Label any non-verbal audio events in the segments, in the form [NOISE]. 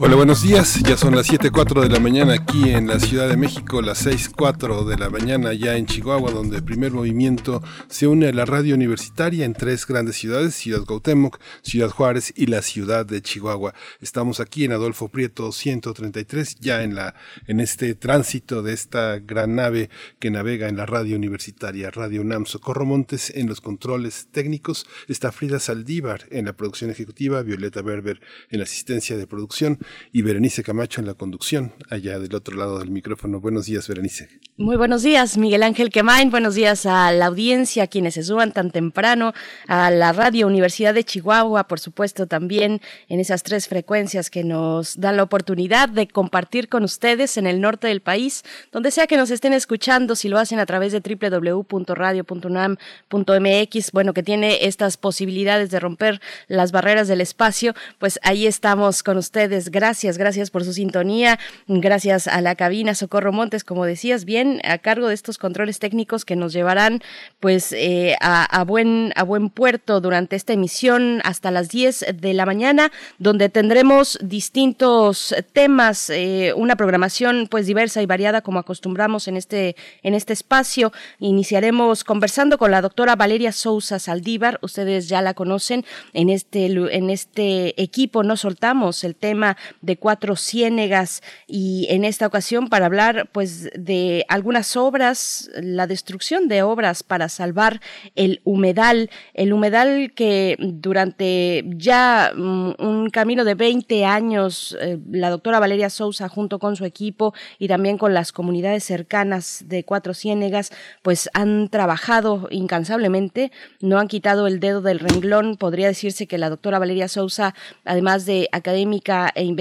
Hola, buenos días. Ya son las 7.04 de la mañana aquí en la Ciudad de México, las 6.04 de la mañana ya en Chihuahua, donde el primer movimiento se une a la radio universitaria en tres grandes ciudades, Ciudad Gautemoc, Ciudad Juárez y la ciudad de Chihuahua. Estamos aquí en Adolfo Prieto 133, ya en, la, en este tránsito de esta gran nave que navega en la radio universitaria, Radio UNAM. Socorro Montes en los controles técnicos, está Frida Saldívar en la producción ejecutiva, Violeta Berber en la asistencia de producción y Berenice Camacho en la conducción, allá del otro lado del micrófono. Buenos días, Berenice. Muy buenos días, Miguel Ángel Quemain. Buenos días a la audiencia, a quienes se suban tan temprano, a la Radio Universidad de Chihuahua, por supuesto, también en esas tres frecuencias que nos dan la oportunidad de compartir con ustedes en el norte del país, donde sea que nos estén escuchando, si lo hacen a través de www.radio.unam.mx, bueno, que tiene estas posibilidades de romper las barreras del espacio, pues ahí estamos con ustedes Gracias, gracias por su sintonía. Gracias a la cabina Socorro Montes, como decías bien, a cargo de estos controles técnicos que nos llevarán pues eh, a, buen, a buen puerto durante esta emisión hasta las 10 de la mañana, donde tendremos distintos temas, eh, una programación pues diversa y variada como acostumbramos en este, en este espacio. Iniciaremos conversando con la doctora Valeria Sousa Saldívar, ustedes ya la conocen, en este, en este equipo no soltamos el tema de Cuatro Ciénegas. Y en esta ocasión para hablar pues de algunas obras, la destrucción de obras para salvar el humedal, el humedal que durante ya mm, un camino de 20 años eh, la doctora Valeria Sousa junto con su equipo y también con las comunidades cercanas de Cuatro Ciénegas pues han trabajado incansablemente, no han quitado el dedo del renglón, podría decirse que la doctora Valeria Sousa además de académica e investigadora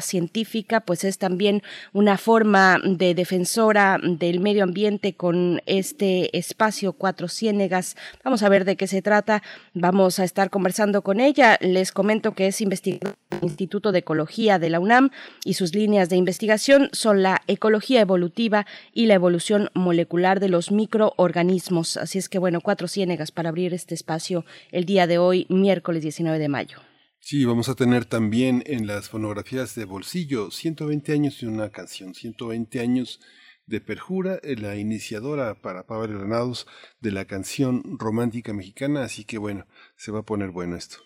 científica, pues es también una forma de defensora del medio ambiente con este espacio Cuatro Ciénegas. Vamos a ver de qué se trata. Vamos a estar conversando con ella. Les comento que es investigadora del Instituto de Ecología de la UNAM y sus líneas de investigación son la ecología evolutiva y la evolución molecular de los microorganismos. Así es que bueno, Cuatro Ciénegas para abrir este espacio el día de hoy, miércoles 19 de mayo. Sí, vamos a tener también en las fonografías de bolsillo 120 años de una canción, 120 años de Perjura, eh, la iniciadora para Pavel Granados de la canción romántica mexicana, así que bueno, se va a poner bueno esto.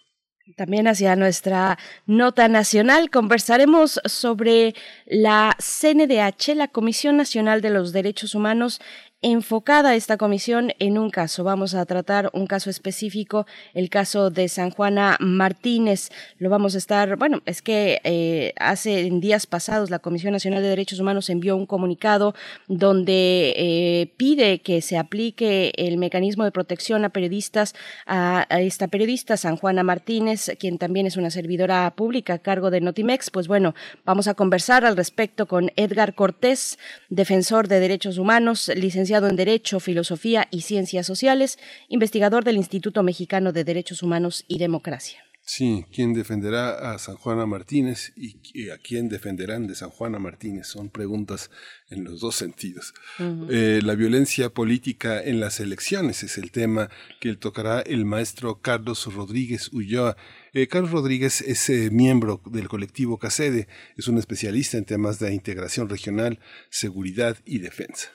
También hacia nuestra nota nacional conversaremos sobre la CNDH, la Comisión Nacional de los Derechos Humanos, enfocada esta comisión en un caso. Vamos a tratar un caso específico, el caso de San Juana Martínez. Lo vamos a estar, bueno, es que eh, hace días pasados la Comisión Nacional de Derechos Humanos envió un comunicado donde eh, pide que se aplique el mecanismo de protección a periodistas, a, esta periodista San Juana Martínez, quien también es una servidora pública a cargo de Notimex. Pues bueno, vamos a conversar al respecto con Edgar Cortés, defensor de derechos humanos, licenciado en Derecho, Filosofía y Ciencias Sociales, investigador del Instituto Mexicano de Derechos Humanos y Democracia. Sí, ¿quién defenderá a San Juana Martínez y a quién defenderán de San Juana Martínez? Son preguntas en los dos sentidos. Eh, la violencia política en las elecciones es el tema que tocará el maestro Carlos Rodríguez Ulloa. Eh, Carlos Rodríguez es eh, miembro del colectivo CACEDE, es un especialista en temas de integración regional, seguridad y defensa.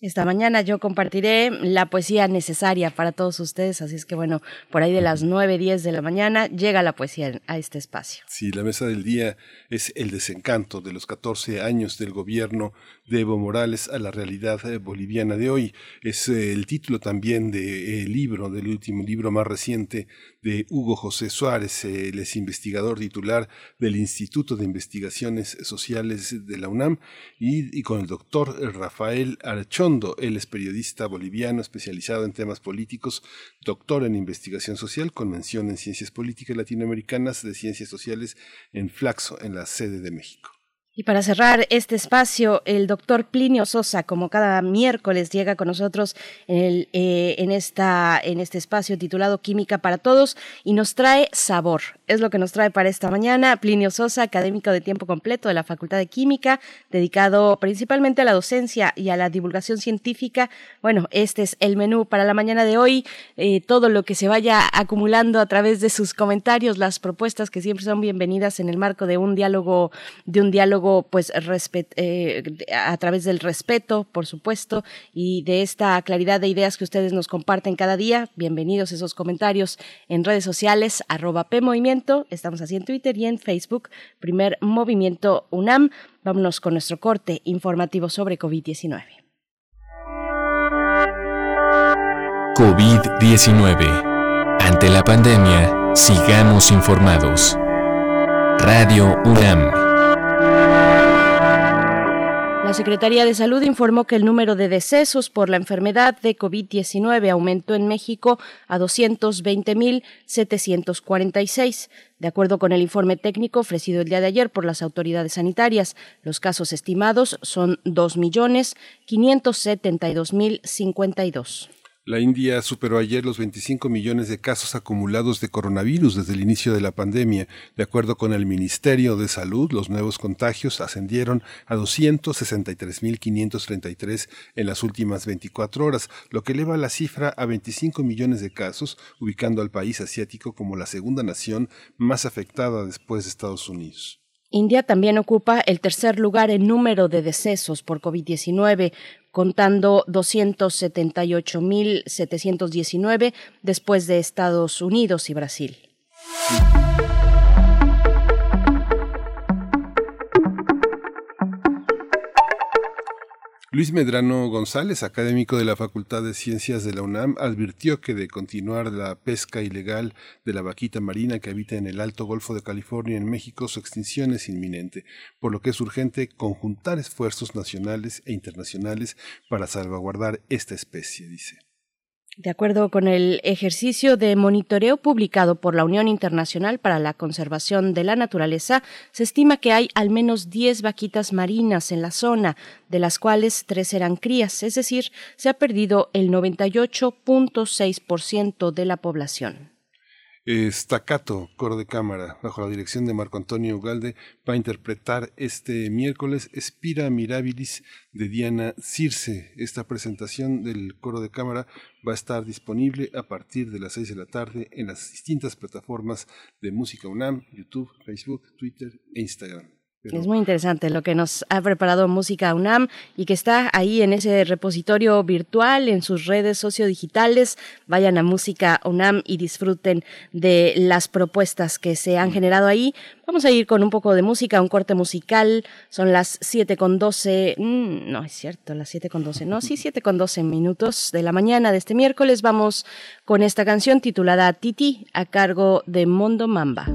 Esta mañana yo compartiré la poesía necesaria para todos ustedes, así es que bueno, por ahí de las 9, 10 de la mañana llega la poesía a este espacio. Sí, la mesa del día es el desencanto de los 14 años del gobierno de Evo Morales a la realidad eh, boliviana de hoy. Es eh, el título también del eh, libro, del último libro más reciente de Hugo José Suárez, él es investigador titular del Instituto de Investigaciones Sociales de la UNAM, y, y con el doctor Rafael Archondo, él es periodista boliviano especializado en temas políticos, doctor en investigación social con mención en ciencias políticas latinoamericanas de ciencias sociales en Flaxo, en la sede de México. Y para cerrar este espacio, el doctor Plinio Sosa, como cada miércoles, llega con nosotros en, eh, en, esta, en este espacio titulado Química para Todos y nos trae sabor. Es lo que nos trae para esta mañana. Plinio Sosa, académico de tiempo completo de la Facultad de Química, dedicado principalmente a la docencia y a la divulgación científica. Bueno, este es el menú para la mañana de hoy. Eh, todo lo que se vaya acumulando a través de sus comentarios, las propuestas que siempre son bienvenidas en el marco de un diálogo, de un diálogo pues eh, a través del respeto, por supuesto, y de esta claridad de ideas que ustedes nos comparten cada día. Bienvenidos esos comentarios en redes sociales, arroba PMovimiento, estamos así en Twitter y en Facebook, primer movimiento UNAM. Vámonos con nuestro corte informativo sobre COVID-19. COVID-19. Ante la pandemia, sigamos informados. Radio UNAM. La Secretaría de Salud informó que el número de decesos por la enfermedad de COVID-19 aumentó en México a 220.746. De acuerdo con el informe técnico ofrecido el día de ayer por las autoridades sanitarias, los casos estimados son 2.572.052. La India superó ayer los 25 millones de casos acumulados de coronavirus desde el inicio de la pandemia. De acuerdo con el Ministerio de Salud, los nuevos contagios ascendieron a 263.533 en las últimas 24 horas, lo que eleva la cifra a 25 millones de casos, ubicando al país asiático como la segunda nación más afectada después de Estados Unidos. India también ocupa el tercer lugar en número de decesos por COVID-19, contando 278.719 después de Estados Unidos y Brasil. Luis Medrano González, académico de la Facultad de Ciencias de la UNAM, advirtió que de continuar la pesca ilegal de la vaquita marina que habita en el Alto Golfo de California en México, su extinción es inminente, por lo que es urgente conjuntar esfuerzos nacionales e internacionales para salvaguardar esta especie, dice. De acuerdo con el ejercicio de monitoreo publicado por la Unión Internacional para la Conservación de la Naturaleza, se estima que hay al menos 10 vaquitas marinas en la zona, de las cuales tres eran crías, es decir, se ha perdido el 98.6% de la población. Staccato, coro de cámara, bajo la dirección de Marco Antonio Ugalde, va a interpretar este miércoles Spira Mirabilis de Diana Circe. Esta presentación del coro de cámara va a estar disponible a partir de las 6 de la tarde en las distintas plataformas de Música UNAM, YouTube, Facebook, Twitter e Instagram. Es muy interesante lo que nos ha preparado Música UNAM y que está ahí en ese repositorio virtual, en sus redes sociodigitales. Vayan a Música UNAM y disfruten de las propuestas que se han generado ahí. Vamos a ir con un poco de música, un corte musical. Son las 7 con 12, mm, no es cierto, las 7 con 12, no, sí, [LAUGHS] 7 con 12 minutos de la mañana de este miércoles. Vamos con esta canción titulada Titi a cargo de Mondo Mamba.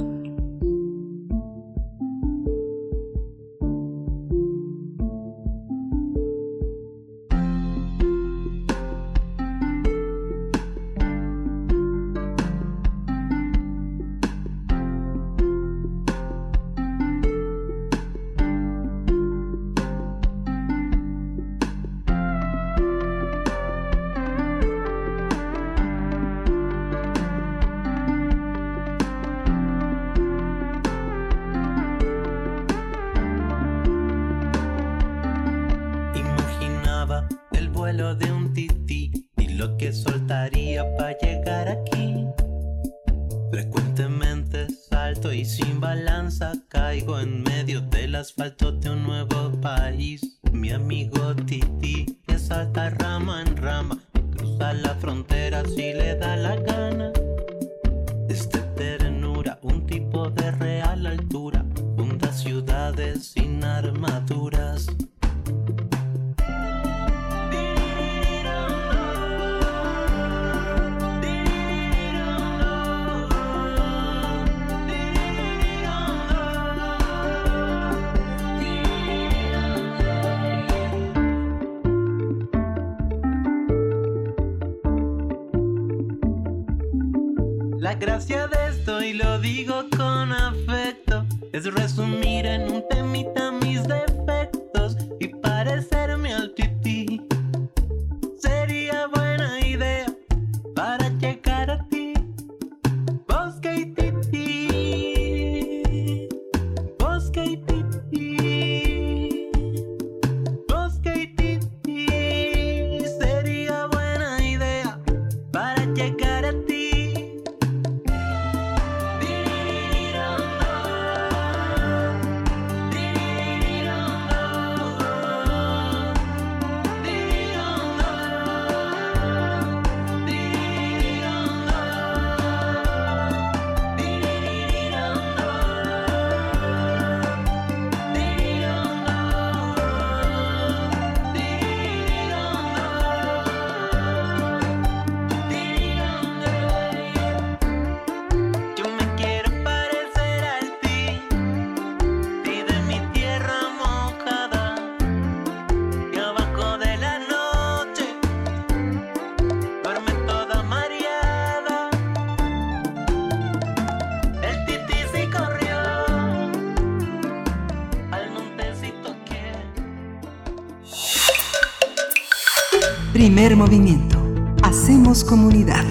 Primer movimiento. Hacemos comunidad.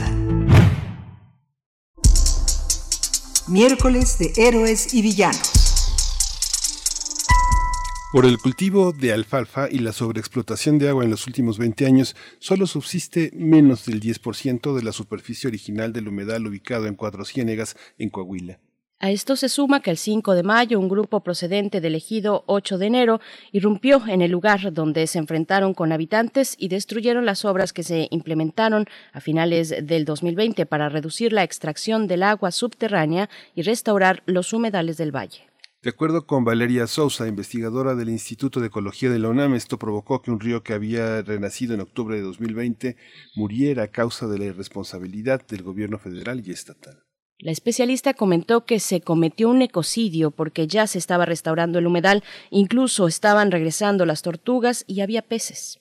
Miércoles de Héroes y Villanos. Por el cultivo de alfalfa y la sobreexplotación de agua en los últimos 20 años, solo subsiste menos del 10% de la superficie original del humedal ubicado en Cuatro Ciénegas, en Coahuila. A esto se suma que el 5 de mayo un grupo procedente del ejido 8 de enero irrumpió en el lugar donde se enfrentaron con habitantes y destruyeron las obras que se implementaron a finales del 2020 para reducir la extracción del agua subterránea y restaurar los humedales del valle. De acuerdo con Valeria Sousa, investigadora del Instituto de Ecología de la UNAM, esto provocó que un río que había renacido en octubre de 2020 muriera a causa de la irresponsabilidad del gobierno federal y estatal. La especialista comentó que se cometió un ecocidio porque ya se estaba restaurando el humedal, incluso estaban regresando las tortugas y había peces.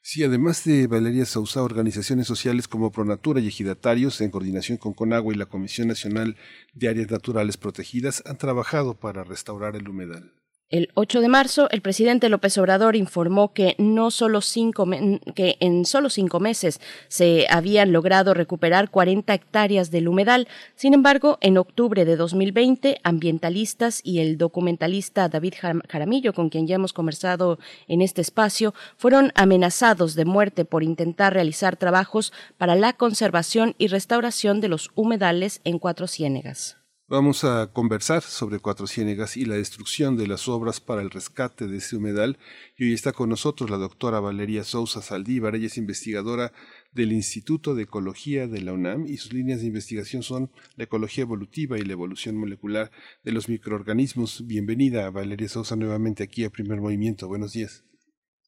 Sí, además de Valeria Sousa, organizaciones sociales como Pronatura y Ejidatarios, en coordinación con Conagua y la Comisión Nacional de Áreas Naturales Protegidas, han trabajado para restaurar el humedal. El 8 de marzo, el presidente López Obrador informó que, no solo cinco que en solo cinco meses se habían logrado recuperar 40 hectáreas del humedal. Sin embargo, en octubre de 2020, ambientalistas y el documentalista David Jaramillo, con quien ya hemos conversado en este espacio, fueron amenazados de muerte por intentar realizar trabajos para la conservación y restauración de los humedales en Cuatro Ciénegas. Vamos a conversar sobre Cuatro Ciénegas y la destrucción de las obras para el rescate de ese humedal. Y hoy está con nosotros la doctora Valeria Sousa Saldívar. Ella es investigadora del Instituto de Ecología de la UNAM y sus líneas de investigación son la ecología evolutiva y la evolución molecular de los microorganismos. Bienvenida, Valeria Sousa, nuevamente aquí a Primer Movimiento. Buenos días.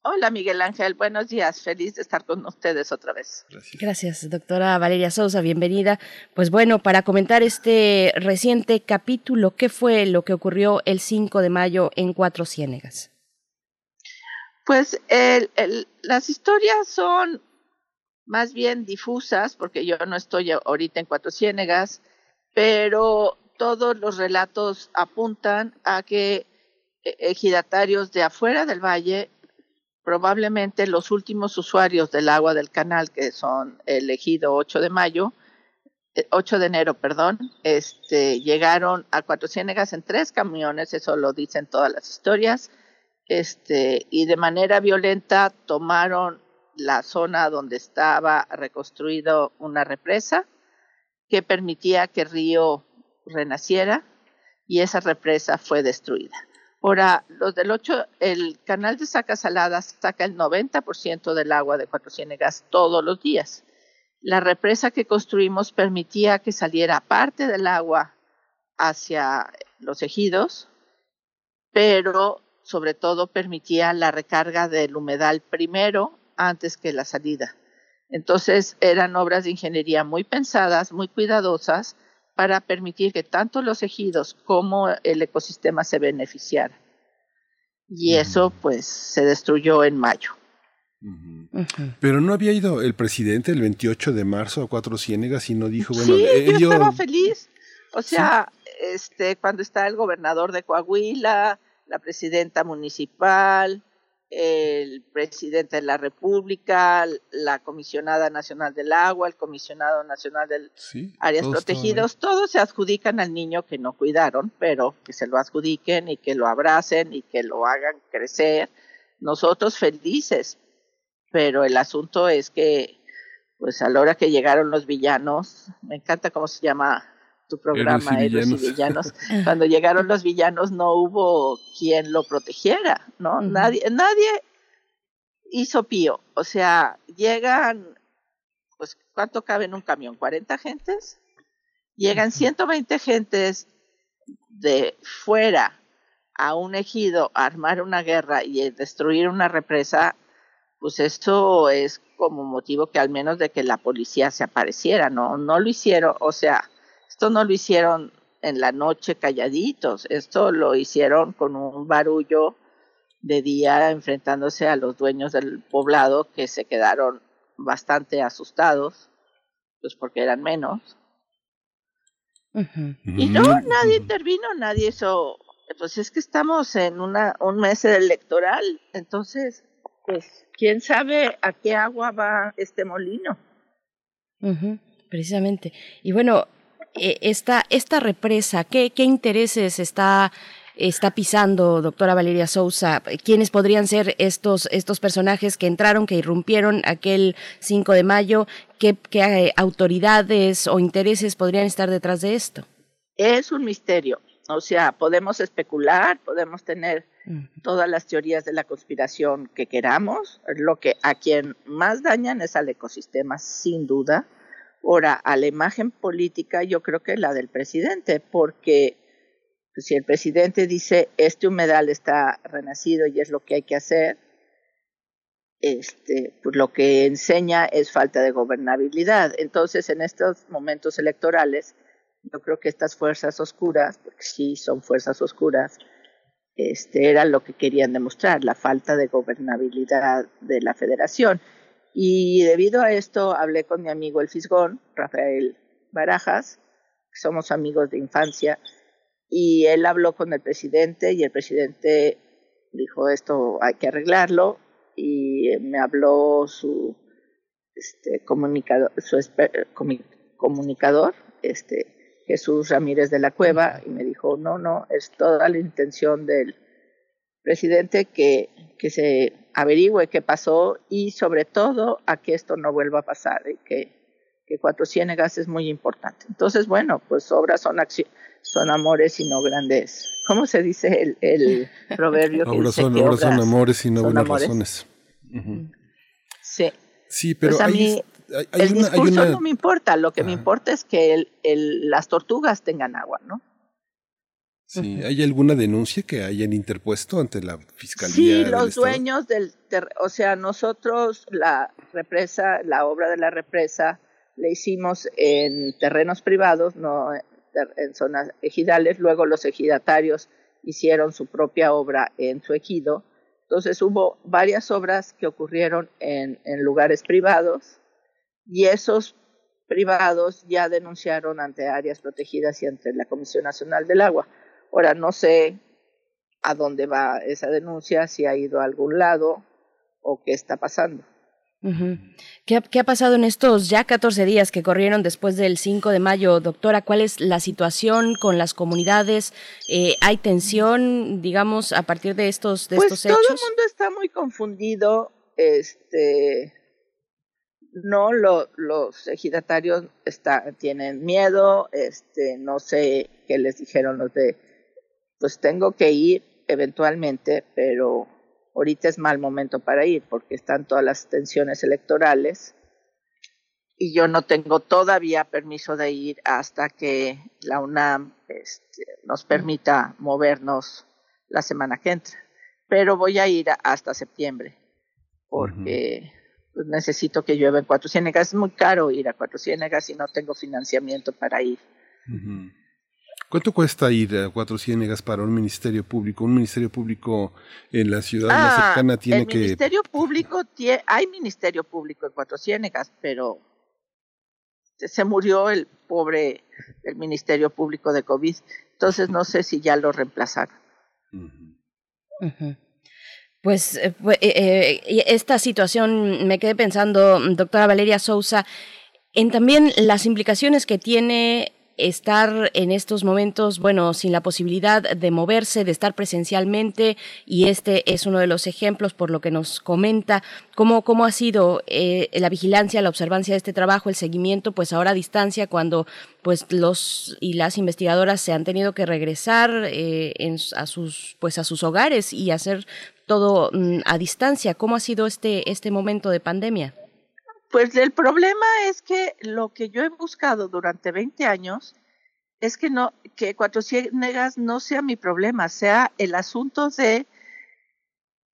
Hola Miguel Ángel, buenos días, feliz de estar con ustedes otra vez. Gracias. Gracias, doctora Valeria Sousa, bienvenida. Pues bueno, para comentar este reciente capítulo, ¿qué fue lo que ocurrió el 5 de mayo en Cuatro Ciénegas? Pues el, el, las historias son más bien difusas, porque yo no estoy ahorita en Cuatro Ciénegas, pero todos los relatos apuntan a que eh, ejidatarios de afuera del valle probablemente los últimos usuarios del agua del canal, que son elegido 8 de mayo, 8 eh, de enero, perdón, este, llegaron a Cuatro Ciénegas en tres camiones, eso lo dicen todas las historias, este, y de manera violenta tomaron la zona donde estaba reconstruido una represa que permitía que el río renaciera y esa represa fue destruida. Ahora, los del 8, el canal de Saca Salada saca el 90% del agua de Cuatro Ciénegas todos los días. La represa que construimos permitía que saliera parte del agua hacia los ejidos, pero sobre todo permitía la recarga del humedal primero antes que la salida. Entonces eran obras de ingeniería muy pensadas, muy cuidadosas, para permitir que tanto los ejidos como el ecosistema se beneficiaran. Y eso pues se destruyó en mayo. Pero no había ido el presidente el 28 de marzo a Cuatro Ciénegas y no dijo, bueno, sí, yo estaba feliz. O sea, este, cuando está el gobernador de Coahuila, la presidenta municipal, el presidente de la República, la comisionada nacional del agua, el comisionado nacional de áreas protegidas, todos se adjudican al niño que no cuidaron, pero que se lo adjudiquen y que lo abracen y que lo hagan crecer. Nosotros felices, pero el asunto es que, pues a la hora que llegaron los villanos, me encanta cómo se llama tu programa, Héroes y, Villanos. Cuando llegaron los villanos no hubo quien lo protegiera, ¿no? Nadie, nadie hizo pío. O sea, llegan, pues, ¿cuánto cabe en un camión? ¿40 gentes? Llegan 120 gentes de fuera a un ejido a armar una guerra y destruir una represa, pues esto es como motivo que al menos de que la policía se apareciera, ¿no? No lo hicieron, o sea, esto no lo hicieron en la noche calladitos, esto lo hicieron con un barullo de día enfrentándose a los dueños del poblado que se quedaron bastante asustados, pues porque eran menos. Y no, nadie intervino, nadie hizo, pues es que estamos en una, un mes electoral, entonces pues quién sabe a qué agua va este molino. precisamente. Y bueno, e, esta, esta represa, ¿qué, qué intereses está está pisando, doctora Valeria Sousa? ¿Quiénes podrían ser estos, estos personajes que entraron, que irrumpieron aquel 5 de mayo? ¿Qué, ¿Qué, eh, autoridades o intereses podrían estar detrás de esto? Es un misterio. O sea, podemos especular, podemos tener todas las teorías de la conspiración que queramos. Lo que a quien más dañan es al ecosistema, sin duda. Ahora, a la imagen política, yo creo que la del presidente, porque si el presidente dice este humedal está renacido y es lo que hay que hacer, este, pues lo que enseña es falta de gobernabilidad. Entonces, en estos momentos electorales, yo creo que estas fuerzas oscuras, porque sí son fuerzas oscuras, este, era lo que querían demostrar, la falta de gobernabilidad de la federación. Y debido a esto hablé con mi amigo el Fisgón, Rafael Barajas, que somos amigos de infancia, y él habló con el presidente y el presidente dijo esto hay que arreglarlo y me habló su este comunicador su comunicador este Jesús Ramírez de la Cueva y me dijo, no, no, es toda la intención del presidente que, que se averigüe qué pasó y sobre todo a que esto no vuelva a pasar y que, que Cuatro Ciénegas es muy importante. Entonces, bueno, pues obras son, son amores y no grandes. ¿Cómo se dice el, el [LAUGHS] proverbio? Que obras, son, obras, son amores y no buenas razones. Sí. Sí, pero pues a mí, el discurso no me importa, lo que me importa es que el, el, las tortugas tengan agua, ¿no? Sí, ¿hay alguna denuncia que hayan interpuesto ante la fiscalía? Sí, los dueños del, o sea, nosotros la represa, la obra de la represa, la hicimos en terrenos privados, no en zonas ejidales. Luego los ejidatarios hicieron su propia obra en su ejido. Entonces hubo varias obras que ocurrieron en, en lugares privados y esos privados ya denunciaron ante áreas protegidas y ante la Comisión Nacional del Agua. Ahora no sé a dónde va esa denuncia, si ha ido a algún lado o qué está pasando. ¿Qué, ha, pasado en estos ya 14 días que corrieron después del 5 de mayo, doctora? ¿Cuál es la situación con las comunidades? Eh, ¿Hay tensión, digamos, a partir de estos, de pues estos hechos? Todo el mundo está muy confundido. Este, no lo, los ejidatarios está, tienen miedo, este, no sé qué les dijeron los de, pues tengo que ir eventualmente, pero ahorita es mal momento para ir porque están todas las tensiones electorales y yo no tengo todavía permiso de ir hasta que la UNAM este, nos permita movernos la semana que entra. Pero voy a ir hasta septiembre porque pues necesito que llueva en Cuatro Ciénegas. Es muy caro ir a Cuatro Ciénegas y no tengo financiamiento para ir. ¿Cuánto cuesta ir a Cuatro Ciénegas para un ministerio público? Un ministerio público en la ciudad más ah, cercana tiene el que... Ministerio público, hay ministerio público en Cuatro Ciénegas, pero se murió el pobre el ministerio público de COVID. Entonces no sé si ya lo reemplazaron. Pues eh, eh, eh esta situación me quedé pensando, doctora Valeria Sousa, en también las implicaciones que tiene estar en estos momentos, bueno, sin la posibilidad de moverse, de estar presencialmente, y este es uno de los ejemplos por lo que nos comenta, cómo, cómo ha sido eh, la vigilancia, la observancia de este trabajo, el seguimiento, pues ahora a distancia, cuando pues los y las investigadoras se han tenido que regresar eh, a sus pues a sus hogares y hacer todo mm, a distancia. ¿Cómo ha sido este este momento de pandemia? Pues el problema es que lo que yo he buscado durante 20 años es que no, que Cuatro Ciénegas no sea mi problema, sea el asunto de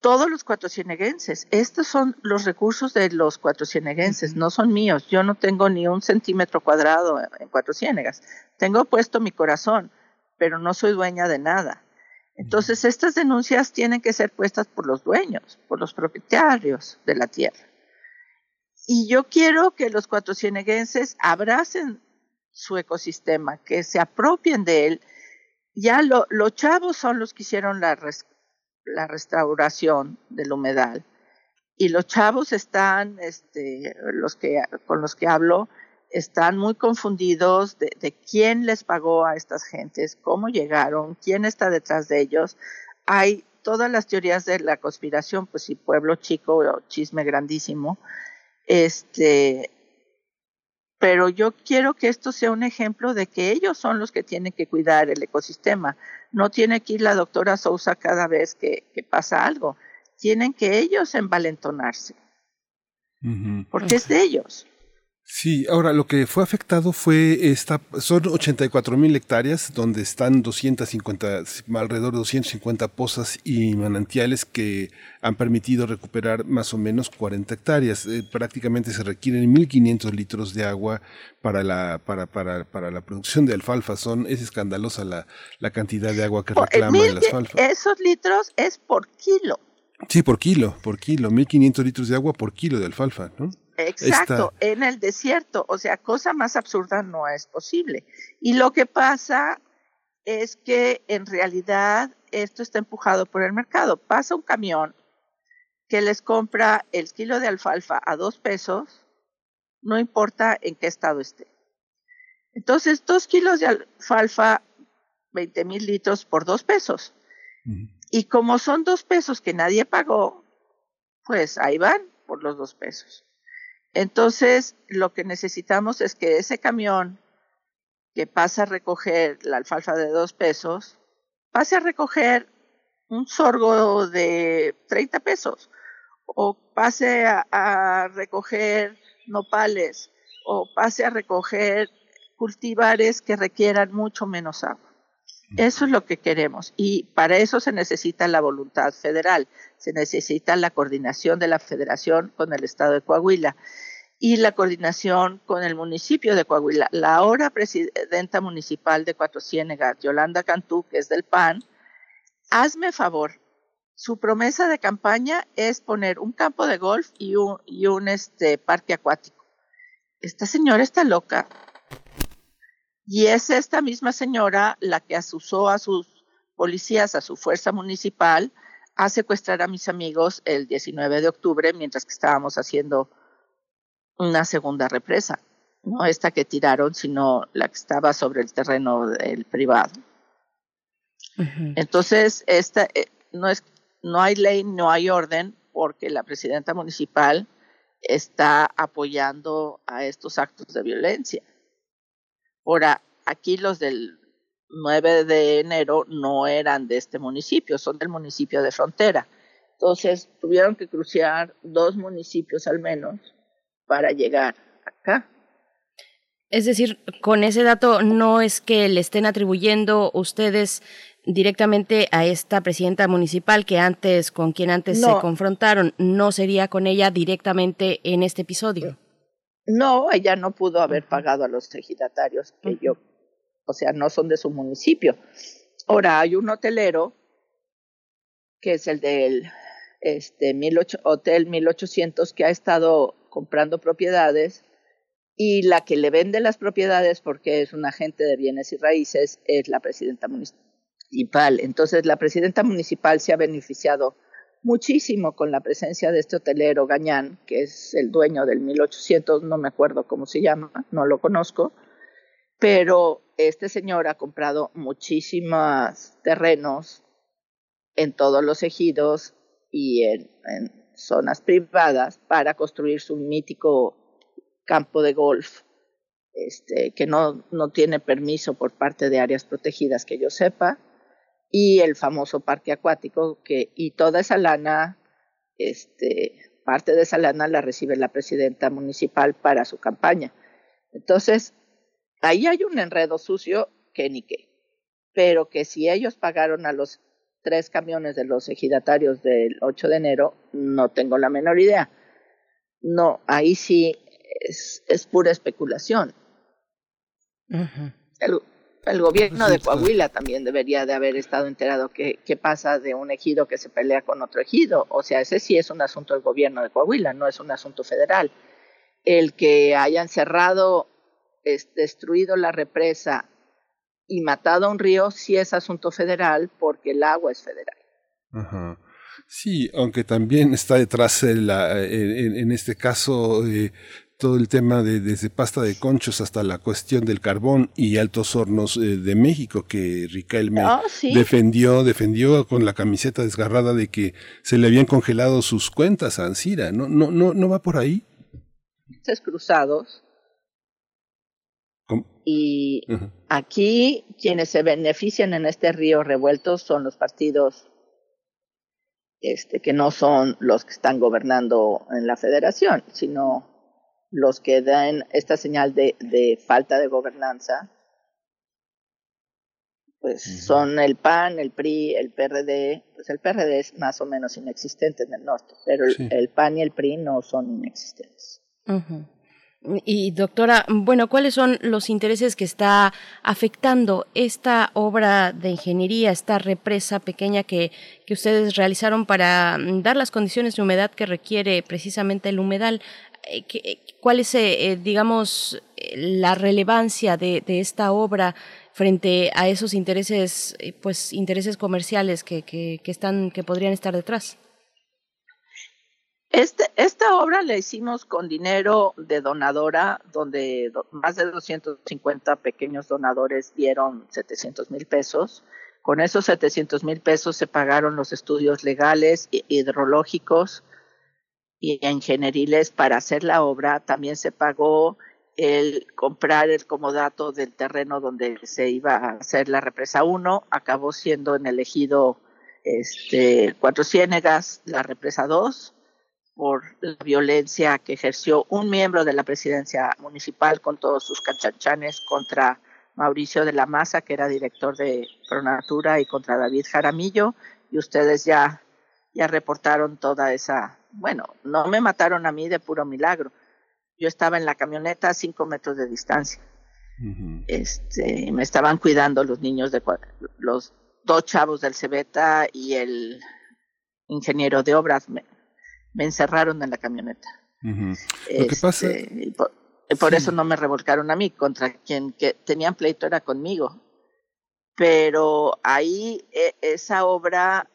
todos los cuatro cieneguenses. Estos son los recursos de los cuatro cieneguenses, no son míos. Yo no tengo ni un centímetro cuadrado en cuatro ciénegas. Tengo puesto mi corazón, pero no soy dueña de nada. Entonces, estas denuncias tienen que ser puestas por los dueños, por los propietarios de la tierra. Y yo quiero que los cuatro cieneguenses abracen su ecosistema, que se apropien de él. Ya los chavos son los que hicieron la, la restauración del humedal. Y los chavos están, este, los que, con los que hablo, están muy confundidos de, de, quién les pagó a estas gentes, cómo llegaron, quién está detrás de ellos. Hay todas las teorías de la conspiración, pues si pueblo chico o chisme grandísimo. Este, pero yo quiero que esto sea un ejemplo de que ellos son los que tienen que cuidar el ecosistema. No tiene que ir la doctora Sousa cada vez que, que pasa algo. Tienen que ellos envalentonarse. Porque es de ellos. Sí, ahora lo que fue afectado fue esta, son 84 mil hectáreas donde están 250, alrededor de 250 pozas y manantiales que han permitido recuperar más o menos 40 hectáreas. Eh, prácticamente se requieren 1.500 litros de agua para la, para, para, para la producción de alfalfa. Son, es escandalosa la, la cantidad de agua que reclama el alfalfa. Esos litros es por kilo. Sí, por kilo, por kilo, 1.500 litros de agua por kilo de alfalfa, ¿no? Exacto, en el desierto, o sea, cosa más absurda no es posible. Y lo que pasa es que en realidad esto está empujado por el mercado. Pasa un camión que les compra el kilo de alfalfa a dos pesos, no importa en qué estado esté. Entonces, dos kilos de alfalfa, 20 mil litros por dos pesos. Y como son dos pesos que nadie pagó, pues ahí van por los dos pesos. Entonces, lo que necesitamos es que ese camión que pasa a recoger la alfalfa de dos pesos, pase a recoger un sorgo de 30 pesos, o pase a, recoger nopales, o pase a recoger cultivares que requieran mucho menos agua. Eso es lo que queremos y para eso se necesita la voluntad federal, se necesita la coordinación de la federación con el estado de Coahuila y la coordinación con el municipio de Coahuila. La ahora presidenta municipal de Cuatro Ciénegas, Yolanda Cantú, que es del PAN, hazme favor, su promesa de campaña es poner un campo de golf y un, este, parque acuático. Esta señora está loca. Y es esta misma señora la que asusó a sus policías, a su fuerza municipal, a secuestrar a mis amigos el 19 de octubre mientras que estábamos haciendo una segunda represa, no esta que tiraron, sino la que estaba sobre el terreno del privado. Entonces, esta eh, no es no hay ley, no hay orden porque la presidenta municipal está apoyando a estos actos de violencia. Ahora, aquí los del 9 de enero no eran de este municipio, son del municipio de frontera. Entonces, tuvieron que cruciar dos municipios al menos para llegar acá. Es decir, con ese dato no es que le estén atribuyendo ustedes directamente a esta presidenta municipal que antes, con quien antes se confrontaron, no sería con ella directamente en este episodio. No, ella no pudo haber pagado a los ejidatarios que yo, o sea, no son de su municipio. Ahora hay un hotelero que es el del este, mil ocho, Hotel 1800 que ha estado comprando propiedades y la que le vende las propiedades porque es un agente de bienes y raíces es la presidenta municipal. Entonces la presidenta municipal se ha beneficiado muchísimo con la presencia de este hotelero Gañán, que es el dueño del 1800, no me acuerdo cómo se llama, no lo conozco, pero este señor ha comprado muchísimos terrenos en todos los ejidos y en, en zonas privadas para construir su mítico campo de golf, este, que no, no tiene permiso por parte de áreas protegidas que yo sepa, y el famoso parque acuático, que, y toda esa lana, este, parte de esa lana la recibe la presidenta municipal para su campaña. Entonces, ahí hay un enredo sucio que ni qué, pero que si ellos pagaron a los tres camiones de los ejidatarios del 8 de enero, no tengo la menor idea. No, ahí sí es, es pura especulación. el, gobierno de Coahuila también debería de haber estado enterado qué, qué pasa de un ejido que se pelea con otro ejido. O sea, ese sí es un asunto del gobierno de Coahuila, no es un asunto federal. El que hayan cerrado, es, destruido la represa y matado a un río sí es asunto federal porque el agua es federal. Sí, aunque también está detrás la, en, este caso eh, todo el tema de desde pasta de conchos hasta la cuestión del carbón y altos hornos eh, de México que Riquelme ah, defendió defendió con la camiseta desgarrada de que se le habían congelado sus cuentas a Ansira no no no no va por ahí y aquí quienes se benefician en este río revuelto son los partidos este, que no son los que están gobernando en la federación, sino los que dan esta señal de, de falta de gobernanza, pues son el PAN, el PRI, el PRD, pues el PRD es más o menos inexistente en el norte, pero el, PAN y el PRI no son inexistentes. Y doctora, bueno, ¿cuáles son los intereses que está afectando esta obra de ingeniería, esta represa pequeña que, que ustedes realizaron para mm, dar las condiciones de humedad que requiere precisamente el humedal? Eh, eh, ¿Cuál es, eh, digamos, la relevancia de, de, esta obra frente a esos intereses, pues, intereses comerciales que, que, que están, que podrían estar detrás? Este, esta obra la hicimos con dinero de donadora, donde más de 250 pequeños donadores dieron 700 mil pesos. Con esos 700 mil pesos se pagaron los estudios legales, hidrológicos y ingenieriles para hacer la obra. También se pagó el comprar el comodato del terreno donde se iba a hacer la represa 1. Acabó siendo en el ejido este, Cuatro Ciénegas la represa 2 por la violencia que ejerció un miembro de la presidencia municipal con todos sus canchanchanes contra Mauricio de la Maza, que era director de Pronatura, y contra David Jaramillo, y ustedes ya, ya reportaron toda esa, bueno, no me mataron a mí de puro milagro. Yo estaba en la camioneta a cinco metros de distancia. Este, me estaban cuidando los niños de los dos chavos del Cebeta y el ingeniero de obras me encerraron en la camioneta. Lo que pasa... Este, por, eso no me revolcaron a mí, contra quien que tenían pleito era conmigo. Pero ahí e, esa obra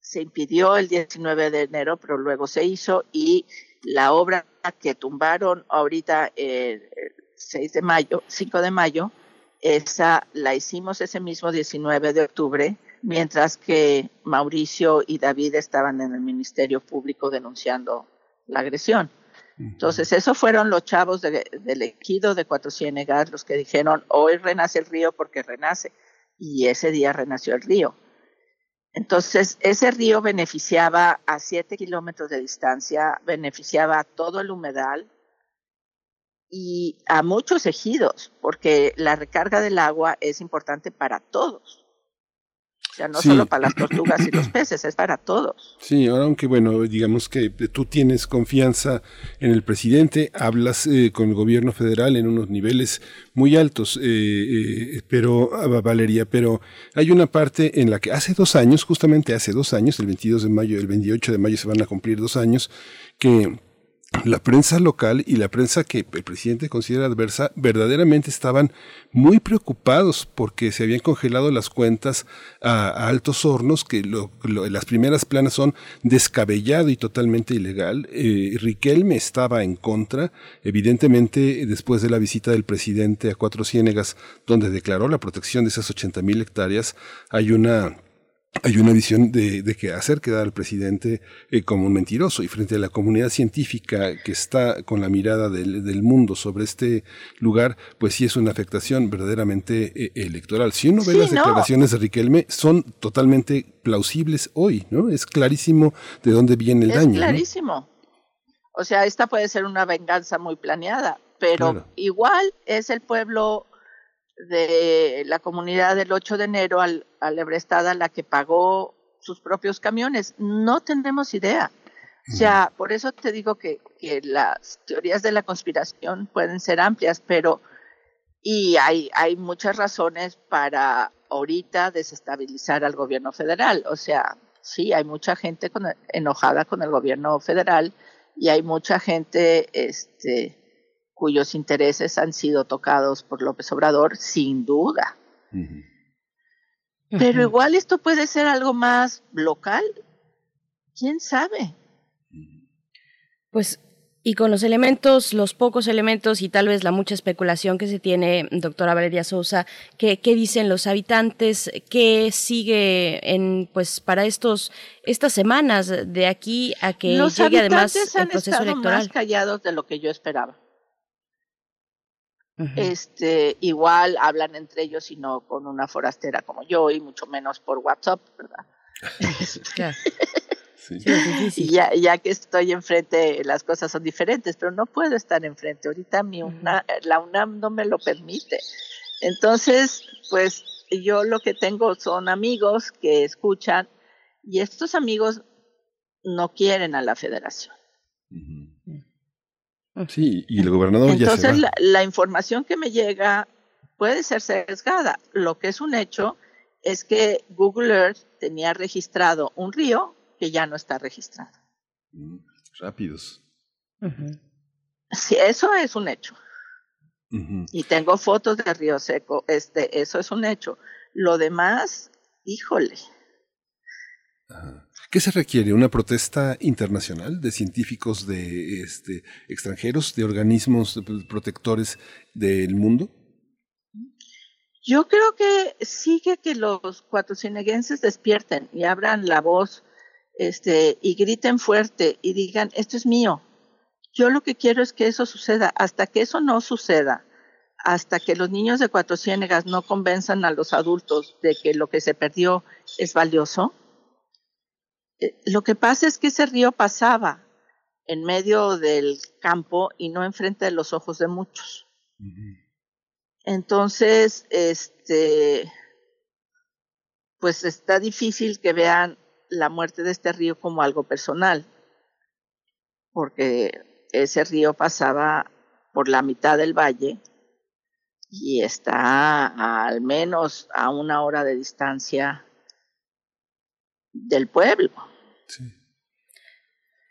se impidió el 19 de enero, pero luego se hizo y la obra que tumbaron ahorita el 6 de mayo, 5 de mayo, esa la hicimos ese mismo 19 de octubre mientras que Mauricio y David estaban en el Ministerio Público denunciando la agresión. Entonces, esos fueron los chavos del ejido de Cuatro Ciénegas los que dijeron, hoy renace el río porque renace. Y ese día renació el río. Entonces, ese río beneficiaba a siete kilómetros de distancia, beneficiaba a todo el humedal y a muchos ejidos, porque la recarga del agua es importante para todos. O sea, no solo para las tortugas y los peces, es para todos. Sí, ahora aunque bueno, digamos que tú tienes confianza en el presidente, hablas eh, con el gobierno federal en unos niveles muy altos, eh, eh, pero, ah, Valeria, pero hay una parte en la que hace dos años, justamente hace dos años, el 22 de mayo, el 28 de mayo se van a cumplir dos años, que la prensa local y la prensa que el presidente considera adversa verdaderamente estaban muy preocupados porque se habían congelado las cuentas a, altos hornos, que las primeras planas son descabellado y totalmente ilegal. Eh, Riquelme estaba en contra, evidentemente después de la visita del presidente a Cuatro Ciénegas, donde declaró la protección de esas 80 mil hectáreas, hay una hay una visión de, de, que hacer quedar al presidente eh, como un mentiroso y frente a la comunidad científica que está con la mirada del, del mundo sobre este lugar, pues sí es una afectación verdaderamente eh, electoral. Si uno ve las declaraciones de Riquelme, son totalmente plausibles hoy, ¿no? Es clarísimo de dónde viene el daño. Es clarísimo. O sea, esta puede ser una venganza muy planeada, pero igual es el pueblo de la comunidad del 8 de enero al, al Ebrestada la que pagó sus propios camiones. No tenemos idea. O sea, por eso te digo que, que las teorías de la conspiración pueden ser amplias, pero y hay, hay muchas razones para ahorita desestabilizar al gobierno federal. O sea, sí, hay mucha gente con, enojada con el gobierno federal y hay mucha gente este, cuyos intereses han sido tocados por López Obrador, sin duda. Pero igual esto puede ser algo más local. ¿Quién sabe? Pues y con los elementos, los pocos elementos y tal vez la mucha especulación que se tiene, doctora Valeria Sousa, ¿qué, qué dicen los habitantes? ¿Qué sigue en, pues, para estos, estas semanas de aquí a que llegue además el proceso han electoral? más callados de lo que yo esperaba. Este, igual hablan entre ellos y no con una forastera como yo y mucho menos por WhatsApp, ¿verdad? [LAUGHS] Claro. Sí. Ya, ya que estoy enfrente, las cosas son diferentes, pero no puedo estar enfrente. Ahorita mi UNA- la UNAM no me lo permite. Entonces, pues yo lo que tengo son amigos que escuchan y estos amigos no quieren a la federación. Sí, y el gobernador ya se Entonces, va. la, la información que me llega puede ser sesgada. Lo que es un hecho es que Google Earth tenía registrado un río que ya no está registrado. Mm, Rápidos. Ujú. Sí, eso es un hecho. Y tengo fotos de Río Seco, este, eso es un hecho. Lo demás, híjole, Ajá. ¿Qué se requiere? ¿Una protesta internacional de científicos de este, extranjeros, de organismos protectores del mundo? yo creo que sigue que los cuatrocienneguenses despierten y abran la voz, este, y griten fuerte y digan, esto es mío. Yo lo que quiero es que eso suceda. Hasta que eso no suceda, hasta que los niños de Cuatro Ciénegas no convenzan a los adultos de que lo que se perdió es valioso, lo que pasa es que ese río pasaba en medio del campo y no enfrente de los ojos de muchos. Entonces, este, pues está difícil que vean la muerte de este río como algo personal, porque ese río pasaba por la mitad del valle y está a- al menos a una hora de distancia del pueblo.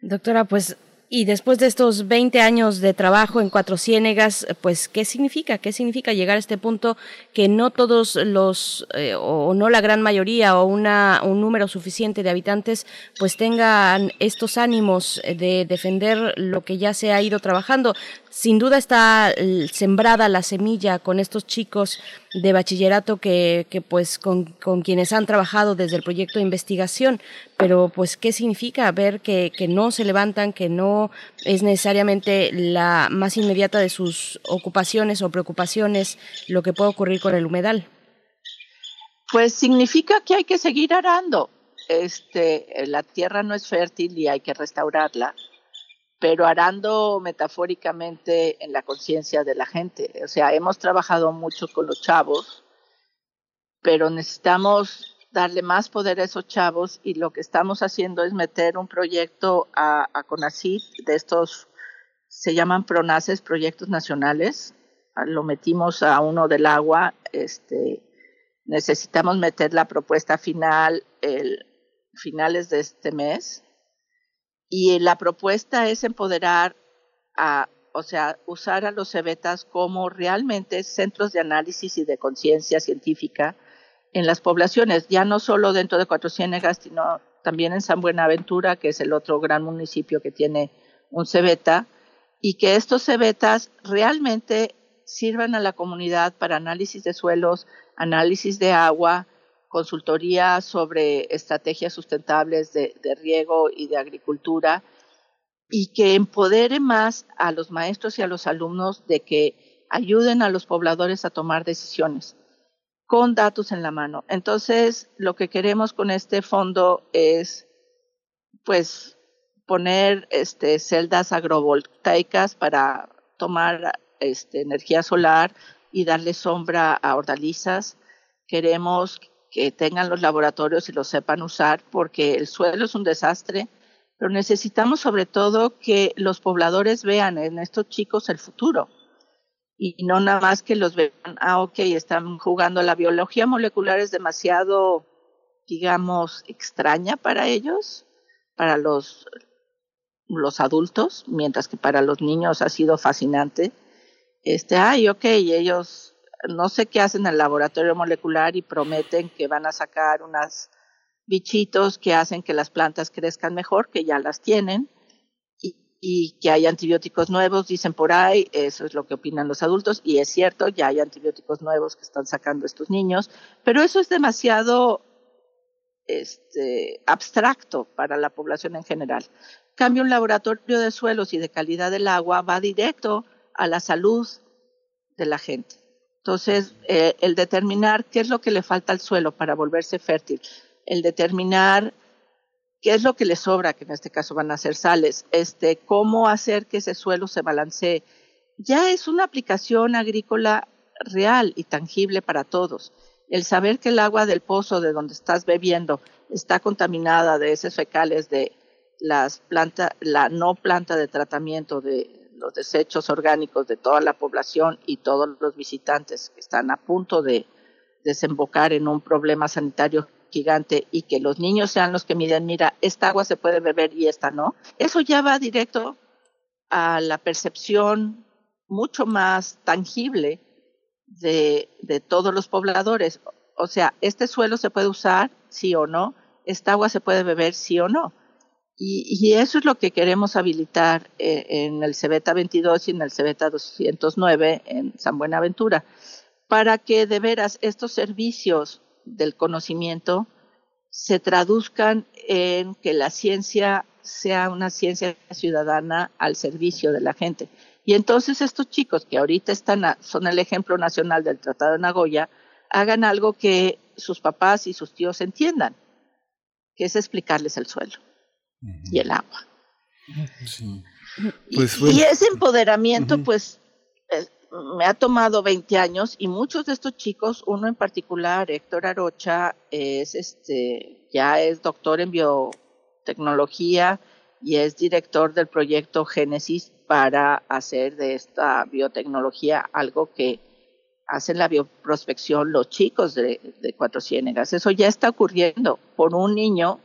Doctora, pues, y después de estos 20 años de trabajo en Cuatro Ciénegas, pues, ¿qué significa? ¿Qué significa llegar a este punto que no todos los, eh, o no la gran mayoría, o una, un número suficiente de habitantes, pues tengan estos ánimos de defender lo que ya se ha ido trabajando? Sin duda está sembrada la semilla con estos chicos de bachillerato que, que pues con, con quienes han trabajado desde el proyecto de investigación, pero pues qué significa ver que, que no se levantan, que no es necesariamente la más inmediata de sus ocupaciones o preocupaciones lo que puede ocurrir con el humedal. Pues significa que hay que seguir arando. Este, la tierra no es fértil y hay que restaurarla, pero arando metafóricamente en la conciencia de la gente. O sea, hemos trabajado mucho con los chavos, pero necesitamos darle más poder a esos chavos y lo que estamos haciendo es meter un proyecto a, a CONACYT de estos, se llaman PRONACES, proyectos nacionales. Ah, Lo metimos a uno del agua, este, necesitamos meter la propuesta final el finales de este mes y la propuesta es empoderar a, o sea, usar a los cebetas como realmente centros de análisis y de conciencia científica en las poblaciones, ya no solo dentro de Cuatro Ciénegas, sino también en San Buenaventura, que es el otro gran municipio que tiene un cebeta, y que estos cebetas realmente sirvan a la comunidad para análisis de suelos, análisis de agua, consultoría sobre estrategias sustentables de, riego y de agricultura y que empodere más a los maestros y a los alumnos de que ayuden a los pobladores a tomar decisiones con datos en la mano. Entonces, lo que queremos con este fondo es, pues, poner este, celdas agrovoltaicas para tomar este, energía solar y darle sombra a hortalizas. Queremos que tengan los laboratorios y los sepan usar porque el suelo es un desastre, pero necesitamos sobre todo que los pobladores vean en estos chicos el futuro y no nada más que los vean, ah, ok, están jugando. La biología molecular es demasiado, digamos, extraña para ellos, para los, los adultos, mientras que para los niños ha sido fascinante. Este, ay, ok, ellos no sé qué hacen en el laboratorio molecular y prometen que van a sacar unas bichitos que hacen que las plantas crezcan mejor, que ya las tienen, y, que hay antibióticos nuevos, dicen por ahí, eso es lo que opinan los adultos, y es cierto, ya hay antibióticos nuevos que están sacando estos niños, pero eso es demasiado este, abstracto para la población en general. Cambio un laboratorio de suelos y de calidad del agua va directo a la salud de la gente. Entonces, eh, el determinar qué es lo que le falta al suelo para volverse fértil, el determinar qué es lo que le sobra, que en este caso van a ser sales, este, cómo hacer que ese suelo se balancee, ya es una aplicación agrícola real y tangible para todos. El saber que el agua del pozo de donde estás bebiendo está contaminada de esos fecales de las plantas, la no planta de tratamiento de los desechos orgánicos de toda la población y todos los visitantes que están a punto de desembocar en un problema sanitario gigante y que los niños sean los que miden, mira, esta agua se puede beber y esta no, eso ya va directo a la percepción mucho más tangible de, de todos los pobladores. O sea, este suelo se puede usar, sí o no, esta agua se puede beber, sí o no. Y, eso es lo que queremos habilitar eh, en el Cebeta 22 y en el Cebeta 209 en San Buenaventura, para que de veras estos servicios del conocimiento se traduzcan en que la ciencia sea una ciencia ciudadana al servicio de la gente. Y entonces estos chicos que ahorita están son el ejemplo nacional del Tratado de Nagoya, hagan algo que sus papás y sus tíos entiendan, que es explicarles el suelo y el agua. Pues, y, ese empoderamiento, pues, me ha tomado 20 años y muchos de estos chicos, uno en particular, Héctor Arocha, es este, ya es doctor en biotecnología y es director del proyecto Génesis para hacer de esta biotecnología algo que hacen la bioprospección los chicos de, de Cuatro Ciénegas. Eso ya está ocurriendo por un niño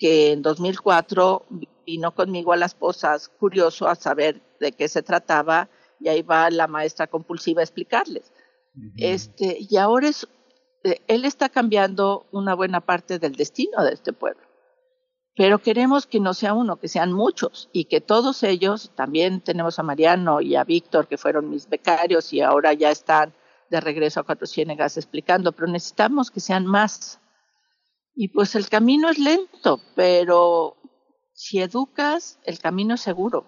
que en 2004 vino conmigo a las posas curioso a saber de qué se trataba y ahí va la maestra compulsiva a explicarles. este, y ahora es, eh, él está cambiando una buena parte del destino de este pueblo. Pero queremos que no sea uno, que sean muchos y que todos ellos, también tenemos a Mariano y a Víctor, que fueron mis becarios y ahora ya están de regreso a Cuatro Ciénegas explicando, pero necesitamos que sean más. Y pues el camino es lento, pero si educas, el camino es seguro.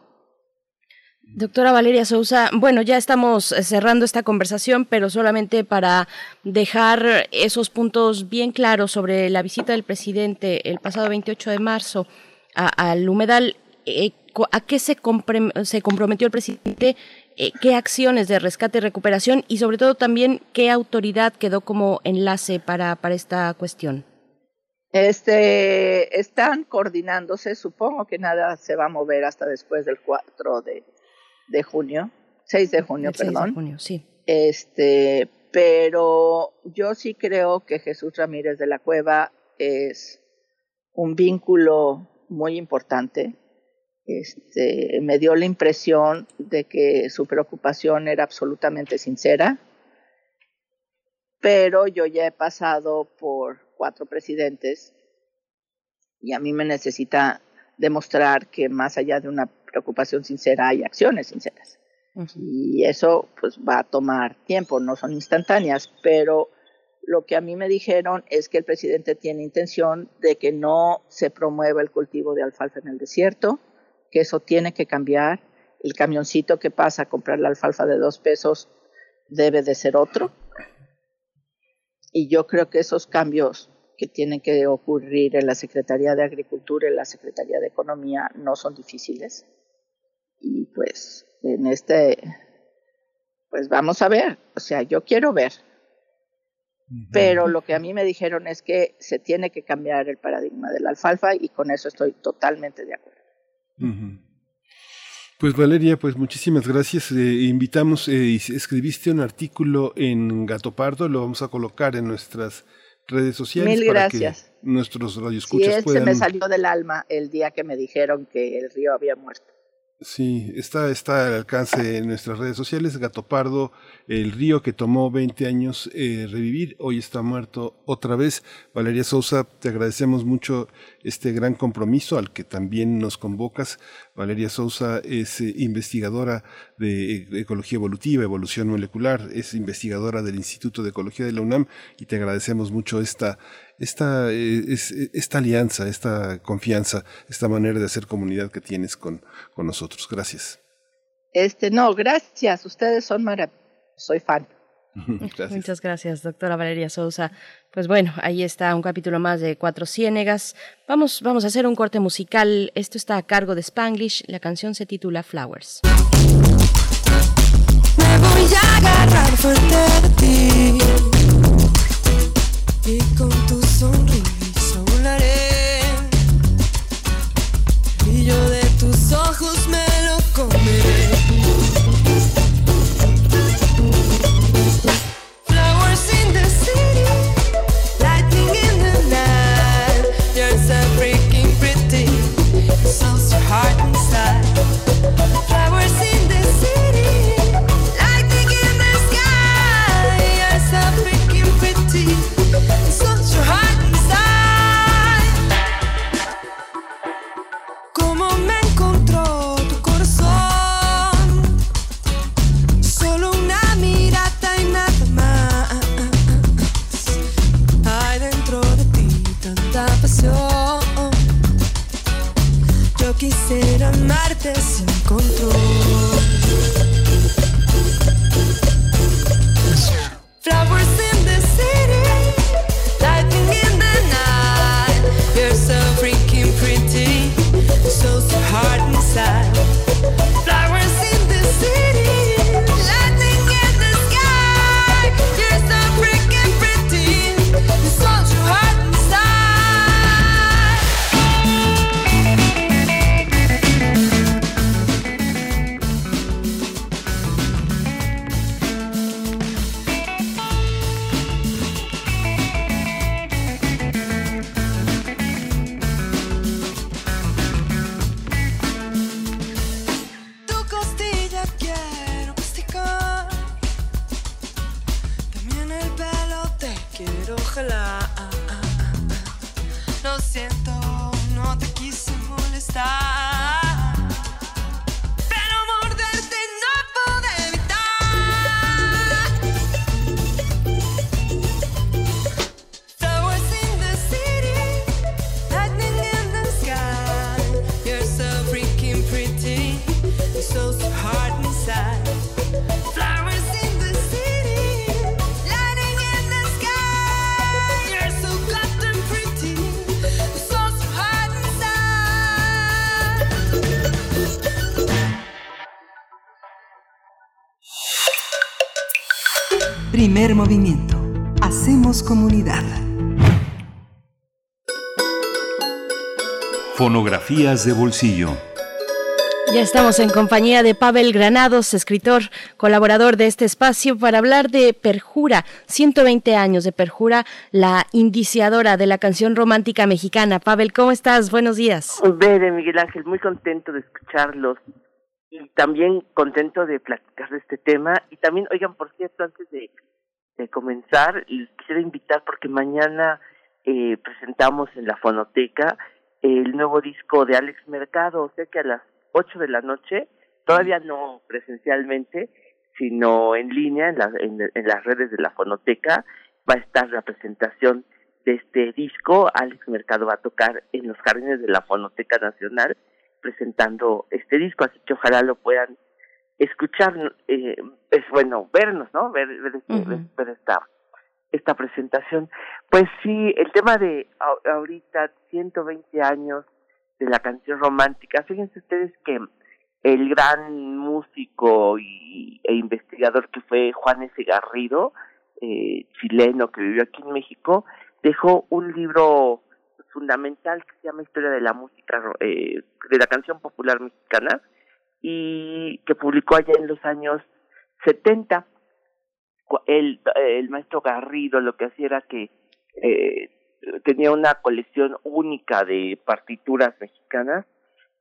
Doctora Valeria Sousa, bueno, ya estamos cerrando esta conversación, pero solamente para dejar esos puntos bien claros sobre la visita del presidente el pasado 28 de marzo al humedal, eh, ¿a qué se, comprometió el presidente? Eh, ¿Qué acciones de rescate y recuperación? Y sobre todo también, ¿qué autoridad quedó como enlace para esta cuestión? Este, están coordinándose, supongo que nada se va a mover hasta después del 4 de, de junio, 6 de junio, perdón. de junio, sí. Este, pero yo sí creo que Jesús Ramírez de la Cueva es un vínculo muy importante. Este, me dio la impresión de que su preocupación era absolutamente sincera, pero yo ya he pasado por cuatro presidentes y a mí me necesita demostrar que más allá de una preocupación sincera hay acciones sinceras. Y eso pues va a tomar tiempo, no son instantáneas, pero lo que a mí me dijeron es que el presidente tiene intención de que no se promueva el cultivo de alfalfa en el desierto, que eso tiene que cambiar. El camioncito que pasa a comprar la alfalfa de dos pesos debe de ser otro. Y yo creo que esos cambios que tienen que ocurrir en la Secretaría de Agricultura y en la Secretaría de Economía no son difíciles. Y pues en este, pues vamos a ver, o sea, yo quiero ver. Pero lo que a mí me dijeron es que se tiene que cambiar el paradigma de la alfalfa y con eso estoy totalmente de acuerdo. Pues Valeria, pues muchísimas gracias. Eh, invitamos, eh, escribiste un artículo en Gato Pardo, lo vamos a colocar en nuestras redes sociales. Mil gracias. Que nuestros radioescuchas sí, se me salió del alma el día que me dijeron que el río había muerto. Sí, está, está al alcance en nuestras redes sociales. Gato Pardo, el río que tomó 20 años eh, revivir, hoy está muerto otra vez. Valeria Sousa, te agradecemos mucho este gran compromiso al que también nos convocas. Valeria Sousa es eh, investigadora de ecología evolutiva, evolución molecular, es investigadora del Instituto de Ecología de la UNAM y te agradecemos mucho esta, esta, eh, esta alianza, esta confianza, esta manera de hacer comunidad que tienes con, con nosotros. Gracias. Este, no, gracias. Ustedes son maravillosos. Soy fan. [LAUGHS] Muchas gracias, doctora Valeria Sousa. Pues bueno, ahí está un capítulo más de Cuatro Ciénegas. Vamos, vamos a hacer un corte musical. Esto está a cargo de Spanglish. La canción se titula Flowers. Me voy a agarrar fuerte de ti y con tu sonrisa volaré. Y yo de tus ojos me lo comeré. Primer movimiento. Hacemos comunidad. Fonografías de bolsillo. Ya estamos en compañía de Pavel Granados, escritor, colaborador de este espacio, para hablar de Perjura, 120 años de Perjura, la indiciadora de la canción romántica mexicana. Pavel, ¿cómo estás? Buenos días. Bere, Miguel Ángel, muy contento de escucharlos y también contento de platicar de este tema. Y también, oigan, por cierto, antes de, comenzar, quisiera invitar porque mañana eh, presentamos en la fonoteca el nuevo disco de Alex Mercado, o sea que a las 8 de la noche, todavía no presencialmente, sino en línea, en, la, en las redes de la fonoteca, va a estar la presentación de este disco. Alex Mercado va a tocar en los jardines de la Fonoteca Nacional presentando este disco, así que ojalá lo puedan escuchar, eh, es bueno, vernos, ¿no? Ver, ver, este- ver- ver esta, esta presentación. Pues sí, el tema de ahorita, 120 años de la canción romántica, fíjense ustedes que el gran músico y, e investigador que fue Juan S. Garrido, eh, chileno que vivió aquí en México, dejó un libro fundamental que se llama Historia de la música, eh, de la canción popular mexicana, y que publicó allá en los años 70. Cu- El, el maestro Garrido lo que hacía era que eh, tenía una colección única de partituras mexicanas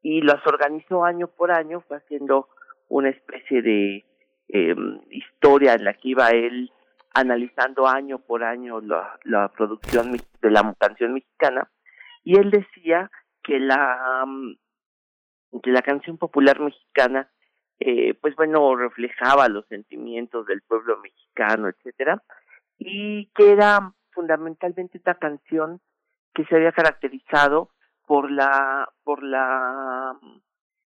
y las organizó año por año, fue haciendo una especie de eh, historia en la que iba él analizando año por año la, producción de la canción mexicana y él decía que la mm, que la canción popular mexicana eh, pues bueno reflejaba los sentimientos del pueblo mexicano etcétera y que era fundamentalmente esta canción que se había caracterizado por la por la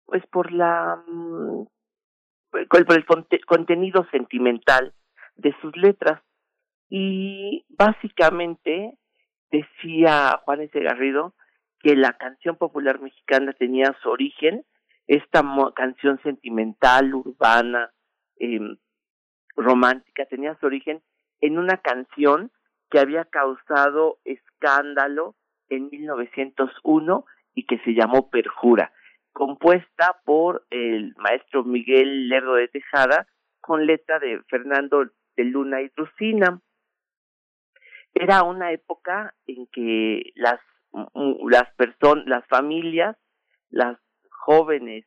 pues por la mm, por el conte- contenido sentimental de sus letras. Y básicamente decía Juan S. Garrido que la canción popular mexicana tenía su origen esta canción sentimental urbana eh, romántica tenía su origen en una canción que había causado escándalo en 1901 y que se llamó Perjura, compuesta por el maestro Miguel Lerdo de Tejada con letra de Fernando de Luna y Drusina. Era una época en que las mm, las personas, las familias, las jóvenes,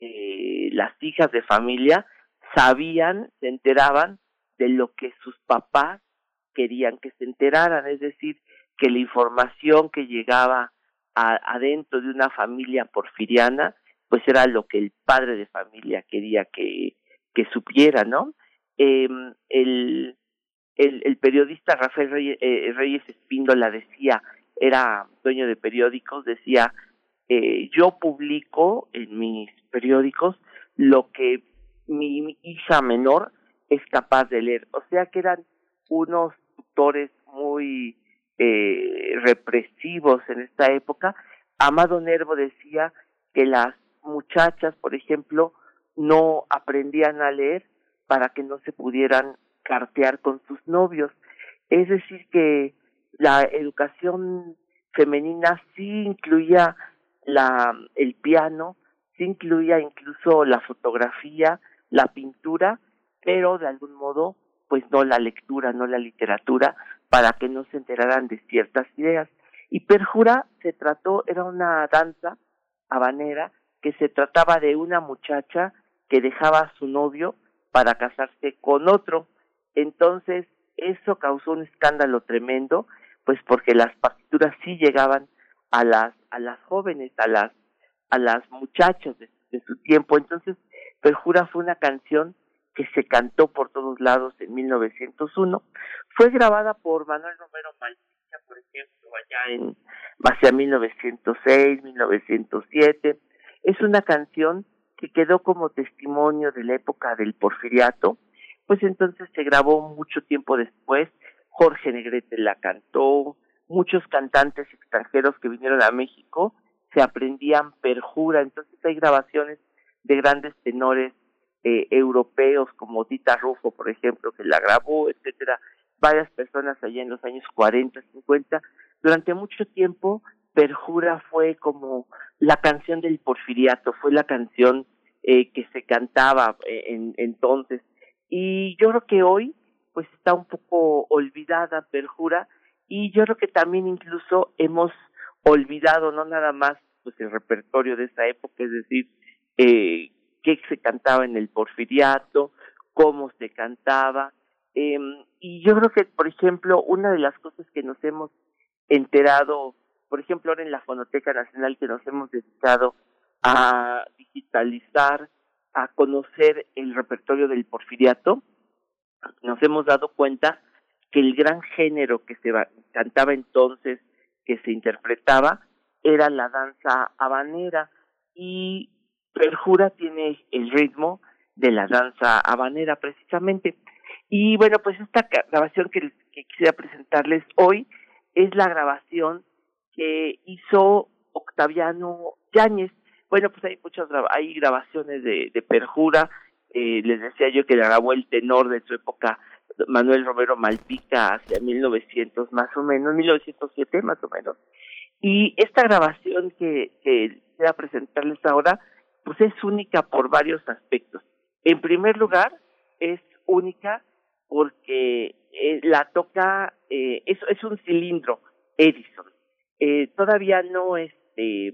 eh, las hijas de familia sabían, se enteraban de lo que sus papás querían que se enteraran, es decir, que la información que llegaba adentro de una familia porfiriana, pues era lo que el padre de familia quería que, que supiera, ¿no? Eh, el, el, periodista Rafael Reyes, eh, Reyes Espíndola decía, era dueño de periódicos, decía, eh, yo publico en mis periódicos lo que mi, mi hija menor es capaz de leer. O sea que eran unos tutores muy eh, represivos en esta época. Amado Nervo decía que las muchachas, por ejemplo, no aprendían a leer para que no se pudieran cartear con sus novios. Es decir, que la educación femenina sí incluía la, el piano, sí incluía incluso la fotografía, la pintura, pero de algún modo, pues no la lectura, no la literatura, para que no se enteraran de ciertas ideas. Y Perjura se trató, era una danza habanera que se trataba de una muchacha que dejaba a su novio para casarse con otro. Entonces, eso causó un escándalo tremendo, pues porque las partituras sí llegaban a las a las jóvenes, a las a las muchachas de, su tiempo. Entonces, Perjura fue una canción que se cantó por todos lados en 1901. Fue grabada por Manuel Romero Malpica, por ejemplo, allá en hacia 1906, 1907. Es una canción que quedó como testimonio de la época del porfiriato, pues entonces se grabó mucho tiempo después. Jorge Negrete la cantó, muchos cantantes extranjeros que vinieron a México se aprendían perjura, entonces hay grabaciones de grandes tenores eh, europeos como Tita Rufo, por ejemplo, que la grabó, etcétera, varias personas allá en los años 40, 50. Durante mucho tiempo, Perjura fue como la canción del porfiriato, fue la canción eh, que se cantaba eh, en, entonces. Y yo creo que hoy, pues está un poco olvidada Perjura, y yo creo que también incluso hemos olvidado no nada más pues el repertorio de esa época, es decir, eh, qué se cantaba en el porfiriato, cómo se cantaba, eh, y yo creo que, por ejemplo, una de las cosas que nos hemos enterado, por ejemplo, ahora en la Fonoteca Nacional que nos hemos dedicado a digitalizar, a conocer el repertorio del porfiriato, nos hemos dado cuenta que el gran género que se cantaba entonces, que se interpretaba, era la danza habanera y Perjura tiene el ritmo de la danza habanera precisamente. Y bueno, pues esta grabación que, que quisiera presentarles hoy es la grabación que hizo Octaviano Yáñez. Bueno, pues hay muchas hay grabaciones de, Perjura, eh, les decía yo que grabó el tenor de su época, Manuel Romero Malpica, hacia 1900 más o menos, 1907 más o menos. Y esta grabación que, que voy a presentarles ahora, pues es única por varios aspectos. En primer lugar, es única porque eh, la toca, eh, es, es un cilindro Edison. Eh, todavía no este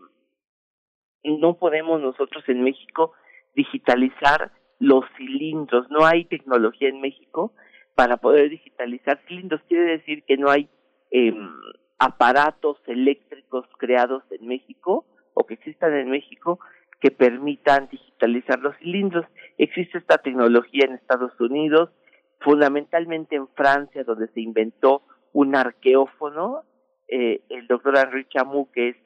no podemos nosotros en México digitalizar los cilindros. No hay tecnología en México para poder digitalizar cilindros. Quiere decir que no hay em, aparatos eléctricos creados en México o que existan en México que permitan digitalizar los cilindros. Existe esta tecnología en Estados Unidos, fundamentalmente en Francia, donde se inventó un arqueófono. Eh, el doctor Henri Chamou, que es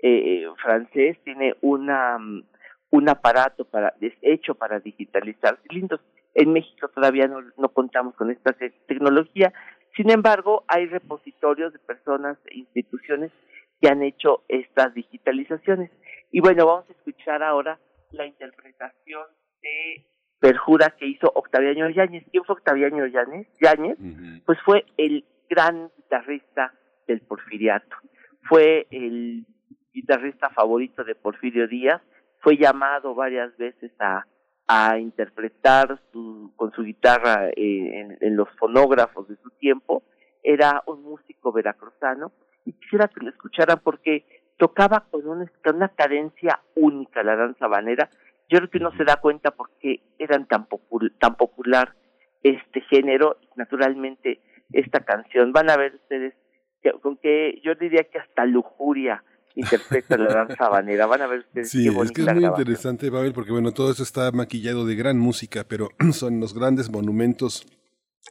eh, francés, tiene una mm, un aparato para hecho para digitalizar cilindros. En México todavía no, no contamos con esta te- tecnología. Sin embargo, hay repositorios de personas e instituciones que han hecho estas digitalizaciones. Y bueno, vamos a escuchar ahora la interpretación de Perjura que hizo Octaviano Yáñez. ¿Quién fue Octaviano Yáñez? Yáñez, pues fue el gran guitarrista del Porfiriato. Fue el guitarrista favorito de Porfirio Díaz. Fue llamado varias veces a, a interpretar su, con su guitarra eh, en, los fonógrafos de su tiempo. Era un músico veracruzano y quisiera que lo escucharan porque tocaba con una, cadencia única la danza habanera. Yo creo que uno se da cuenta por qué eran tan, tan popular este género naturalmente esta canción. Van a ver ustedes que, con que yo diría que hasta lujuria interpreta la danza habanera. Van a ver ustedes Sí, qué es bonita que es muy grabación. interesante, Babel, porque bueno, todo eso está maquillado de gran música, pero [CLEARS THROAT] son los grandes monumentos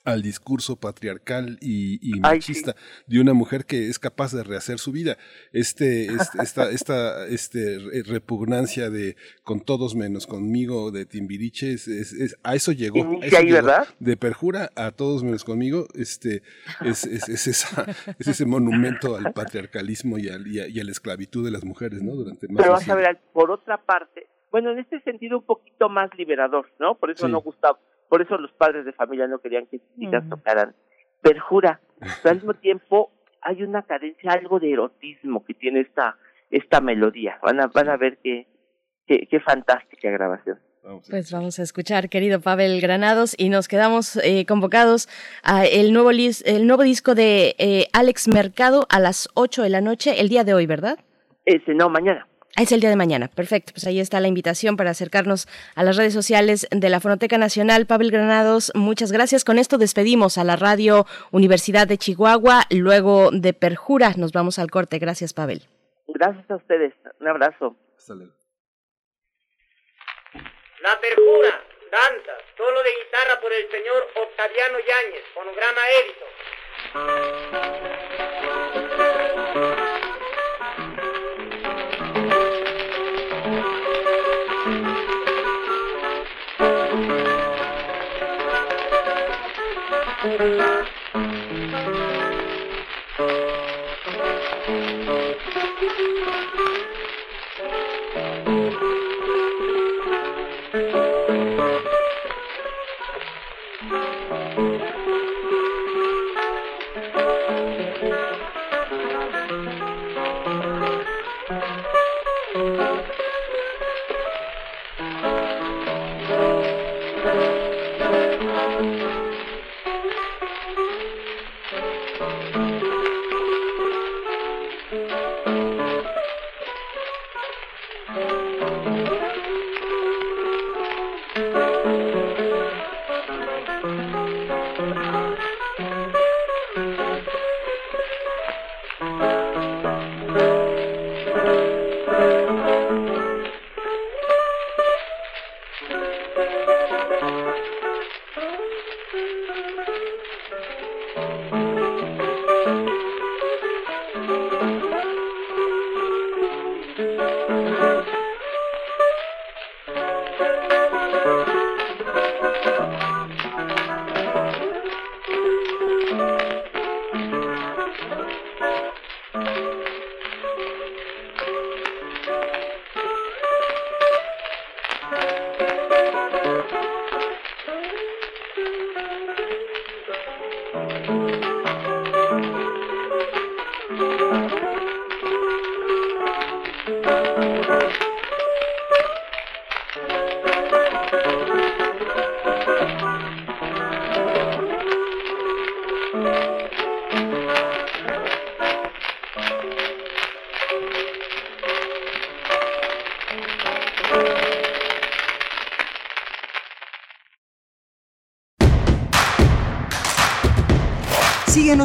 al discurso patriarcal y, y Ay, machista de una mujer que es capaz de rehacer su vida. Este, este- esta, esta este, re- repugnancia de con todos menos conmigo de Timbiriche, es, es- es- a eso llegó. a eso ahí, llegó. ¿verdad? De perjura a todos menos conmigo, este, es, es, es esa, es ese monumento al patriarcalismo y, al, y, a, y a la esclavitud de las mujeres, ¿no? Durante más Pero vas a ver, por otra parte, bueno, en este sentido un poquito más liberador, ¿no? Por eso Sí. no gustaba, por eso los padres de familia no querían que sus hijas tocaran perjura. [LAUGHS] Pero al mismo tiempo hay una cadencia, algo de erotismo que tiene esta esta melodía. Van a van a ver qué qué, qué fantástica grabación. Pues vamos a escuchar, querido Pavel Granados, y nos quedamos eh, convocados a el nuevo, lis- el nuevo disco de eh, Alex Mercado a las 8 de la noche, el día de hoy, ¿verdad? Ese no mañana. Ah, Es el día de mañana, perfecto. Pues ahí está la invitación para acercarnos a las redes sociales de la Fonoteca Nacional. Pavel Granados, muchas gracias. Con esto despedimos a la Radio Universidad de Chihuahua. Luego de Perjura nos vamos al corte. Gracias, Pavel. Gracias a ustedes. Un abrazo. La perjura, danza, solo de guitarra por el señor Octaviano Yáñez, fonograma Edison. Música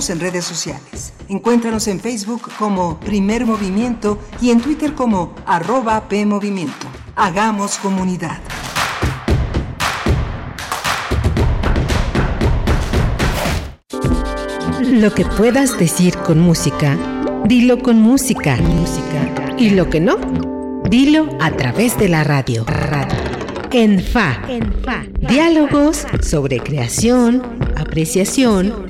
Síguenos en redes sociales. Encuéntranos en Facebook como Primer Movimiento y en Twitter como arroba PMovimiento. Hagamos comunidad. Lo que puedas decir con música, dilo con música. música. Y lo que no, dilo a través de la radio. radio. En FA. Diálogos sobre creación, apreciación,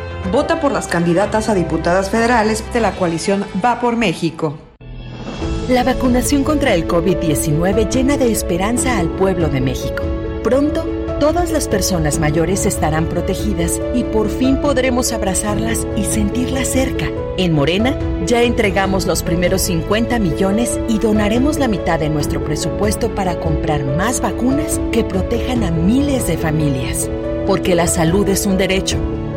Vota por las candidatas a diputadas federales de la coalición Va por México. La vacunación contra el COVID-19 llena de esperanza al pueblo de México. Pronto, todas las personas mayores estarán protegidas y por fin podremos abrazarlas y sentirlas cerca. En Morena, ya entregamos los primeros 50 millones y donaremos la mitad de nuestro presupuesto para comprar más vacunas que protejan a miles de familias. Porque la salud es un derecho,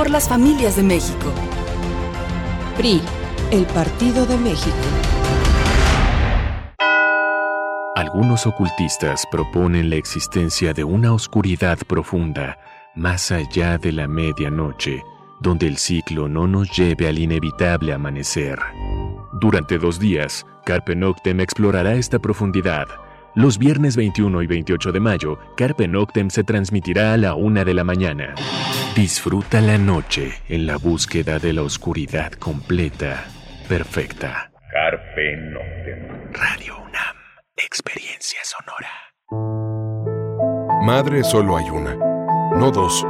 por las familias de México. PRI, el Partido de México. Algunos ocultistas proponen la existencia de una oscuridad profunda más allá de la medianoche, donde el ciclo no nos lleve al inevitable amanecer. Durante dos días, Carpe Noctem explorará esta profundidad. Los viernes 21 y 28 de mayo, Carpe Noctem se transmitirá a la una de la mañana. Disfruta la noche en la búsqueda de la oscuridad completa, perfecta. Carpe Noctem. Radio UNAM. Experiencia sonora. Madre solo hay una, no dos.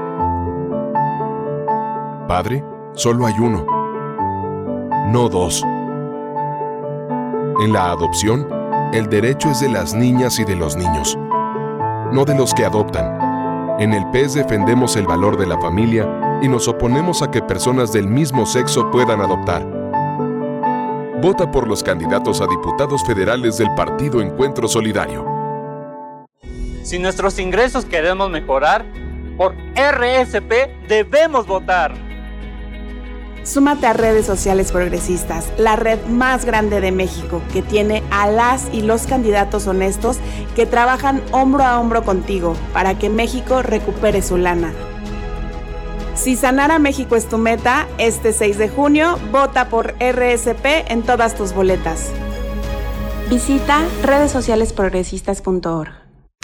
Padre solo hay uno, no dos. En la adopción, el derecho es de las niñas y de los niños, no de los que adoptan. En el PES defendemos el valor de la familia y nos oponemos a que personas del mismo sexo puedan adoptar. Vota por los candidatos a diputados federales del Partido Encuentro Solidario. Si nuestros ingresos queremos mejorar, por RSP debemos votar. Súmate a redes sociales progresistas, la red más grande de México, que tiene a las y los candidatos honestos que trabajan hombro a hombro contigo para que México recupere su lana. Si sanar a México es tu meta, este 6 de junio vota por RSP en todas tus boletas. Visita redesocialesprogresistas.org.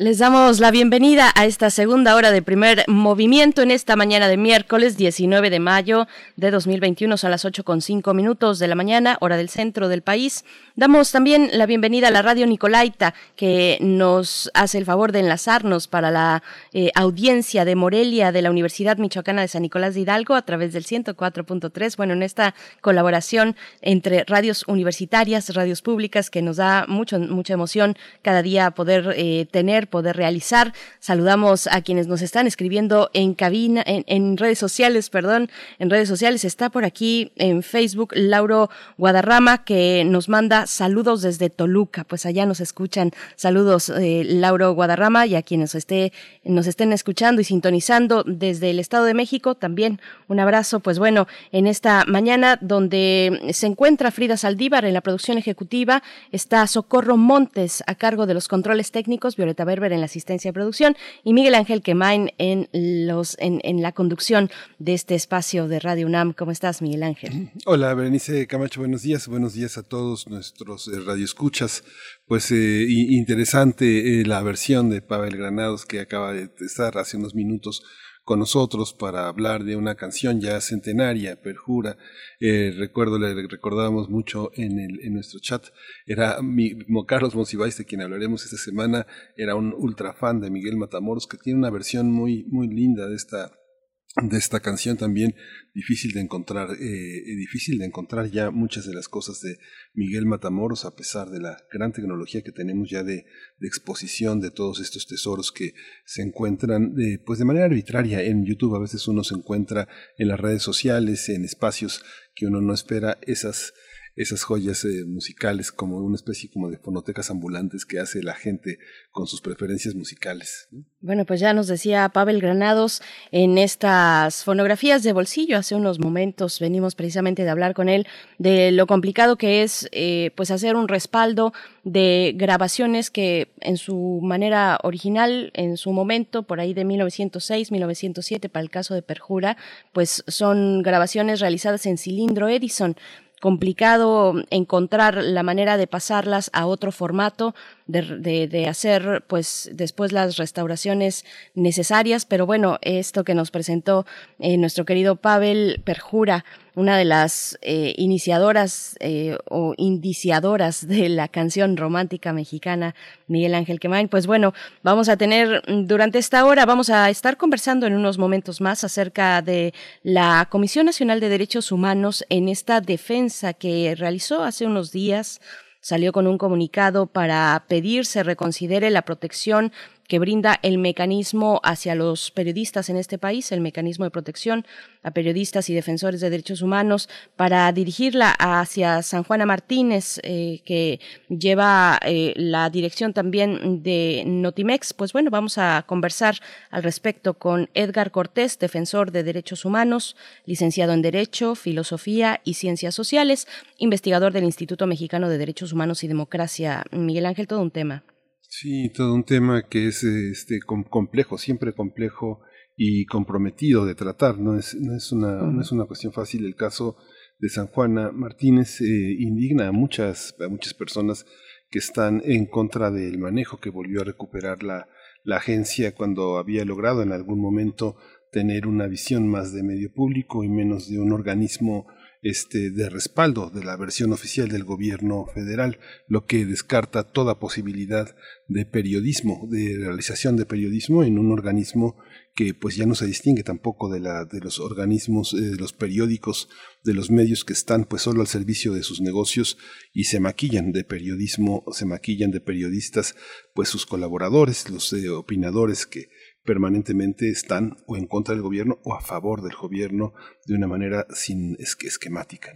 Les damos la bienvenida a esta segunda hora de primer movimiento en esta mañana de miércoles 19 de mayo de 2021 a las 8 con 5 minutos de la mañana, hora del centro del país. Damos también la bienvenida a la radio Nicolaita que nos hace el favor de enlazarnos para la eh, audiencia de Morelia de la Universidad Michoacana de San Nicolás de Hidalgo a través del 104.3. Bueno, en esta colaboración entre radios universitarias, radios públicas que nos da mucho, mucha emoción cada día poder eh, tener poder realizar. Saludamos a quienes nos están escribiendo en cabina, en, redes sociales, perdón, en redes sociales. Está por aquí en Facebook Lauro Guadarrama que nos manda saludos desde Toluca. Pues allá nos escuchan. Saludos, eh, Lauro Guadarrama, y a quienes esté, nos estén escuchando y sintonizando desde el Estado de México. También un abrazo, pues bueno, en esta mañana donde se encuentra Frida Saldívar en la producción ejecutiva, está Socorro Montes a cargo de los controles técnicos, Violeta En la asistencia de producción y Miguel Ángel Quemain en los en, en, la conducción de este espacio de Radio UNAM. ¿Cómo estás, Miguel Ángel? [CLEARS THROAT] Hola, Berenice Camacho, buenos días. Buenos días a todos nuestros eh, radioescuchas. Pues eh, interesante eh, la versión de Pavel Granados que acaba de estar hace unos minutos con nosotros para hablar de una canción ya centenaria, Perjura. Eh, recuerdo, le recordábamos mucho en, el, en nuestro chat. Era mi, Carlos Monsiváis, de quien hablaremos esta semana, era un ultra fan de Miguel Matamoros, que tiene una versión muy, muy linda de esta, de esta canción también difícil de encontrar eh, difícil de encontrar ya muchas de las cosas de Miguel Matamoros a pesar de la gran tecnología que tenemos ya de, exposición de todos estos tesoros que se encuentran eh, pues de manera arbitraria en YouTube. A veces uno se encuentra en las redes sociales en espacios que uno no espera esas esas joyas eh, musicales como una especie como de fonotecas ambulantes que hace la gente con sus preferencias musicales. Bueno, pues ya nos decía Pavel Granados en estas fonografías de bolsillo hace unos momentos venimos precisamente de hablar con él de lo complicado que es eh, pues hacer un respaldo de grabaciones que en su manera original, en su momento, por ahí de 1906, 1907, para el caso de Perjura, pues son grabaciones realizadas en cilindro Edison complicado encontrar la manera de pasarlas a otro formato, de, de, de, hacer pues después las restauraciones necesarias, pero bueno, esto que nos presentó eh, nuestro querido Pavel Perjura, una de las eh, iniciadoras eh, o indiciadoras de la canción romántica mexicana, Miguel Ángel Quemain, pues bueno, vamos a tener durante esta hora, vamos a estar conversando en unos momentos más acerca de la Comisión Nacional de Derechos Humanos en esta defensa que realizó hace unos días salió con un comunicado para pedir se reconsidere la protección que brinda el mecanismo hacia los periodistas en este país, el mecanismo de protección a periodistas y defensores de derechos humanos, para dirigirla hacia San Juana Martínez, eh, que lleva eh, la dirección también de Notimex. Pues bueno, vamos a conversar al respecto con Edgar Cortés, defensor de derechos humanos, licenciado en Derecho, Filosofía y Ciencias Sociales, investigador del Instituto Mexicano de Derechos Humanos y Democracia. Miguel Ángel, todo un tema. Sí, todo un tema que es este complejo, siempre complejo y comprometido de tratar. No es, no es, una, no es una cuestión fácil. El caso de San Juana Martínez eh, indigna a muchas, a muchas personas que están en contra del manejo que volvió a recuperar la, la agencia cuando había logrado en algún momento tener una visión más de medio público y menos de un organismo este, de respaldo de la versión oficial del gobierno federal, lo que descarta toda posibilidad de periodismo, de realización de periodismo en un organismo que pues ya no se distingue tampoco de, la, de los organismos, eh, de los periódicos, de los medios que están pues solo al servicio de sus negocios y se maquillan de periodismo, se maquillan de periodistas pues sus colaboradores, los eh, opinadores que permanentemente están o en contra del gobierno o a favor del gobierno de una manera sin esquemática.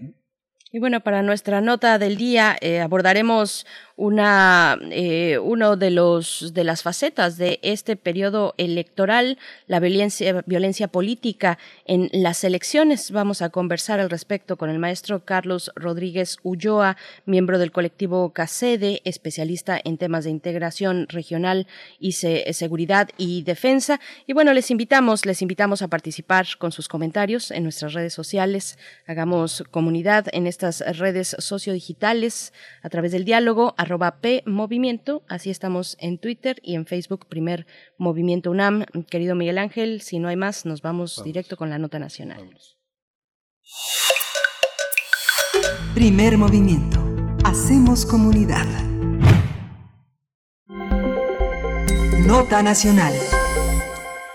Y bueno, para nuestra nota del día eh, abordaremos una eh, uno de los de las facetas de este periodo electoral, la violencia violencia política en las elecciones. Vamos a conversar al respecto con el maestro Carlos Rodríguez Ulloa, miembro del colectivo CACEDE, especialista en temas de integración regional y se, seguridad y defensa. Y bueno, les invitamos les invitamos a participar con sus comentarios en nuestras redes sociales. Hagamos comunidad en estas redes sociodigitales a través del diálogo arroba P Movimiento, así estamos en Twitter y en Facebook, Primer Movimiento UNAM. Querido Miguel Ángel, si no hay más, nos vamos, directo con la nota nacional. Primer movimiento. Hacemos comunidad. Nota nacional.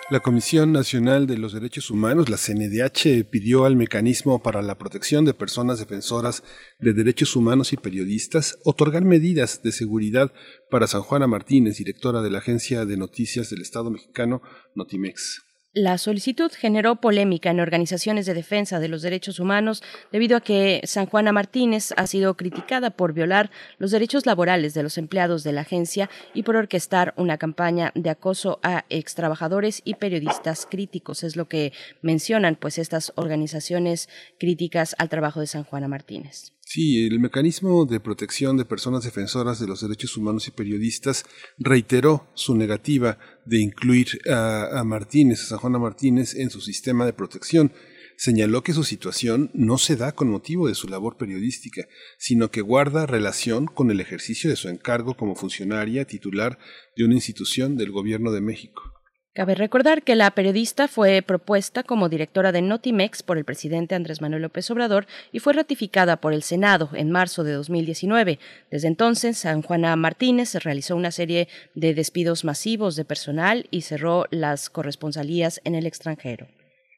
La Comisión Nacional de los Derechos Humanos, la CNDH, pidió al Mecanismo para la Protección de Personas Defensoras de Derechos Humanos y Periodistas otorgar medidas de seguridad para San Juana Martínez, directora de la Agencia de Noticias del Estado mexicano, Notimex. La solicitud generó polémica en organizaciones de defensa de los derechos humanos debido a que San Juana Martínez ha sido criticada por violar los derechos laborales de los empleados de la agencia y por orquestar una campaña de acoso a extrabajadores y periodistas críticos. Es lo que mencionan pues estas organizaciones críticas al trabajo de San Juana Martínez. Sí, el mecanismo de protección de personas defensoras de los derechos humanos y periodistas reiteró su negativa de incluir a, Martínez, a San Martínez, en su sistema de protección. Señaló que su situación no se da con motivo de su labor periodística, sino que guarda relación con el ejercicio de su encargo como funcionaria titular de una institución del Gobierno de México. Cabe recordar que la periodista fue propuesta como directora de Notimex por el presidente Andrés Manuel López Obrador y fue ratificada por el Senado en marzo de 2019. Desde entonces, San Juana Martínez realizó una serie de despidos masivos de personal y cerró las corresponsalías en el extranjero.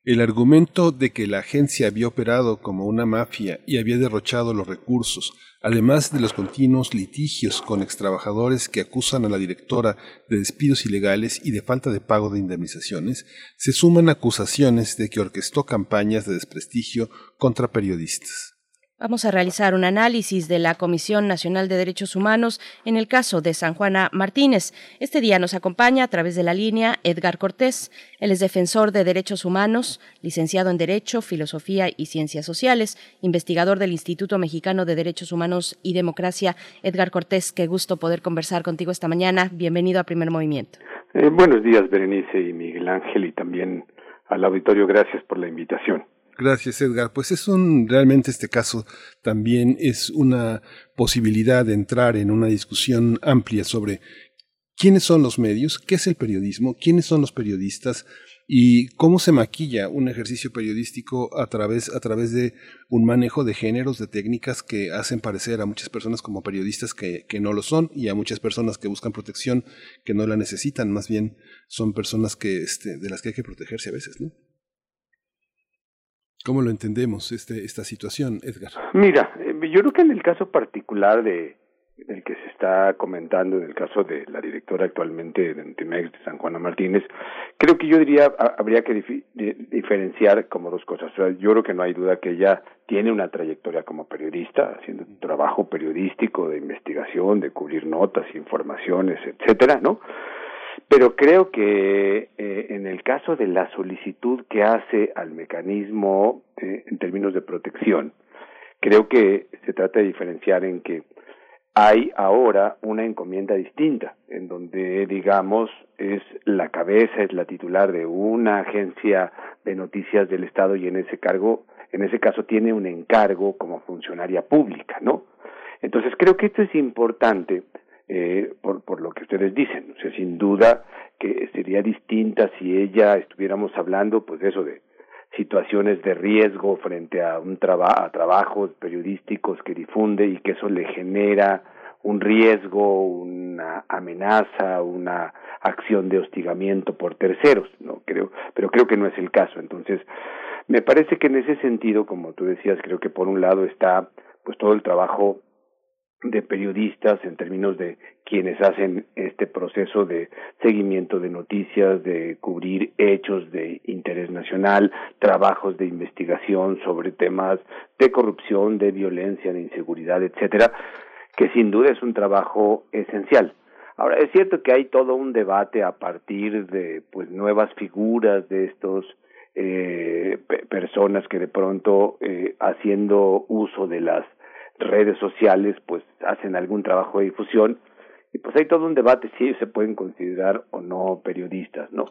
El argumento de que la agencia había operado como una mafia y había derrochado los recursos, además de los continuos litigios con extrabajadores que acusan a la directora de despidos ilegales y de falta de pago de indemnizaciones, se suman acusaciones de que orquestó campañas de desprestigio contra periodistas. Vamos a realizar un análisis de la Comisión Nacional de Derechos Humanos en el caso de San Juana Martínez. Este día nos acompaña a través de la línea Edgar Cortés. Él es defensor de derechos humanos, licenciado en Derecho, Filosofía y Ciencias Sociales, investigador del Instituto Mexicano de Derechos Humanos y Democracia. Edgar Cortés, qué gusto poder conversar contigo esta mañana. Bienvenido a Primer Movimiento. Eh, buenos días, Berenice y Miguel Ángel, y también al auditorio. Gracias por la invitación. Gracias, Edgar. Pues es un, realmente este caso también es una posibilidad de entrar en una discusión amplia sobre quiénes son los medios, qué es el periodismo, quiénes son los periodistas y cómo se maquilla un ejercicio periodístico a través, a través de un manejo de géneros, de técnicas que hacen parecer a muchas personas como periodistas que, que no lo son y a muchas personas que buscan protección que no la necesitan, más bien son personas que, este, de las que hay que protegerse a veces, ¿no? ¿Cómo lo entendemos este, esta situación, Edgar? Mira, eh, yo creo que en el caso particular de del que se está comentando, en el caso de la directora actualmente de Antimex de San Juana Martínez, creo que yo diría habría que diferenciar como dos cosas. O sea, yo creo que no hay duda que ella tiene una trayectoria como periodista, haciendo trabajo periodístico de investigación, de cubrir notas, informaciones, etcétera, ¿no? Pero creo que eh, en el caso de la solicitud que hace al mecanismo eh, en términos de protección, creo que se trata de diferenciar en que hay ahora una encomienda distinta, en donde, digamos, es la cabeza, es la titular de una agencia de noticias del Estado y en ese cargo, en ese caso tiene un encargo como funcionaria pública, ¿no? Entonces creo que esto es importante eh, por, por lo que ustedes dicen, o sea, sin duda que sería distinta si ella estuviéramos hablando, pues de eso de situaciones de riesgo frente a un traba a trabajos periodísticos que difunde y que eso le genera un riesgo, una amenaza, una acción de hostigamiento por terceros, no creo, pero creo que no es el caso. Entonces, me parece que en ese sentido, como tú decías, creo que por un lado está pues todo el trabajo de periodistas en términos de quienes hacen este proceso de seguimiento de noticias, de cubrir hechos de interés nacional, trabajos de investigación sobre temas de corrupción, de violencia, de inseguridad, etcétera, que sin duda es un trabajo esencial. Ahora es cierto que hay todo un debate a partir de pues nuevas figuras de estos eh, pe- personas que de pronto eh, haciendo uso de las redes sociales pues hacen algún trabajo de difusión y pues hay todo un debate si ellos se pueden considerar o no periodistas, ¿no?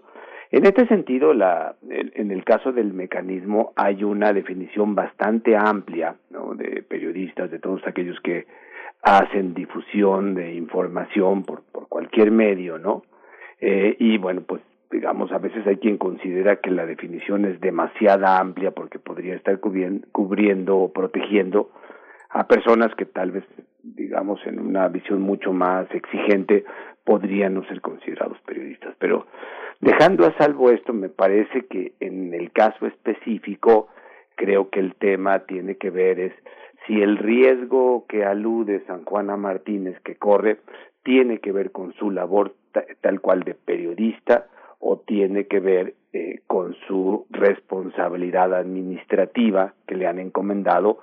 En este sentido, la, en el caso del mecanismo hay una definición bastante amplia, ¿no? De periodistas, de todos aquellos que hacen difusión de información por, por cualquier medio, ¿no? Eh, y bueno, pues digamos, a veces hay quien considera que la definición es demasiada amplia porque podría estar cubriendo o protegiendo a personas que tal vez, digamos, en una visión mucho más exigente podrían no ser considerados periodistas. Pero dejando a salvo esto, me parece que en el caso específico, creo que el tema tiene que ver es si el riesgo que alude San Juana Martínez que corre tiene que ver con su labor tal cual de periodista o tiene que ver eh, con su responsabilidad administrativa que le han encomendado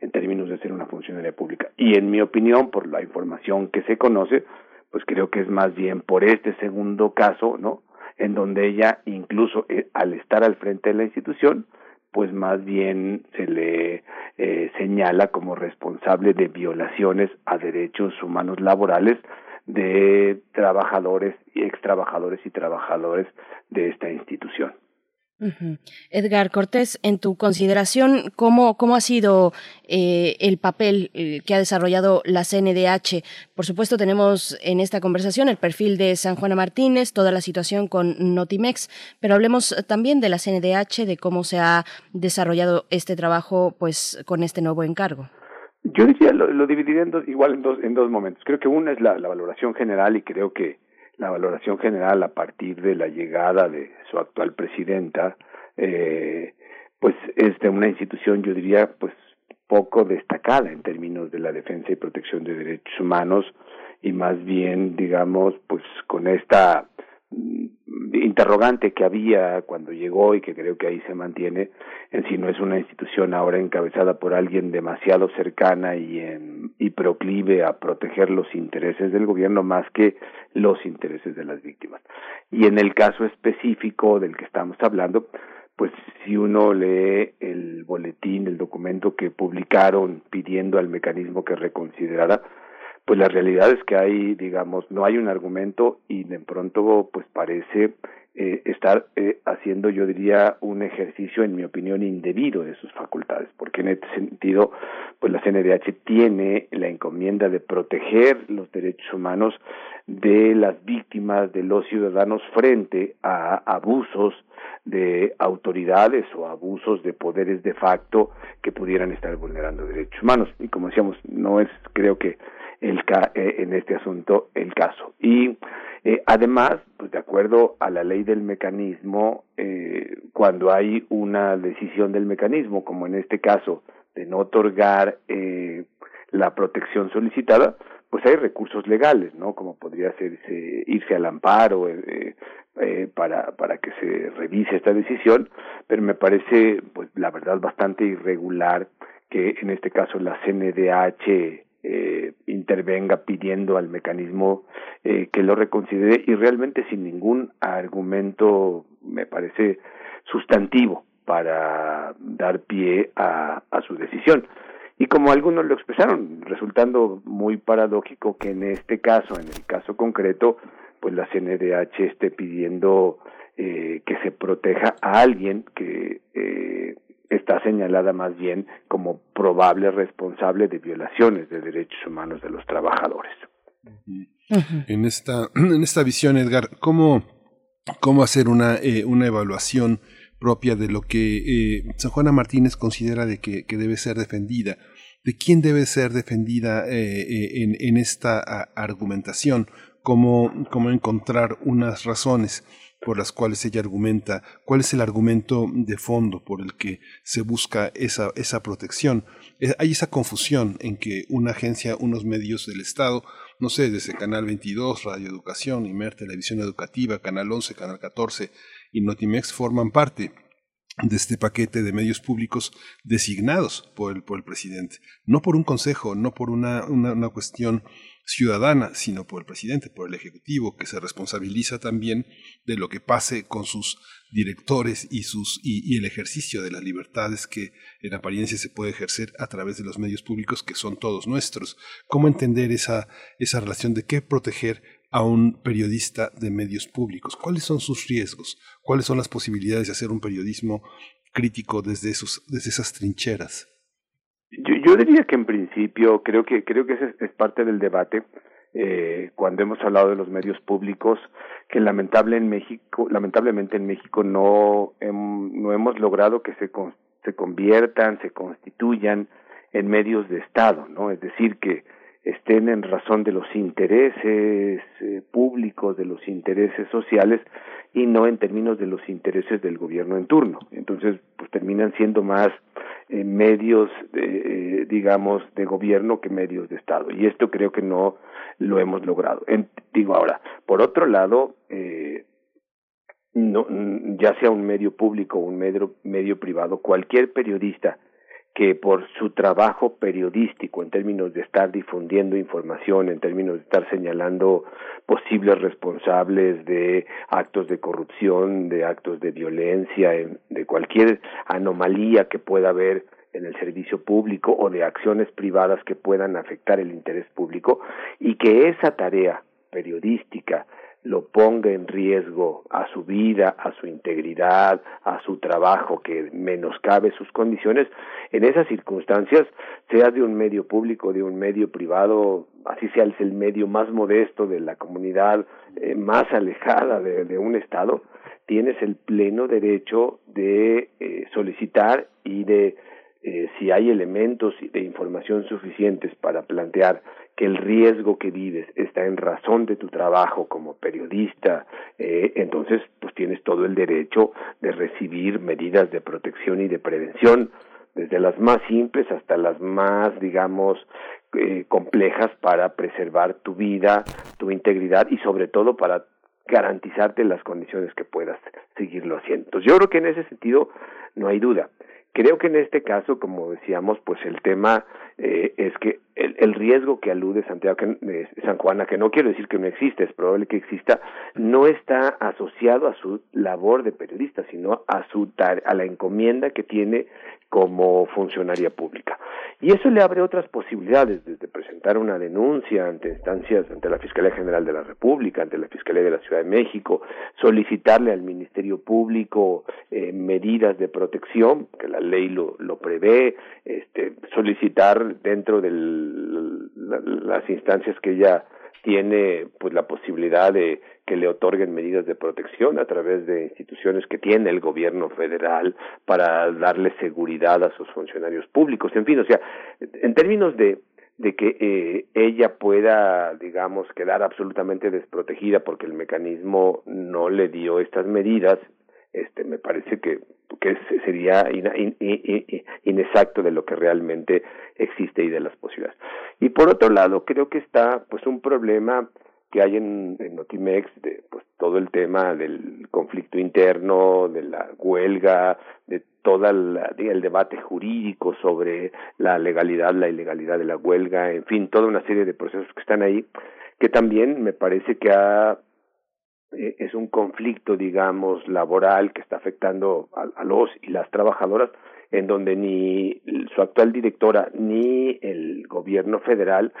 en términos de ser una funcionaria pública. Y en mi opinión, por la información que se conoce, pues creo que es más bien por este segundo caso, ¿no? En donde ella, incluso eh, al estar al frente de la institución, pues más bien se le eh, señala como responsable de violaciones a derechos humanos laborales de trabajadores y ex trabajadores y trabajadores de esta institución. Edgar Cortés, en tu consideración, ¿cómo, cómo ha sido eh, el papel eh, que ha desarrollado la CNDH? Por supuesto, tenemos en esta conversación el perfil de San Juana Martínez, toda la situación con Notimex, pero hablemos también de la CNDH, de cómo se ha desarrollado este trabajo pues, con este nuevo encargo. Yo diría, lo, lo dividiría en dos, igual en dos, en dos momentos. Creo que una es la, la valoración general y creo que la valoración general a partir de la llegada de su actual presidenta, eh, pues es de una institución, yo diría, pues poco destacada en términos de la defensa y protección de derechos humanos y más bien, digamos, pues con esta interrogante que había cuando llegó y que creo que ahí se mantiene, en si no es una institución ahora encabezada por alguien demasiado cercana y, en, y proclive a proteger los intereses del gobierno más que los intereses de las víctimas. Y en el caso específico del que estamos hablando, pues si uno lee el boletín, el documento que publicaron pidiendo al mecanismo que reconsiderara, pues la realidad es que hay, digamos, no hay un argumento y de pronto pues parece eh, estar eh, haciendo, yo diría, un ejercicio, en mi opinión, indebido de sus facultades, porque en este sentido, pues la CNDH tiene la encomienda de proteger los derechos humanos de las víctimas, de los ciudadanos frente a abusos de autoridades o abusos de poderes de facto que pudieran estar vulnerando derechos humanos. Y como decíamos, no es, creo que el eh, en este asunto el caso. Y eh, además, pues de acuerdo a la ley del mecanismo, eh, cuando hay una decisión del mecanismo, como en este caso, de no otorgar eh, la protección solicitada, pues hay recursos legales, ¿no? Como podría ser irse al amparo eh, eh, para, para que se revise esta decisión, pero me parece, pues la verdad, bastante irregular que en este caso la CNDH eh, intervenga pidiendo al mecanismo eh, que lo reconsidere y realmente sin ningún argumento me parece sustantivo para dar pie a, su decisión. Y como algunos lo expresaron, resultando muy paradójico que en este caso, en el caso concreto, pues la CNDH esté pidiendo eh, que se proteja a alguien que eh, está señalada más bien como probable responsable de violaciones de derechos humanos de los trabajadores. En esta, [CLEARS THROAT] en esta visión, Edgar, ¿cómo, cómo hacer una, eh, una evaluación propia de lo que eh, San Juana Martínez considera de que, que, debe ser defendida? ¿De quién debe ser defendida eh, eh en, en, esta argumentación? ¿Cómo, ¿Cómo encontrar unas razones? Por las cuales ella argumenta, cuál es el argumento de fondo por el que se busca esa, esa protección. Eh, hay esa confusión en que una agencia, unos medios del Estado, no sé, desde Canal 22, Radio Educación, IMER, Televisión Educativa, Canal 11, Canal 14 y Notimex forman parte de este paquete de medios públicos designados por el, por el presidente, no por un consejo, no por una, una, una cuestión ciudadana, sino por el presidente, por el Ejecutivo, que se responsabiliza también de lo que pase con sus directores y, sus, y, el ejercicio de las libertades que en apariencia se puede ejercer a través de los medios públicos que son todos nuestros. ¿Cómo entender esa, esa relación de qué proteger a un periodista de medios públicos? ¿Cuáles son sus riesgos? ¿Cuáles son las posibilidades de hacer un periodismo crítico desde, esos, desde esas trincheras? Yo, yo diría que en principio creo que creo que ese es parte del debate eh, cuando hemos hablado de los medios públicos que lamentable en México lamentablemente en México no no hemos logrado que se con- se conviertan se constituyan en medios de Estado no es decir que estén en razón de los intereses eh, públicos de los intereses sociales y no en términos de los intereses del gobierno en turno. Entonces pues terminan siendo más eh, medios eh, digamos de gobierno que medios de estado. Y esto creo que no lo hemos logrado. En- digo ahora por otro lado eh, no, ya sea un medio público o un medio, medio privado, cualquier periodista que por su trabajo periodístico, en términos de estar difundiendo información, en términos de estar señalando posibles responsables de actos de corrupción, de actos de violencia, en- de cualquier anomalía que pueda haber en el servicio público o de acciones privadas que puedan afectar el interés público y que esa tarea periodística lo ponga en riesgo a su vida, a su integridad, a su trabajo, que menoscabe sus condiciones, en esas circunstancias, sea de un medio público, de un medio privado, así sea el medio más modesto de la comunidad, eh, más alejada de, de un Estado, tienes el pleno derecho de eh, solicitar y de eh, si hay elementos de información suficientes para plantear el riesgo que vives está en razón de tu trabajo como periodista, eh, entonces pues tienes todo el derecho de recibir medidas de protección y de prevención, desde las más simples hasta las más, digamos, eh, complejas para preservar tu vida, tu integridad y sobre todo para garantizarte las condiciones que puedas seguirlo haciendo. Entonces, yo creo que en ese sentido no hay duda. Creo que en este caso, como decíamos, pues el tema eh, es que el, el riesgo que alude Santiago que, eh, San Juana, que no quiero decir que no existe, es probable que exista, no está asociado a su labor de periodista, sino a su a la encomienda que tiene como funcionaria pública. Y eso le abre otras posibilidades, desde presentar una denuncia ante instancias, ante la Fiscalía General de la República, ante la Fiscalía de la Ciudad de México, solicitarle al Ministerio Público eh, medidas de protección, que la ley lo, lo prevé, este, solicitar dentro de las instancias que ella tiene pues la posibilidad de que le otorguen medidas de protección a través de instituciones que tiene el gobierno federal para darle seguridad a sus funcionarios públicos. En fin o sea en términos de de que eh, ella pueda digamos quedar absolutamente desprotegida porque el mecanismo no le dio estas medidas este me parece que que se- sería inexacto de lo que realmente existe y de las posibilidades. Y por otro lado, creo que está pues un problema que hay en, Notimex de pues todo el tema del conflicto interno, de la huelga, de todo el debate jurídico sobre la legalidad, la ilegalidad de la huelga, en fin, toda una serie de procesos que están ahí, que también me parece que ha eh, es un conflicto, digamos, laboral que está afectando a, a los y las trabajadoras, en donde ni su actual directora ni el gobierno federal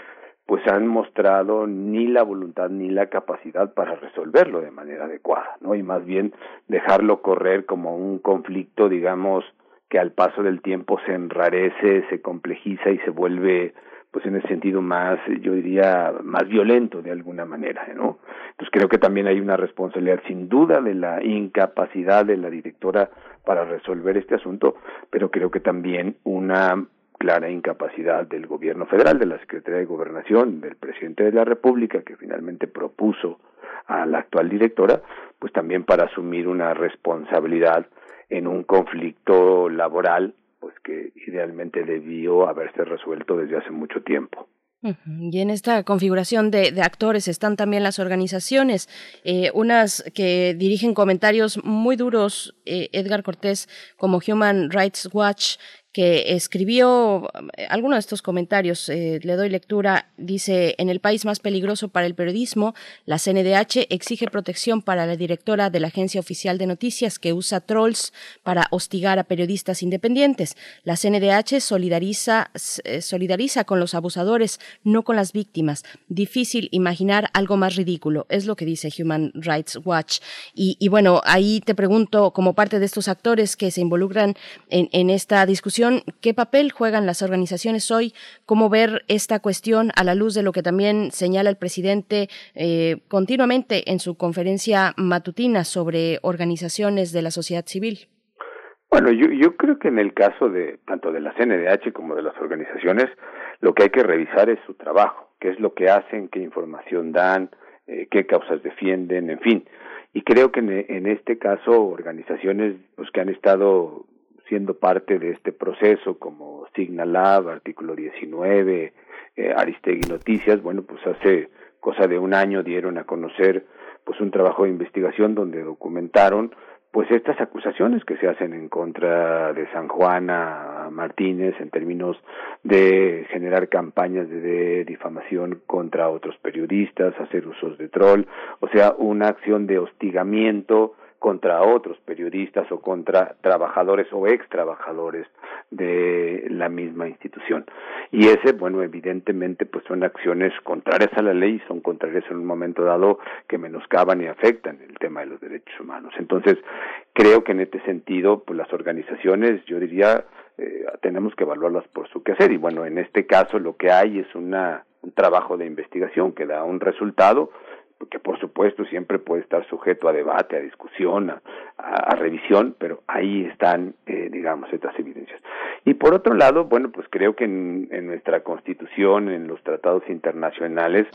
pues han mostrado ni la voluntad ni la capacidad para resolverlo de manera adecuada, ¿no? Y más bien dejarlo correr como un conflicto, digamos, que al paso del tiempo se enrarece, se complejiza y se vuelve pues en el sentido más, yo diría, más violento de alguna manera, ¿no? Entonces creo que también hay una responsabilidad sin duda de la incapacidad de la directora para resolver este asunto, pero creo que también una clara incapacidad del gobierno federal, de la Secretaría de Gobernación, del presidente de la República, que finalmente propuso a la actual directora, pues también para asumir una responsabilidad en un conflicto laboral pues que idealmente debió haberse resuelto desde hace mucho tiempo. Y en esta configuración de, de actores están también las organizaciones, eh, unas que dirigen comentarios muy duros, eh, Edgar Cortés como Human Rights Watch, que escribió eh, algunos de estos comentarios, eh, le doy lectura, dice, en el país más peligroso para el periodismo, la CNDH exige protección para la directora de la Agencia Oficial de Noticias que usa trolls para hostigar a periodistas independientes. La CNDH solidariza, eh, solidariza con los abusadores, no con las víctimas. Difícil imaginar algo más ridículo, es lo que dice Human Rights Watch. Y, y bueno, ahí te pregunto, como parte de estos actores que se involucran en, en esta discusión, ¿qué papel juegan las organizaciones hoy? ¿Cómo ver esta cuestión a la luz de lo que también señala el presidente eh, continuamente en su conferencia matutina sobre organizaciones de la sociedad civil? Bueno, yo, creo que en el caso de tanto de la CNDH como de las organizaciones, lo que hay que revisar es su trabajo, qué es lo que hacen, qué información dan, eh, qué causas defienden, en fin. Y creo que en, en este caso organizaciones pues, que han estado siendo parte de este proceso como Signalab, Artículo 19, eh, Aristegui Noticias, bueno, pues hace cosa de un año dieron a conocer pues un trabajo de investigación donde documentaron pues estas acusaciones que se hacen en contra de San Juana Martínez en términos de generar campañas de difamación contra otros periodistas, hacer usos de troll, o sea, una acción de hostigamiento contra otros periodistas o contra trabajadores o ex trabajadores de la misma institución. Y ese, bueno, evidentemente, pues son acciones contrarias a la ley, son contrarias en un momento dado que menoscaban y afectan el tema de los derechos humanos. Entonces, creo que en este sentido, pues las organizaciones, yo diría, eh, tenemos que evaluarlas por su quehacer. Y bueno, en este caso lo que hay es una, un trabajo de investigación que da un resultado, que por supuesto siempre puede estar sujeto a debate, a discusión, a, revisión, pero ahí están, eh, digamos, estas evidencias. Y por otro lado, bueno, pues creo que en, en nuestra Constitución, en los tratados internacionales,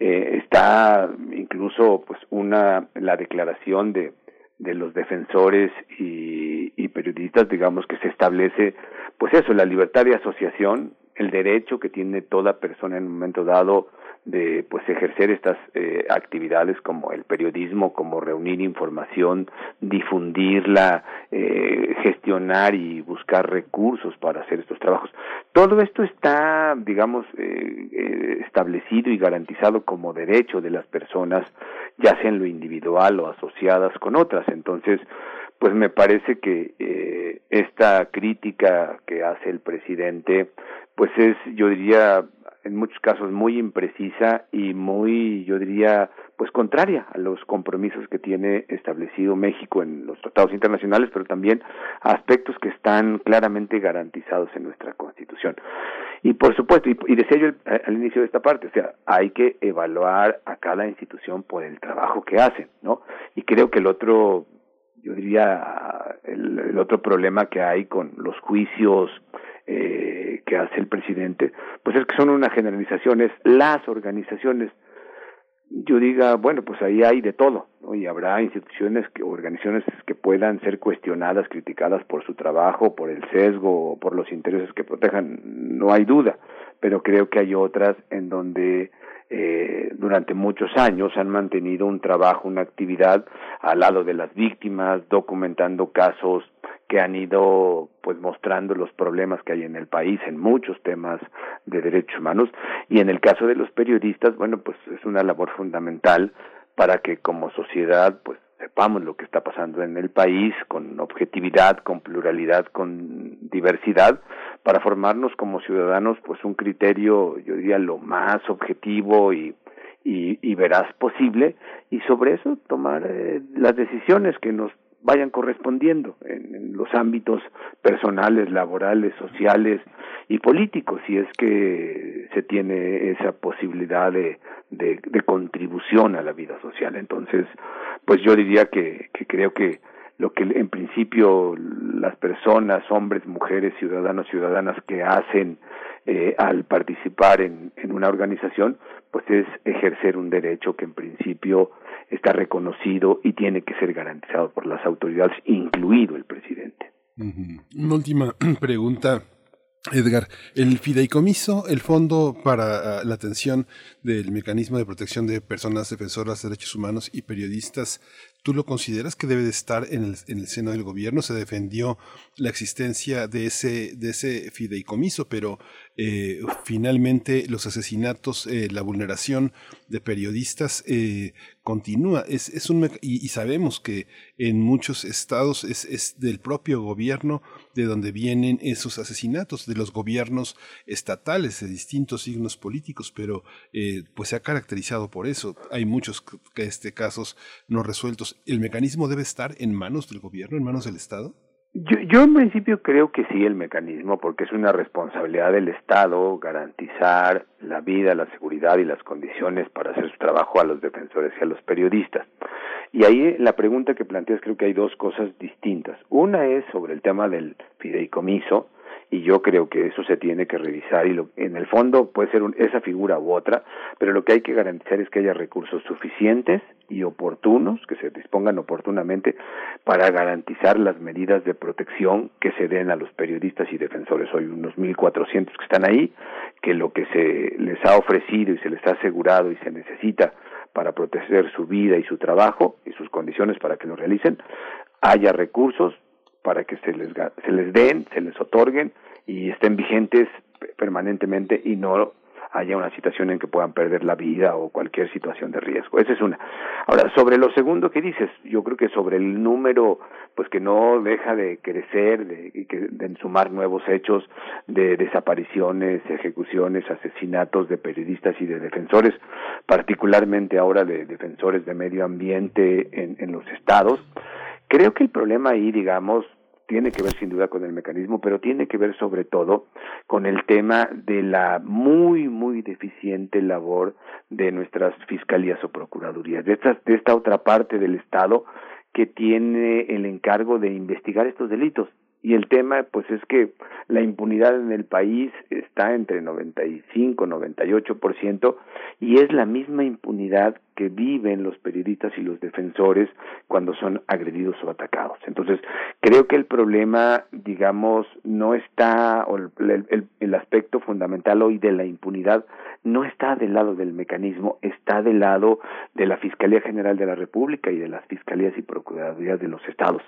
eh, está incluso, pues, una la declaración de de los defensores y, y periodistas, digamos, que se establece, pues eso, la libertad de asociación, el derecho que tiene toda persona en un momento dado de pues ejercer estas eh, actividades como el periodismo, como reunir información, difundirla, eh, gestionar y buscar recursos para hacer estos trabajos. Todo esto está, digamos, eh, eh, establecido y garantizado como derecho de las personas, ya sea en lo individual o asociadas con otras. Entonces, pues me parece que eh, esta crítica que hace el presidente, pues es, yo diría, en muchos casos muy imprecisa y muy, yo diría, pues contraria a los compromisos que tiene establecido México en los tratados internacionales, pero también a aspectos que están claramente garantizados en nuestra Constitución. Y por supuesto, y, y decía yo al, inicio de esta parte, o sea, hay que evaluar a cada institución por el trabajo que hacen, ¿no? Y creo que el otro yo diría el, el, otro problema que hay con los juicios eh, que hace el presidente, pues es que son unas generalizaciones, las organizaciones, yo diga, bueno, pues ahí hay de todo, y habrá instituciones que, organizaciones que puedan ser cuestionadas, criticadas por su trabajo, por el sesgo, por los intereses que protejan, no hay duda, pero creo que hay otras en donde eh, durante muchos años han mantenido un trabajo, una actividad al lado de las víctimas, documentando casos que han ido pues mostrando los problemas que hay en el país en muchos temas de derechos humanos. Y en el caso de los periodistas, bueno, pues es una labor fundamental para que como sociedad pues sepamos lo que está pasando en el país con objetividad, con pluralidad, con diversidad, para formarnos como ciudadanos pues un criterio, yo diría, lo más objetivo y, y, y veraz posible y sobre eso tomar eh, las decisiones que nos vayan correspondiendo en, los ámbitos personales, laborales, sociales y políticos, si es que se tiene esa posibilidad de, de, de contribución a la vida social. Entonces, pues yo diría que, que creo que lo que en principio las personas, hombres, mujeres, ciudadanos, ciudadanas que hacen eh, al participar en, en una organización, pues es ejercer un derecho que en principio está reconocido y tiene que ser garantizado por las autoridades, incluido el presidente. Una última [CLEARS THROAT] pregunta. Edgar, el fideicomiso, el Fondo para uh, la Atención del Mecanismo de Protección de Personas Defensoras de Derechos Humanos y Periodistas, ¿tú lo consideras que debe de estar en el, en el seno del gobierno? Se defendió la existencia de ese, de ese fideicomiso, pero eh, finalmente los asesinatos, eh, la vulneración de periodistas eh, continúa. Es, es un, y, y, sabemos que en muchos estados es, es, del propio gobierno de donde vienen esos asesinatos, de los gobiernos estatales de distintos signos políticos, pero eh, pues se ha caracterizado por eso. Hay muchos este, casos no resueltos. ¿El mecanismo debe estar en manos del gobierno, en manos del Estado? Yo, yo en principio creo que sí el mecanismo, porque es una responsabilidad del Estado garantizar la vida, la seguridad y las condiciones para hacer su trabajo a los defensores y a los periodistas. Y ahí la pregunta que planteas creo que hay dos cosas distintas. Una es sobre el tema del fideicomiso, y yo creo que eso se tiene que revisar y lo, en el fondo puede ser un- esa figura u otra, pero lo que hay que garantizar es que haya recursos suficientes y oportunos, que se dispongan oportunamente para garantizar las medidas de protección que se den a los periodistas y defensores. Hoy unos 1.400 que están ahí, que lo que se les ha ofrecido y se les ha asegurado y se necesita para proteger su vida y su trabajo y sus condiciones para que lo realicen, haya recursos para que se les, se les den, se les otorguen y estén vigentes pe- permanentemente y no haya una situación en que puedan perder la vida o cualquier situación de riesgo. Esa es una. Ahora, sobre lo segundo que dices, yo creo que sobre el número, pues que no deja de crecer, de, que, de sumar nuevos hechos de desapariciones, ejecuciones, asesinatos de periodistas y de defensores, particularmente ahora de defensores de medio ambiente en, en los estados, Creo que el problema ahí, digamos, tiene que ver sin duda con el mecanismo, pero tiene que ver sobre todo con el tema de la muy, muy deficiente labor de nuestras fiscalías o procuradurías, de, estas, de esta otra parte del Estado que tiene el encargo de investigar estos delitos. Y el tema, pues, es que la impunidad en el país está entre 95, 98%, y es la misma impunidad que viven los periodistas y los defensores cuando son agredidos o atacados. Entonces, creo que el problema, digamos, no está, o el, el, aspecto fundamental hoy de la impunidad no está del lado del mecanismo, está del lado de la Fiscalía General de la República y de las fiscalías y procuradurías de los estados,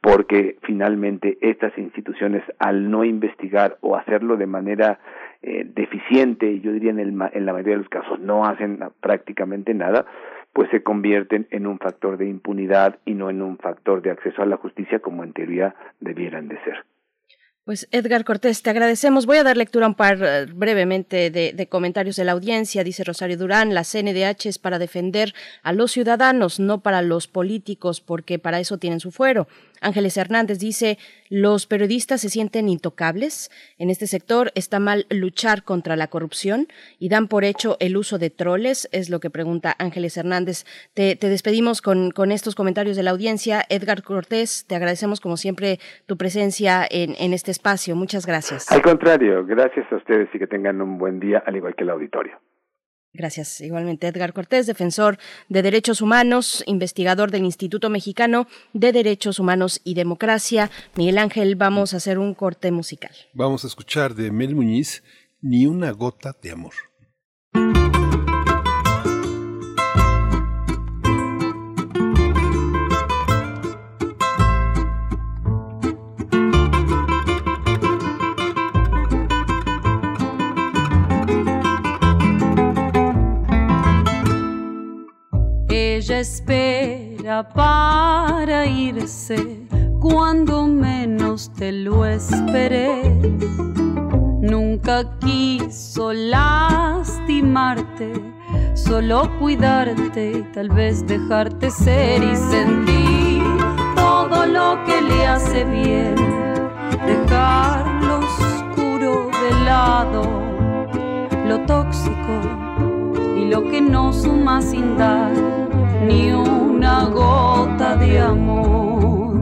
porque finalmente estas instituciones, al no investigar o hacerlo de manera eh, deficiente, yo diría en, el, en la mayoría de los casos no hacen prácticamente nada, pues se convierten en un factor de impunidad y no en un factor de acceso a la justicia como en teoría debieran de ser. Pues Edgar Cortés, te agradecemos. Voy a dar lectura un par uh, brevemente de, de, comentarios de la audiencia. Dice Rosario Durán, la CNDH es para defender a los ciudadanos, no para los políticos, porque para eso tienen su fuero. Ángeles Hernández dice, los periodistas se sienten intocables. En este sector está mal luchar contra la corrupción y dan por hecho el uso de troles, es lo que pregunta Ángeles Hernández. Te, te despedimos con, con, estos comentarios de la audiencia. Edgar Cortés, te agradecemos como siempre tu presencia en, en este espacio. Muchas gracias. Al contrario, gracias a ustedes y que tengan un buen día, al igual que el auditorio. Gracias. Igualmente, Edgar Cortés, defensor de derechos humanos, investigador del Instituto Mexicano de Derechos Humanos y Democracia. Miguel Ángel, vamos a hacer un corte musical. Vamos a escuchar de Mel Muñiz, Ni una gota de amor. Espera para irse cuando menos te lo esperé. Nunca quiso lastimarte, solo cuidarte y tal vez dejarte ser y sentir todo lo que le hace bien. Dejar lo oscuro de lado, lo tóxico y lo que no suma sin dar ni una gota de amor.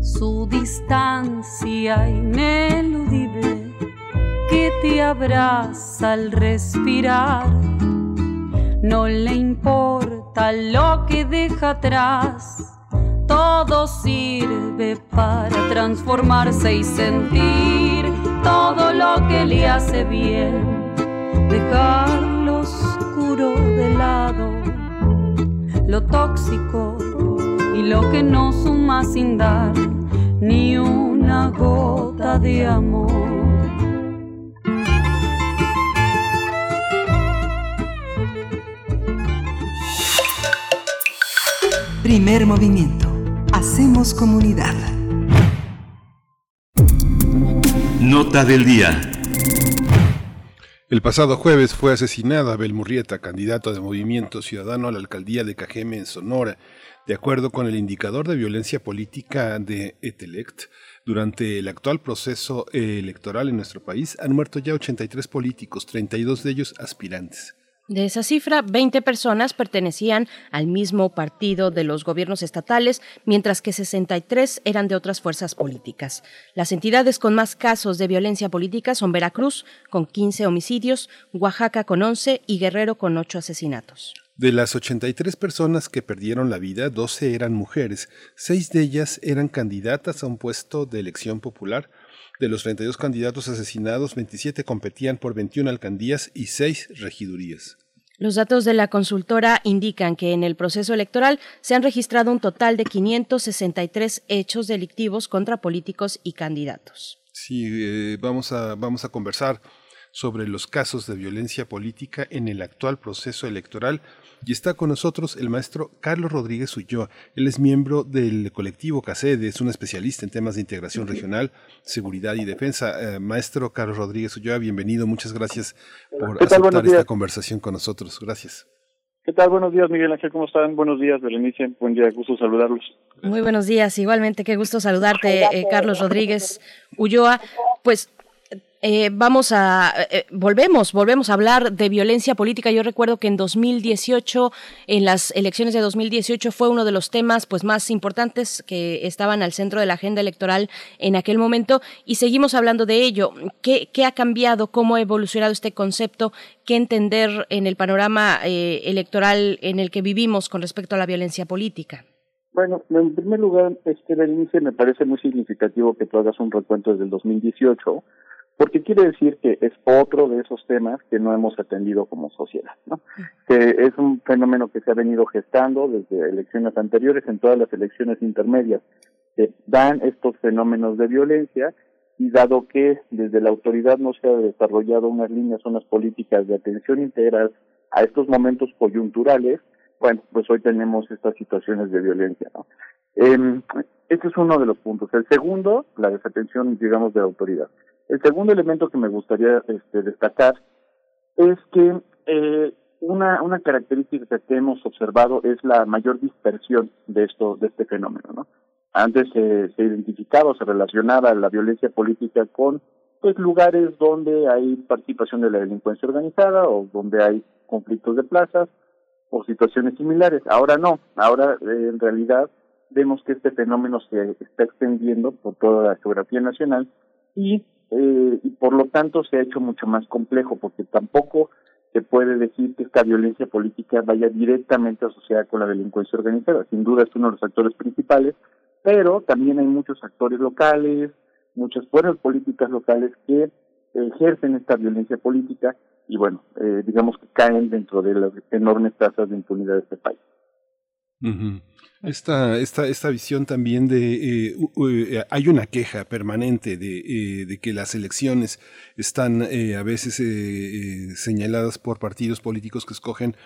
Su distancia que te abraza al respirar. No le importa lo que deja atrás, todo sirve para transformarse y sentir todo lo que le hace bien. Dejar lo oscuro de lado, lo tóxico y lo que no suma sin dar ni una gota de amor. Primer movimiento. Hacemos comunidad. Nota del día. El pasado jueves fue asesinada Abel Murrieta, candidato de Movimiento Ciudadano a la alcaldía de Cajeme en Sonora. De acuerdo con el indicador de violencia política de Etelect, durante el actual proceso electoral en nuestro país han muerto ya 83 políticos, 32 de ellos aspirantes. De esa cifra, 20 personas pertenecían al mismo partido de los gobiernos estatales, mientras que 63 eran de otras fuerzas políticas. Las entidades con más casos de violencia política son Veracruz, con 15 homicidios, Oaxaca con 11 y Guerrero con 8 asesinatos. De las 83 personas que perdieron la vida, 12 eran mujeres, 6 de ellas eran candidatas a un puesto de elección popular. De los 32 candidatos asesinados, 27 competían por 21 alcaldías y 6 regidurías. Los datos de la consultora indican que en el proceso electoral se han registrado un total de 563 hechos delictivos contra políticos y candidatos. Sí, eh, vamos, a, vamos a conversar sobre los casos de violencia política en el actual proceso electoral y está con nosotros el maestro Carlos Rodríguez Ulloa. Él es miembro del colectivo CACEDE, es un especialista en temas de integración regional, seguridad y defensa. Eh, maestro Carlos Rodríguez Ulloa, bienvenido. Muchas gracias por aceptar esta conversación con nosotros. Gracias. ¿Qué tal? Buenos días, Miguel Ángel. ¿Cómo están? Buenos días, Berenice. Buen día, gusto saludarlos. Muy buenos días. Igualmente, qué gusto saludarte, eh, Carlos Rodríguez Ulloa. Pues eh, vamos a eh, volvemos volvemos a hablar de violencia política. Yo recuerdo que en 2018 en las elecciones de 2018 fue uno de los temas pues más importantes que estaban al centro de la agenda electoral en aquel momento y seguimos hablando de ello. Qué, qué ha cambiado cómo ha evolucionado este concepto qué entender en el panorama eh, electoral en el que vivimos con respecto a la violencia política bueno, en primer lugar, este inicio me parece muy significativo que tú hagas un recuento desde el 2018, porque quiere decir que es otro de esos temas que no hemos atendido como sociedad, ¿no? Que es un fenómeno que se ha venido gestando desde elecciones anteriores, en todas las elecciones intermedias, que dan estos fenómenos de violencia y dado que desde la autoridad no se ha desarrollado unas líneas, unas políticas de atención integral a estos momentos coyunturales, bueno, pues hoy tenemos estas situaciones de violencia, ¿no? Eh, este es uno de los puntos. El segundo, la desatención, digamos, de la autoridad. El segundo elemento que me gustaría este, destacar es que eh, una, una característica que hemos observado es la mayor dispersión de esto, de este fenómeno, ¿no? Antes se, se identificaba o se relacionaba la violencia política con pues lugares donde hay participación de la delincuencia organizada o donde hay conflictos de plazas o situaciones similares. Ahora no, ahora eh, en realidad vemos que este fenómeno se está extendiendo por toda la geografía nacional y eh, y por lo tanto se ha hecho mucho más complejo porque tampoco se puede decir que esta violencia política vaya directamente asociada con la delincuencia organizada. Sin duda es uno de los actores principales, pero también hay muchos actores locales, muchas fuerzas políticas locales que ejercen esta violencia política y bueno, eh, digamos que caen dentro de las enormes tasas de impunidad de este país. Esta, esta, esta visión también de eh, eh, hay una queja permanente de, eh, que las elecciones están a veces señaladas por partidos políticos que escogen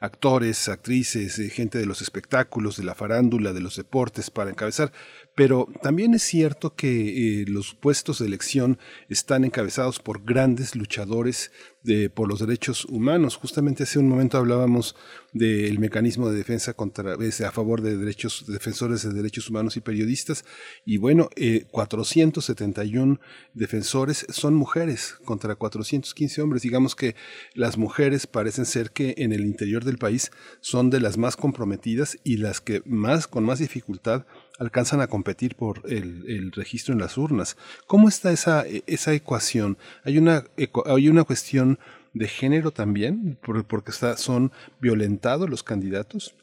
actores, actrices, gente de los espectáculos, de la farándula, de los deportes para encabezar. Pero también es cierto que los puestos de elección están encabezados por grandes luchadores de, por los derechos humanos. Justamente hace un momento hablábamos del mecanismo de defensa contra, a favor de derechos, defensores de derechos humanos y periodistas. Y bueno, eh, 471 defensores son mujeres contra 415 hombres. Digamos que las mujeres parecen ser que en el interior del país son de las más comprometidas y las que más, con más dificultad, alcanzan a competir por el, el, registro en las urnas. ¿Cómo está esa, esa ecuación? ¿Hay una, hay una cuestión de género también? ¿Porque está, son violentados los candidatos?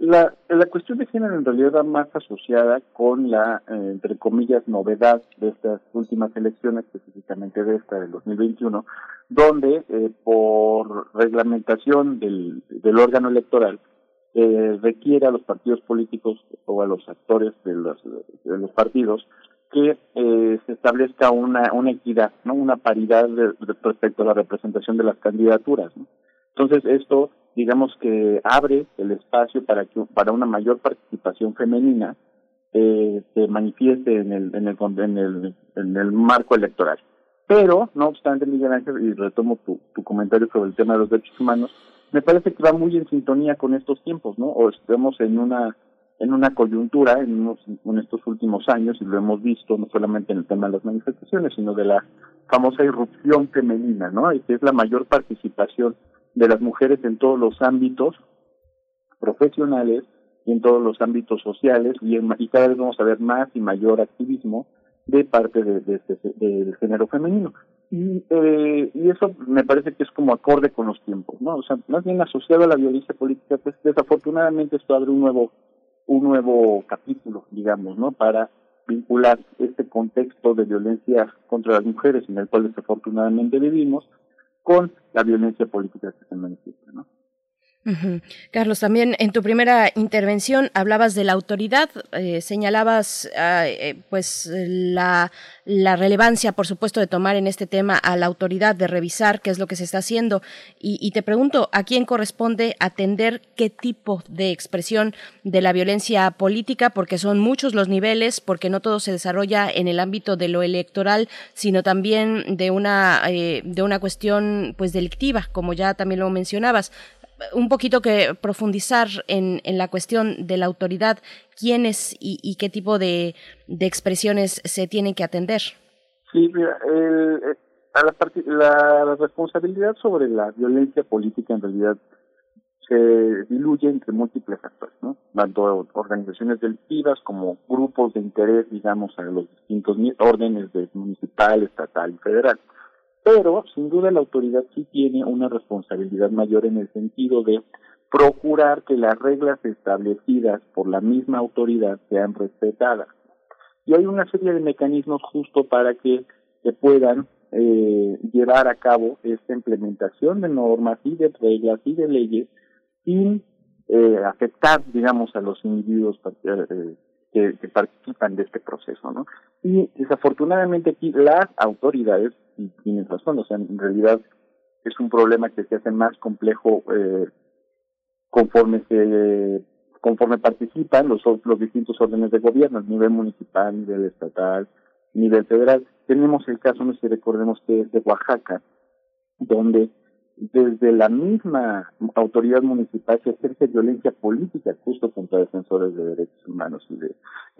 la, la cuestión de género en realidad va más asociada con la, eh, entre comillas, novedad de estas últimas elecciones, específicamente de esta del 2021, donde eh, por reglamentación del, del órgano electoral eh, requiere a los partidos políticos o a los actores de los, de los partidos que eh, se establezca una, una equidad, ¿no? una paridad respecto a la representación de las candidaturas. Entonces, esto digamos que abre el espacio para que para una mayor participación femenina eh, se manifieste en el, en el en el en el marco electoral. Pero, no obstante, Miguel Ángel, y retomo tu, tu comentario sobre el tema de los derechos humanos, me parece que va muy en sintonía con estos tiempos, ¿no? O estamos en una en una coyuntura en, unos, en estos últimos años, y lo hemos visto no solamente en el tema de las manifestaciones, sino de la famosa irrupción femenina, ¿no? Y que es la mayor participación de las mujeres en todos los ámbitos profesionales y en todos los ámbitos sociales, y, cada vez vamos a ver más y mayor activismo de parte de, de, del género femenino. Y, eh, y eso me parece que es como acorde con los tiempos, ¿no? O sea, más bien asociado a la violencia política, pues desafortunadamente esto abre un nuevo, un nuevo capítulo, digamos, ¿no? Para vincular este contexto de violencia contra las mujeres en el cual desafortunadamente vivimos con la violencia política que se manifiesta, ¿no? Carlos, también en tu primera intervención hablabas de la autoridad, eh, señalabas ah, eh, pues la, relevancia, por supuesto, de tomar en este tema a la autoridad, de revisar qué es lo que se está haciendo. Y, y, te pregunto, ¿a quién corresponde atender qué tipo de expresión de la violencia política? Porque son muchos los niveles, porque no todo se desarrolla en el ámbito de lo electoral, sino también de una, eh, de una cuestión pues delictiva, como ya también lo mencionabas un poquito que profundizar en, en la cuestión de la autoridad, quiénes y, y qué tipo de, de, expresiones se tienen que atender. Sí, mira, el, a la, la, responsabilidad sobre la violencia política en realidad se diluye entre múltiples actores, ¿no? Tanto organizaciones delictivas como grupos de interés, digamos, a los distintos órdenes de municipal, estatal y federal. Pero, sin duda, la autoridad sí tiene una responsabilidad mayor en el sentido de procurar que las reglas establecidas por la misma autoridad sean respetadas. Y hay una serie de mecanismos justo para que se puedan eh, llevar a cabo esta implementación de normas y de reglas y de leyes sin eh, afectar, digamos, a los individuos eh, que, participan de este proceso, ¿no? Y desafortunadamente aquí las autoridades, y tienen razón, o sea, en realidad es un problema que se hace más complejo eh, conforme se conforme participan los, los distintos órdenes de gobierno, a nivel municipal, nivel estatal, nivel federal. Tenemos el caso, no sé si recordemos que es de Oaxaca, donde desde la misma autoridad municipal se ejerce violencia política justo contra defensores de derechos humanos y de,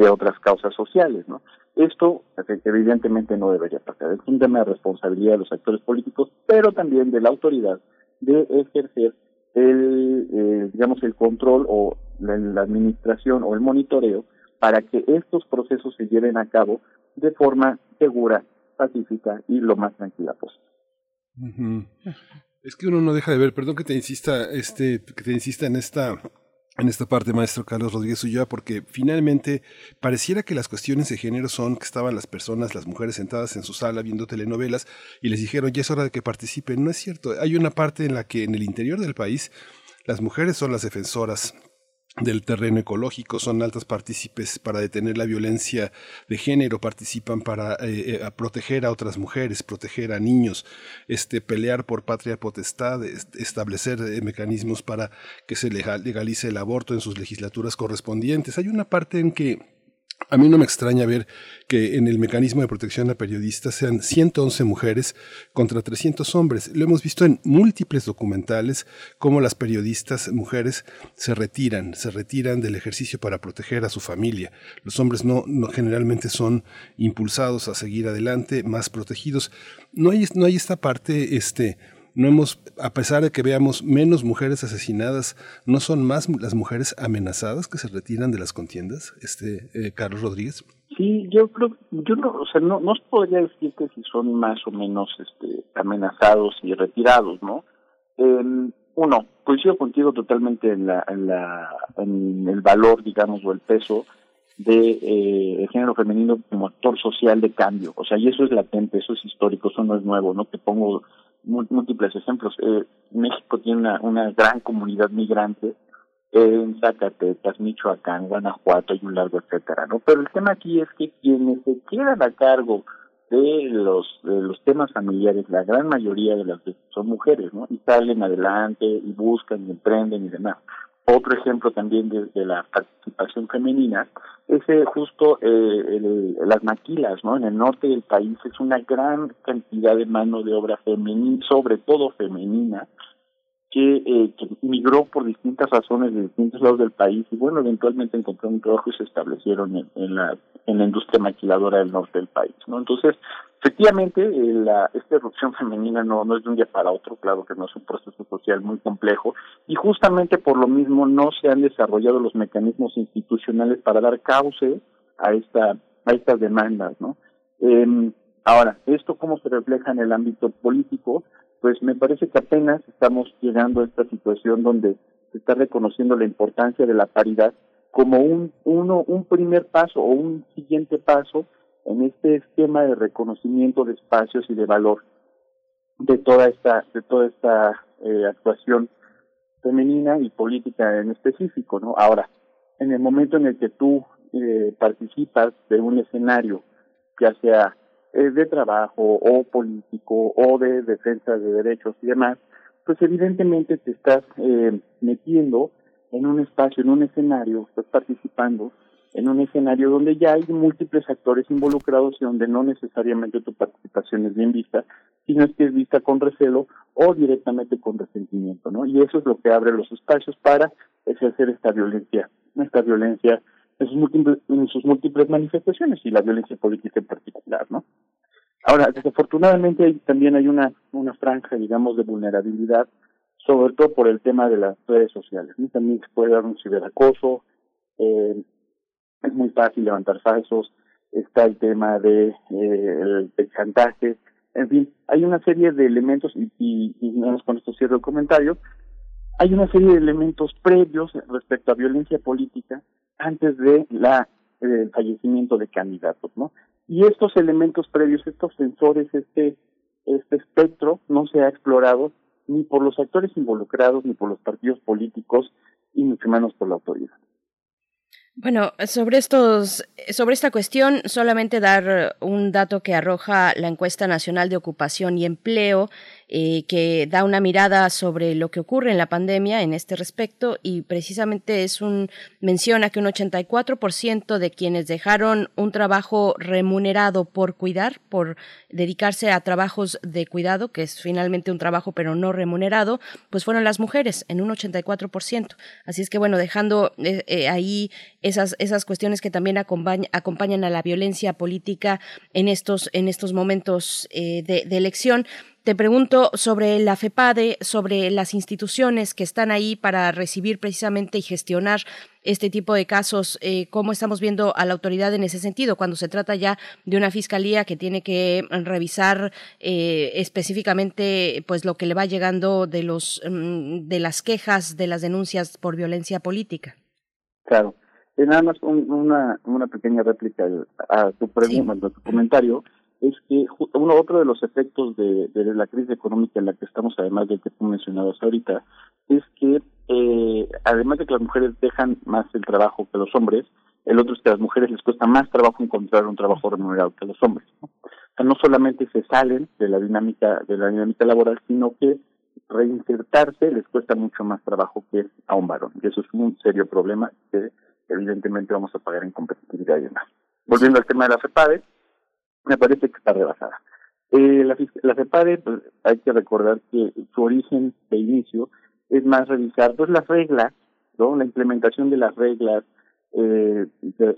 otras causas sociales, ¿no? Esto evidentemente no debería pasar. Es un tema de responsabilidad de los actores políticos, pero también de la autoridad de ejercer el, eh, digamos, el control o la, la administración o el monitoreo para que estos procesos se lleven a cabo de forma segura, pacífica y lo más tranquila posible. Es que uno no deja de ver, perdón que te insista, este, que te insista en esta en esta parte, maestro Carlos Rodríguez Ulloa, porque finalmente pareciera que las cuestiones de género son que estaban las personas, las mujeres sentadas en su sala viendo telenovelas y les dijeron, ya es hora de que participen. No es cierto. Hay una parte en la que en el interior del país las mujeres son las defensoras del terreno ecológico, son altas partícipes para detener la violencia de género, participan para eh, eh proteger a otras mujeres, proteger a niños, este, pelear por patria potestad, establecer eh, mecanismos para que se legalice el aborto en sus legislaturas correspondientes. Hay una parte en que a mí no me extraña ver que en el mecanismo de protección a periodistas sean 111 mujeres contra 300 hombres. Lo hemos visto en múltiples documentales cómo las periodistas mujeres se retiran, se retiran del ejercicio para proteger a su familia. Los hombres no, no generalmente son impulsados a seguir adelante, más protegidos. No hay, no hay esta parte, este, no hemos, a pesar de que veamos menos mujeres asesinadas, ¿no son más las mujeres amenazadas que se retiran de las contiendas, este eh, Carlos Rodríguez? Sí, yo creo, yo no, o sea, no, no podría decir que si son más o menos este, amenazados y retirados, ¿no? Eh, uno, coincido contigo totalmente en la, en la, en el valor, digamos, o el peso de eh, el género femenino como actor social de cambio, o sea, y eso es latente, eso es histórico, eso no es nuevo, ¿no? Te pongo múltiples ejemplos. Eh, México tiene una, una gran comunidad migrante en Zacatecas, Michoacán, Guanajuato y un largo etcétera, ¿no? Pero el tema aquí es que quienes se quedan a cargo de los de los temas familiares, la gran mayoría de las veces son mujeres, ¿no? Y salen adelante y buscan y emprenden y demás. Otro ejemplo también de, la participación femenina es eh, justo eh, las maquilas, ¿no? En el norte del país es una gran cantidad de mano de obra femenina, sobre todo femenina, que, eh, que migró por distintas razones de distintos lados del país y bueno, eventualmente encontraron un trabajo y se establecieron en, la en la industria maquiladora del norte del país, ¿no? Entonces, efectivamente, eh, la, esta erupción femenina no, no es de un día para otro, claro que no es un proceso social muy complejo y justamente por lo mismo no se han desarrollado los mecanismos institucionales para dar cauce a esta a estas demandas, ¿no? Eh, ahora, esto cómo se refleja en el ámbito político, pues me parece que apenas estamos llegando a esta situación donde se está reconociendo la importancia de la paridad como un uno un primer paso o un siguiente paso en este esquema de reconocimiento de espacios y de valor de toda esta de toda esta eh, actuación femenina y política en específico no ahora en el momento en el que tú eh, participas de un escenario ya sea eh, de trabajo o político o de defensa de derechos y demás, pues evidentemente te estás eh, metiendo en un espacio, en un escenario, estás participando en un escenario donde ya hay múltiples actores involucrados y donde no necesariamente tu participación es bien vista, sino es que es vista con recelo o directamente con resentimiento, ¿no? Y eso es lo que abre los espacios para ejercer esta violencia, esta violencia en sus múltiples, en sus múltiples manifestaciones y la violencia política en particular, ¿no? Ahora, desafortunadamente también hay una, una franja, digamos, de vulnerabilidad, sobre todo por el tema de las redes sociales. También se puede dar un ciberacoso, eh, es muy fácil levantar falsos, está el tema de eh, el, chantaje, en fin, hay una serie de elementos, y, y, y con esto cierro el comentario, hay una serie de elementos previos respecto a violencia política antes de la el fallecimiento de candidatos, ¿no? Y estos elementos previos, estos sensores, este este espectro no se ha explorado ni por los actores involucrados, ni por los partidos políticos, y mucho menos por la autoridad. Bueno, sobre estos, sobre esta cuestión, solamente dar un dato que arroja la encuesta nacional de ocupación y empleo eh, que da una mirada sobre lo que ocurre en la pandemia en este respecto y precisamente es un menciona que un 84% de quienes dejaron un trabajo remunerado por cuidar, por dedicarse a trabajos de cuidado, que es finalmente un trabajo pero no remunerado, pues fueron las mujeres en un 84%. Así es que bueno, dejando eh, eh, ahí esas esas cuestiones que también acompañan a la violencia política en estos en estos momentos de, de elección te pregunto sobre la FEPADE, sobre las instituciones que están ahí para recibir precisamente y gestionar este tipo de casos, eh, cómo estamos viendo a la autoridad en ese sentido, cuando se trata ya de una fiscalía que tiene que revisar eh, específicamente pues lo que le va llegando de los mm, de las quejas, de las denuncias por violencia política. Claro. Eh, nada más una, una pequeña réplica a tu pregunta, a tu comentario es que uno otro de los efectos de, de, la crisis económica en la que estamos, además del que tú mencionabas ahorita, es que eh, además de que las mujeres dejan más el trabajo que los hombres, el otro es que a las mujeres les cuesta más trabajo encontrar un trabajo remunerado que a los hombres. ¿no? O sea, no solamente se salen de la dinámica de la dinámica laboral, sino que reinsertarse les cuesta mucho más trabajo que a un varón. Y eso es un serio problema que evidentemente vamos a pagar en competitividad y demás. Volviendo al tema de la FEPADE, me parece que está rebasada. Eh, la, la CEPADE, pues, hay que recordar que su origen de inicio es más revisar pues las reglas, ¿no? La implementación de las reglas eh,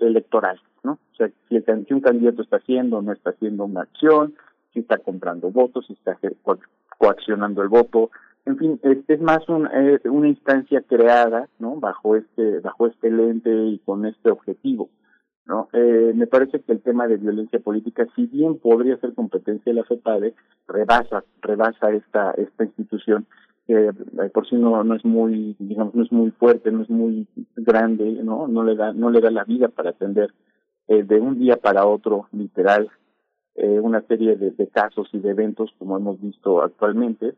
electorales, ¿no? O sea, si, el, si un candidato está haciendo o no está haciendo una acción, si está comprando votos, si está co coaccionando el voto, en fin, es, más un, eh, una instancia creada, ¿no? Bajo este, bajo este lente y con este objetivo. ¿No? Eh, me parece que el tema de violencia política, si bien podría ser competencia de la FEPADE, rebasa, rebasa esta, esta institución que eh, por sí no, no es muy, digamos, no es muy fuerte, no es muy grande, ¿no? No le da, no le da la vida para atender eh, de un día para otro, literal, eh, una serie de, de casos y de eventos como hemos visto actualmente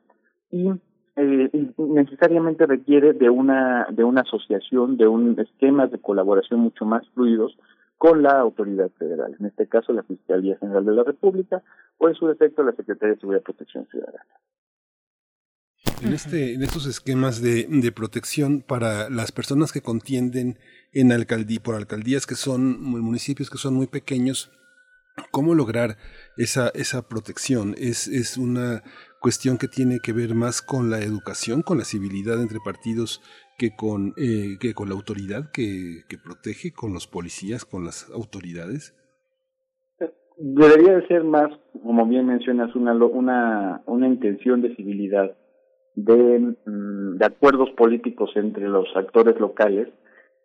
y eh, necesariamente requiere de una de una asociación, de un esquema de colaboración mucho más fluidos con la autoridad federal, en este caso la Fiscalía General de la República o en su defecto la Secretaría de Seguridad y Protección Ciudadana. En, este, en estos esquemas de, de protección para las personas que contienden en alcaldía, por alcaldías que son municipios que son muy pequeños, ¿cómo lograr esa, esa protección? Es, es una cuestión que tiene que ver más con la educación, con la civilidad entre partidos que con, eh, que con la autoridad que, que protege, con los policías, con las autoridades? Debería de ser más, como bien mencionas, una, una, una intención de civilidad, de, mm, de acuerdos políticos entre los actores locales,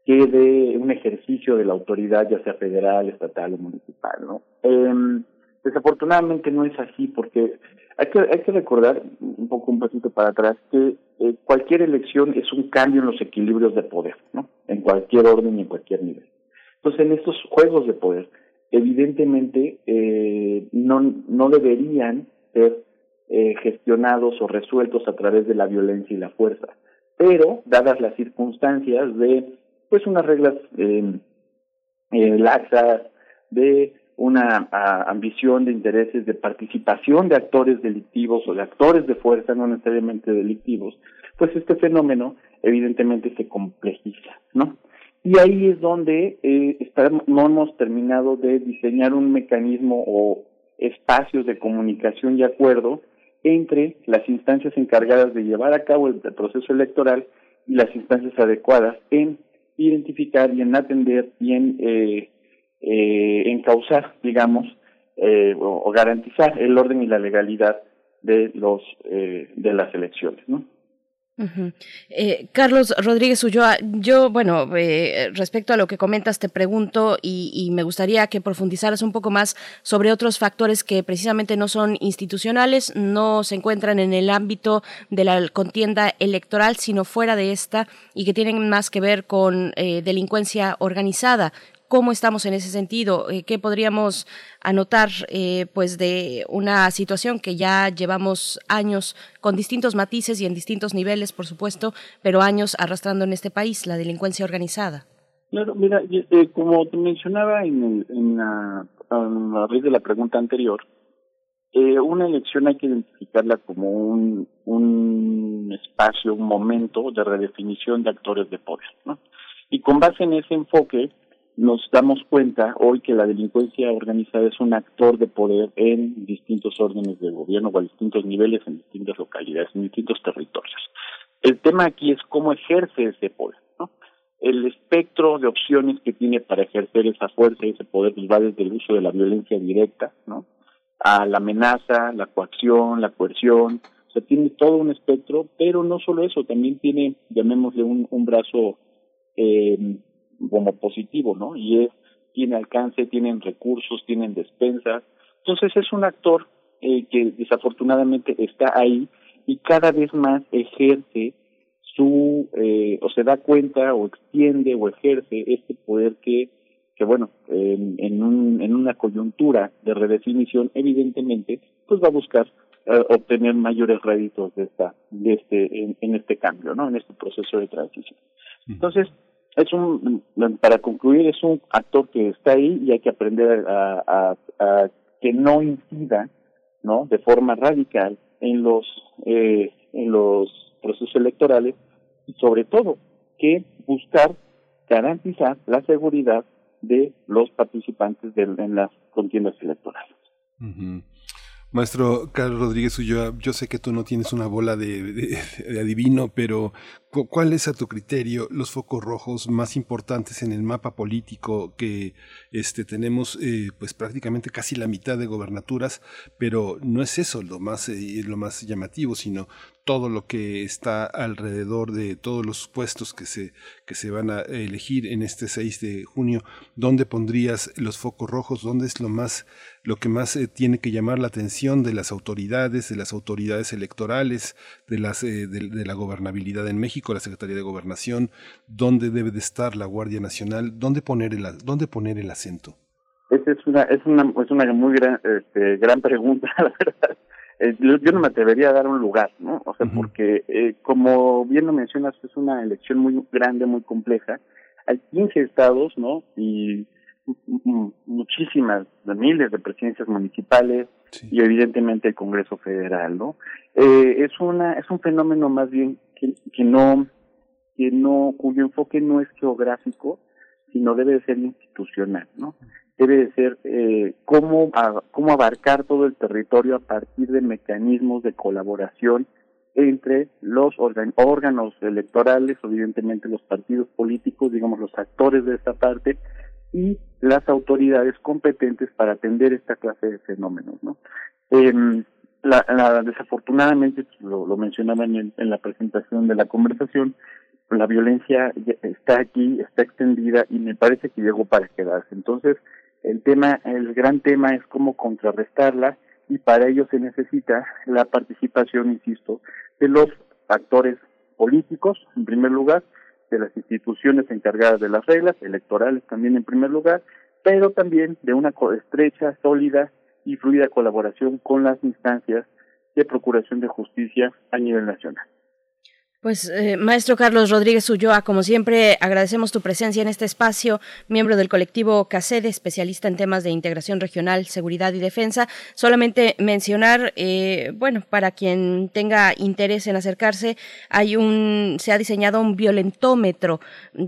que de un ejercicio de la autoridad, ya sea federal, estatal o municipal, ¿no? Eh, desafortunadamente no es así, porque hay que, hay que recordar, un poco un pasito para atrás, que eh, cualquier elección es un cambio en los equilibrios de poder, ¿no? En cualquier orden y en cualquier nivel. Entonces, en estos juegos de poder, evidentemente, eh, no, no deberían ser eh, gestionados o resueltos a través de la violencia y la fuerza. Pero, dadas las circunstancias de, pues, unas reglas eh, eh, laxas, de una ambición de intereses de participación de actores delictivos o de actores de fuerza, no necesariamente delictivos, pues este fenómeno evidentemente se complejiza, ¿no? Y ahí es donde eh, no hemos terminado de diseñar un mecanismo o espacios de comunicación y acuerdo entre las instancias encargadas de llevar a cabo el proceso electoral y las instancias adecuadas en identificar y en atender y en eh, eh, encauzar, digamos, eh, o, garantizar el orden y la legalidad de los eh, de las elecciones, ¿no? eh, Carlos Rodríguez Ulloa, yo, bueno, eh, respecto a lo que comentas, te pregunto y, me gustaría que profundizaras un poco más sobre otros factores que precisamente no son institucionales, no se encuentran en el ámbito de la contienda electoral, sino fuera de esta y que tienen más que ver con eh, delincuencia organizada cómo estamos en ese sentido, eh, qué podríamos anotar eh, pues de una situación que ya llevamos años con distintos matices y en distintos niveles, por supuesto, pero años arrastrando en este país, la delincuencia organizada. Claro, mira, eh, como te mencionaba en, en la, a raíz de la pregunta anterior, eh, una elección hay que identificarla como un, un espacio, un momento de redefinición de actores de poder, ¿no? Y con base en ese enfoque, nos damos cuenta hoy que la delincuencia organizada es un actor de poder en distintos órdenes de gobierno o a distintos niveles, en distintas localidades, en distintos territorios. El tema aquí es cómo ejerce ese poder, ¿no? El espectro de opciones que tiene para ejercer esa fuerza y ese poder pues va desde el uso de la violencia directa, ¿no? A la amenaza, la coacción, la coerción, o sea, tiene todo un espectro, pero no solo eso, también tiene, llamémosle un, un brazo eh, como positivo, ¿no? Y es, tiene alcance, tienen recursos, tienen despensas. Entonces es un actor eh, que desafortunadamente está ahí y cada vez más ejerce su, eh, o se da cuenta o extiende o ejerce este poder que, que bueno, en, en, un, en una coyuntura de redefinición, evidentemente, pues va a buscar eh, obtener mayores réditos de esta, de este, en, en este cambio, ¿no? En este proceso de transición. Entonces, es un, para concluir, es un actor que está ahí y hay que aprender a, que no incida, ¿no? De forma radical en los, eh, en los procesos electorales y sobre todo que buscar garantizar la seguridad de los participantes de, en las contiendas electorales. Maestro Carlos Rodríguez Ulloa, yo sé que tú no tienes una bola de, adivino, pero ¿cuál es a tu criterio los focos rojos más importantes en el mapa político que este, tenemos eh, pues prácticamente casi la mitad de gobernaturas, pero no es eso lo más, eh, lo más llamativo, sino todo lo que está alrededor de todos los puestos que se, que se van a elegir en este 6 de junio, ¿dónde pondrías los focos rojos? ¿Dónde es lo más, lo que más eh, tiene que llamar la atención de las autoridades, de las autoridades electorales, de las, eh, de, la gobernabilidad en México, la Secretaría de Gobernación? ¿Dónde debe de estar la Guardia Nacional? ¿Dónde poner el, dónde poner el acento? Esa es una, es una, es una muy gran, este, gran pregunta, [LAUGHS] la verdad eh, yo no me atrevería a dar un lugar, ¿no? O sea, uh -huh. porque eh, como bien lo mencionas, es una elección muy grande, muy compleja. Hay 15 estados, ¿no? Y muchísimas, miles de presidencias municipales y evidentemente el Congreso Federal, ¿no? Eh, es una es un fenómeno más bien que, no que no cuyo enfoque no es geográfico, sino debe de ser institucional, ¿no? Debe de ser eh, cómo, cómo abarcar todo el territorio a partir de mecanismos de colaboración entre los órganos electorales, evidentemente los partidos políticos, digamos los actores de esta parte, y las autoridades competentes para atender esta clase de fenómenos. ¿no? Eh, la, la, desafortunadamente, lo, lo mencionaban en, en la presentación de la conversación, la violencia está aquí, está extendida y me parece que llegó para quedarse. Entonces, el tema, el gran tema es cómo contrarrestarla y para ello se necesita la participación, insisto, de los actores políticos, en primer lugar, de las instituciones encargadas de las reglas, electorales también en primer lugar, pero también de una estrecha, sólida y fluida colaboración con las instancias de procuración de justicia a nivel nacional. Pues, eh, maestro Carlos Rodríguez Ulloa, como siempre, agradecemos tu presencia en este espacio, miembro del colectivo CACEDE, especialista en temas de integración regional, seguridad y defensa. Solamente mencionar, eh, bueno, para quien tenga interés en acercarse, hay un, se ha diseñado un violentómetro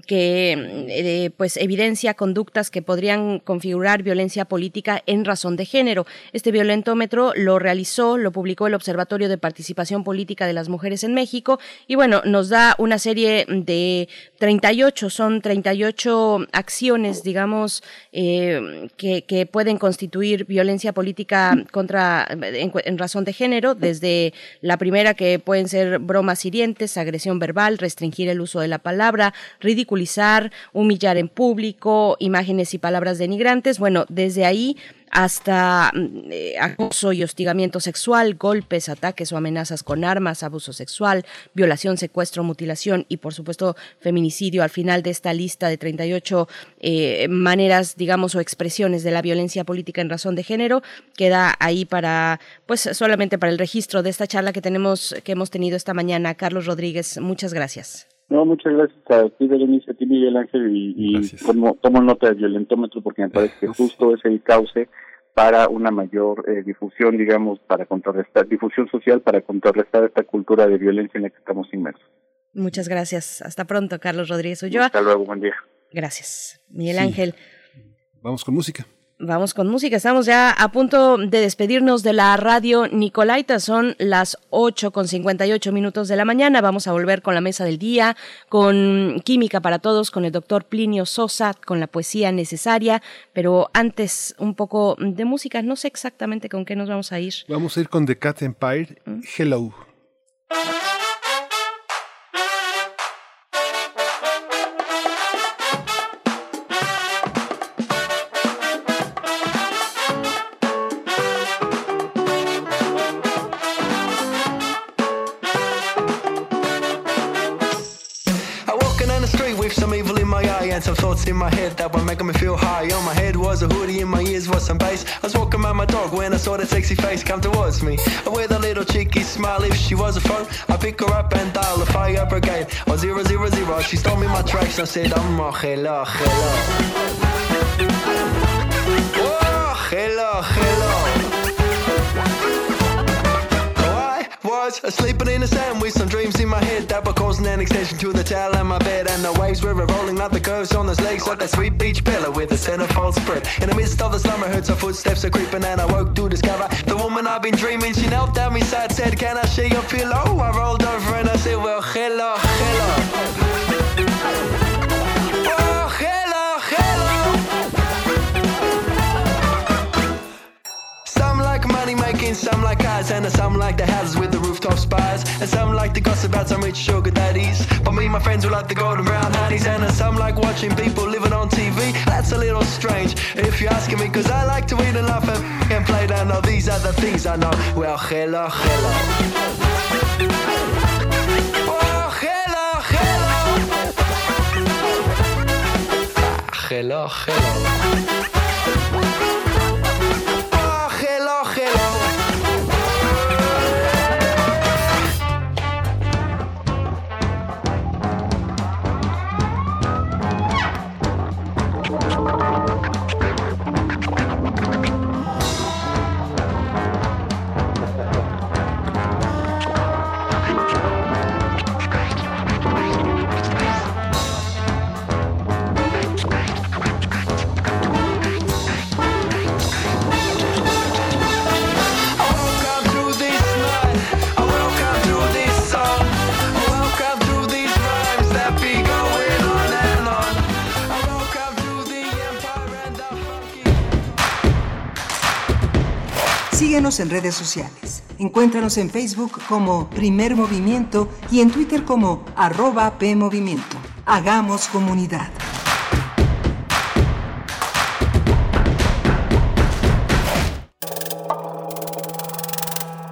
que, eh, pues, evidencia conductas que podrían configurar violencia política en razón de género. Este violentómetro lo realizó, lo publicó el Observatorio de Participación Política de las Mujeres en México y bueno, nos da una serie de 38, son 38 acciones, digamos, eh, que, pueden constituir violencia política contra, en, en, razón de género, desde la primera que pueden ser bromas hirientes, agresión verbal, restringir el uso de la palabra, ridiculizar, humillar en público, imágenes y palabras denigrantes. Bueno, desde ahí hasta mm, eh, acoso y hostigamiento sexual, golpes, ataques o amenazas con armas, abuso sexual, violación, secuestro, mutilación y por supuesto feminicidio. Al final de esta lista de 38 eh, maneras, digamos, o expresiones de la violencia política en razón de género, queda ahí para, pues solamente para el registro de esta charla que tenemos, que hemos tenido esta mañana. Carlos Rodríguez, muchas gracias. No, muchas gracias a ti, Berenice, a ti, Miguel Ángel, y, y tomo, tomo, nota del violentómetro porque me parece que justo es el cauce para una mayor eh, difusión, digamos, para contrarrestar, difusión social para contrarrestar esta cultura de violencia en la que estamos inmersos. Muchas gracias. Hasta pronto, Carlos Rodríguez Ulloa. Hasta luego, buen día. Gracias. Miguel sí. Ángel. Vamos con música. Vamos con música. Estamos ya a punto de despedirnos de la radio Nicolaita. Son las 8 con 58 minutos de la mañana. Vamos a volver con la mesa del día, con Química para Todos, con el doctor Plinio Sosa, con la poesía necesaria. Pero antes, un poco de música. No sé exactamente con qué nos vamos a ir. Vamos a ir con The Cat Empire. ¿Mm? Hello. Thoughts in my head that were making me feel high. On my head was a hoodie, in my ears was some bass. I was walking by my dog when I saw that sexy face come towards me. With a little cheeky smile, if she was a phone, I pick her up and dial the fire brigade. Oh, zero, zero, zero. She stole me my tracks and said, I'm oh, hello, hello. Oh, hello, hello. Was sleeping in the sand with some dreams in my head that were causing an extension to the tail of my bed. And the waves were rolling like the curves on those legs, like that sweet beach pillow with a centerfold spread. In the midst of the slumber, heard some footsteps are creeping, and I woke to discover the woman I've been dreaming. She knelt down beside, said, Can I share your pillow? I rolled over and I said, Well, hello, hello. Hello, hello. Some like money making, some like cars, and some like the houses with the rooftop spires. And some like to gossip about some rich sugar daddies. But me and my friends will like the golden brown honeys. And some like watching people living on TV. That's a little strange if you're asking me, cause I like to eat and laugh and, and play down. Know these are the things I know. Well, hello, hello. Oh, hello, hello. Ah, En redes sociales. Encuéntranos en Facebook como Primer Movimiento y en Twitter como arroba PMovimiento. Hagamos comunidad.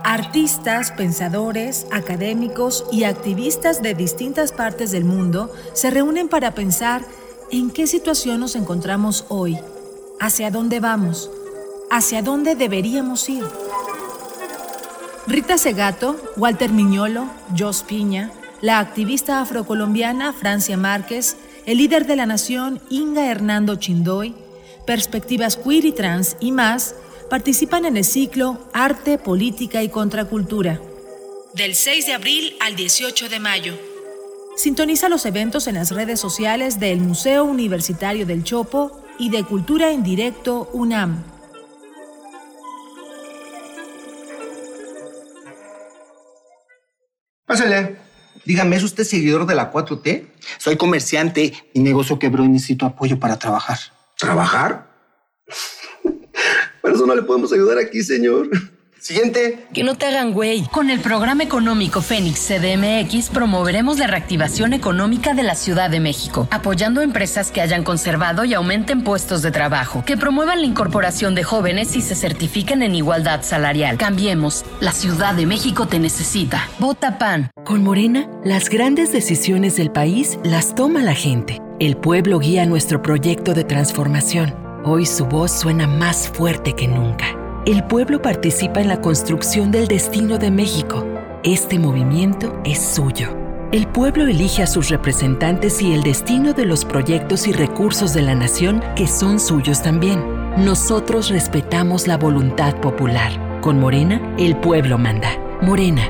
Artistas, pensadores, académicos y activistas de distintas partes del mundo se reúnen para pensar en qué situación nos encontramos hoy, hacia dónde vamos, hacia dónde deberíamos ir. Rita Segato, Walter Miñolo, Jos Piña, la activista afrocolombiana Francia Márquez, el líder de la nación Inga Hernando Chindoy, perspectivas queer y trans y más participan en el ciclo Arte, Política y Contracultura, del 6 de abril al 18 de mayo. Sintoniza los eventos en las redes sociales del Museo Universitario del Chopo y de Cultura en Directo UNAM. Pásale. Dígame, ¿es usted seguidor de la 4T? Soy comerciante. Mi negocio quebró y necesito apoyo para trabajar. ¿Trabajar? [LAUGHS] Por eso no le podemos ayudar aquí, señor. Siguiente. Que no te hagan güey. Con el programa económico Fénix CDMX promoveremos la reactivación económica de la Ciudad de México, apoyando empresas que hayan conservado y aumenten puestos de trabajo, que promuevan la incorporación de jóvenes y se certifiquen en igualdad salarial. Cambiemos. La Ciudad de México te necesita. Vota PAN. Con Morena, las grandes decisiones del país las toma la gente. El pueblo guía nuestro proyecto de transformación. Hoy su voz suena más fuerte que nunca. El pueblo participa en la construcción del destino de México. Este movimiento es suyo. El pueblo elige a sus representantes y el destino de los proyectos y recursos de la nación que son suyos también. Nosotros respetamos la voluntad popular. Con Morena, el pueblo manda. Morena,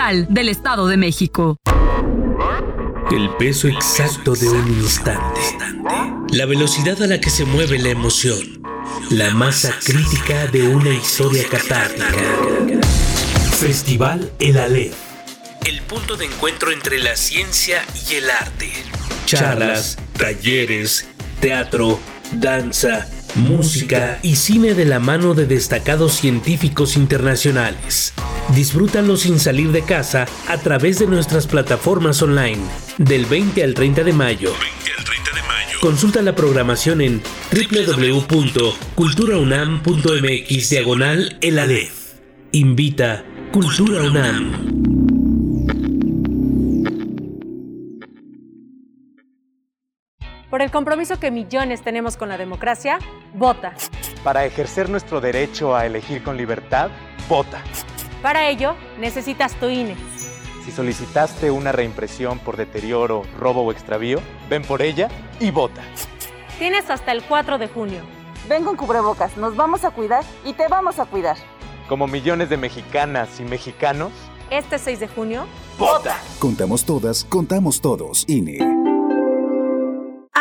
del Estado de México. El peso exacto de un instante. La velocidad a la que se mueve la emoción. La masa crítica de una historia catártica. Festival El Aleph. El punto de encuentro entre la ciencia y el arte. Charlas, talleres, teatro, danza, música y cine de la mano de destacados científicos internacionales. Disfrútalo sin salir de casa a través de nuestras plataformas online del 20 al 30 de mayo. Consulta la programación en www.culturaunam.mx diagonal el. Invita Cultura UNAM. Por el compromiso que millones tenemos con la democracia, vota. Para ejercer nuestro derecho a elegir con libertad, vota. Para ello, necesitas tu INE. Si solicitaste una reimpresión por deterioro, robo o extravío, ven por ella y vota. Tienes hasta el 4 de junio. Ven con cubrebocas, nos vamos a cuidar y te vamos a cuidar. Como millones de mexicanas y mexicanos, este 6 de junio, vota. Contamos todas, contamos todos. INE.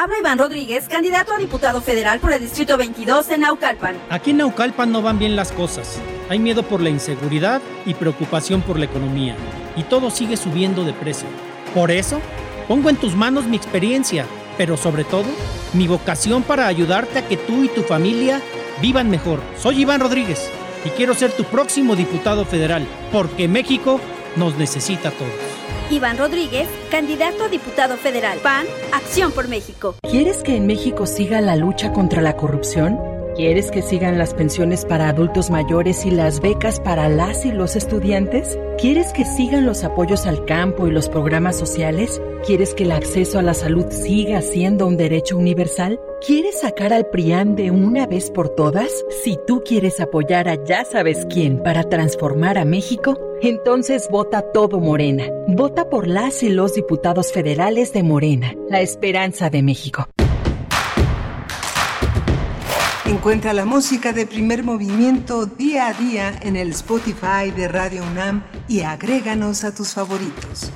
Habla Iván Rodríguez, candidato a diputado federal por el Distrito 22 de Naucalpan. Aquí en Naucalpan no van bien las cosas. Hay miedo por la inseguridad y preocupación por la economía. Y todo sigue subiendo de precio. Por eso, pongo en tus manos mi experiencia, pero sobre todo, mi vocación para ayudarte a que tú y tu familia vivan mejor. Soy Iván Rodríguez y quiero ser tu próximo diputado federal, porque México nos necesita a todos. Iván Rodríguez, candidato a diputado federal. PAN, Acción por México. ¿Quieres que en México siga la lucha contra la corrupción? ¿Quieres que sigan las pensiones para adultos mayores y las becas para las y los estudiantes? ¿Quieres que sigan los apoyos al campo y los programas sociales? ¿Quieres que el acceso a la salud siga siendo un derecho universal? ¿Quieres sacar al PRIAN de una vez por todas? Si tú quieres apoyar a ya sabes quién para transformar a México, entonces vota todo Morena. Vota por las y los diputados federales de Morena, la esperanza de México. Encuentra la música de primer movimiento día a día en el Spotify de Radio UNAM y agréganos a tus favoritos.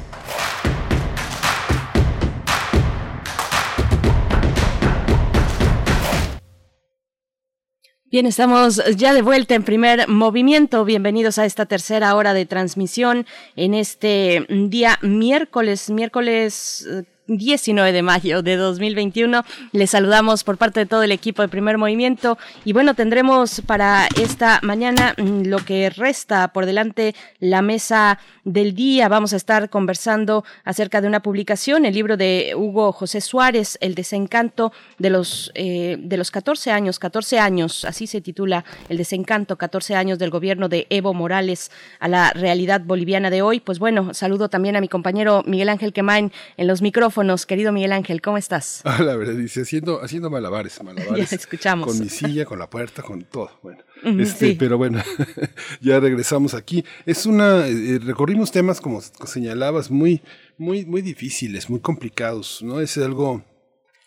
Bien, estamos ya de vuelta en primer movimiento. Bienvenidos a esta tercera hora de transmisión en este día miércoles, miércoles 19 de mayo de 2021. Les saludamos por parte de todo el equipo de Primer Movimiento y bueno, tendremos para esta mañana mm, lo que resta por delante la mesa del día. Vamos a estar conversando acerca de una publicación, el libro de Hugo José Suárez, El desencanto de los eh, de los 14 años, 14 años, así se titula El desencanto, 14 años del gobierno de Evo Morales a la realidad boliviana de hoy. Pues bueno, saludo también a mi compañero Miguel Ángel Quemain en los micrófonos Querido Miguel Ángel, ¿cómo estás? [LAUGHS] Ah, la verdad, dice, haciendo, haciendo malabares, [LAUGHS] malabares. ya escuchamos. Con mi silla, con la puerta, con todo. Bueno, este, pero bueno, [LAUGHS] ya regresamos aquí. Es una, eh, recorrimos temas, como señalabas, muy, muy, muy difíciles, muy complicados, ¿no? Es algo,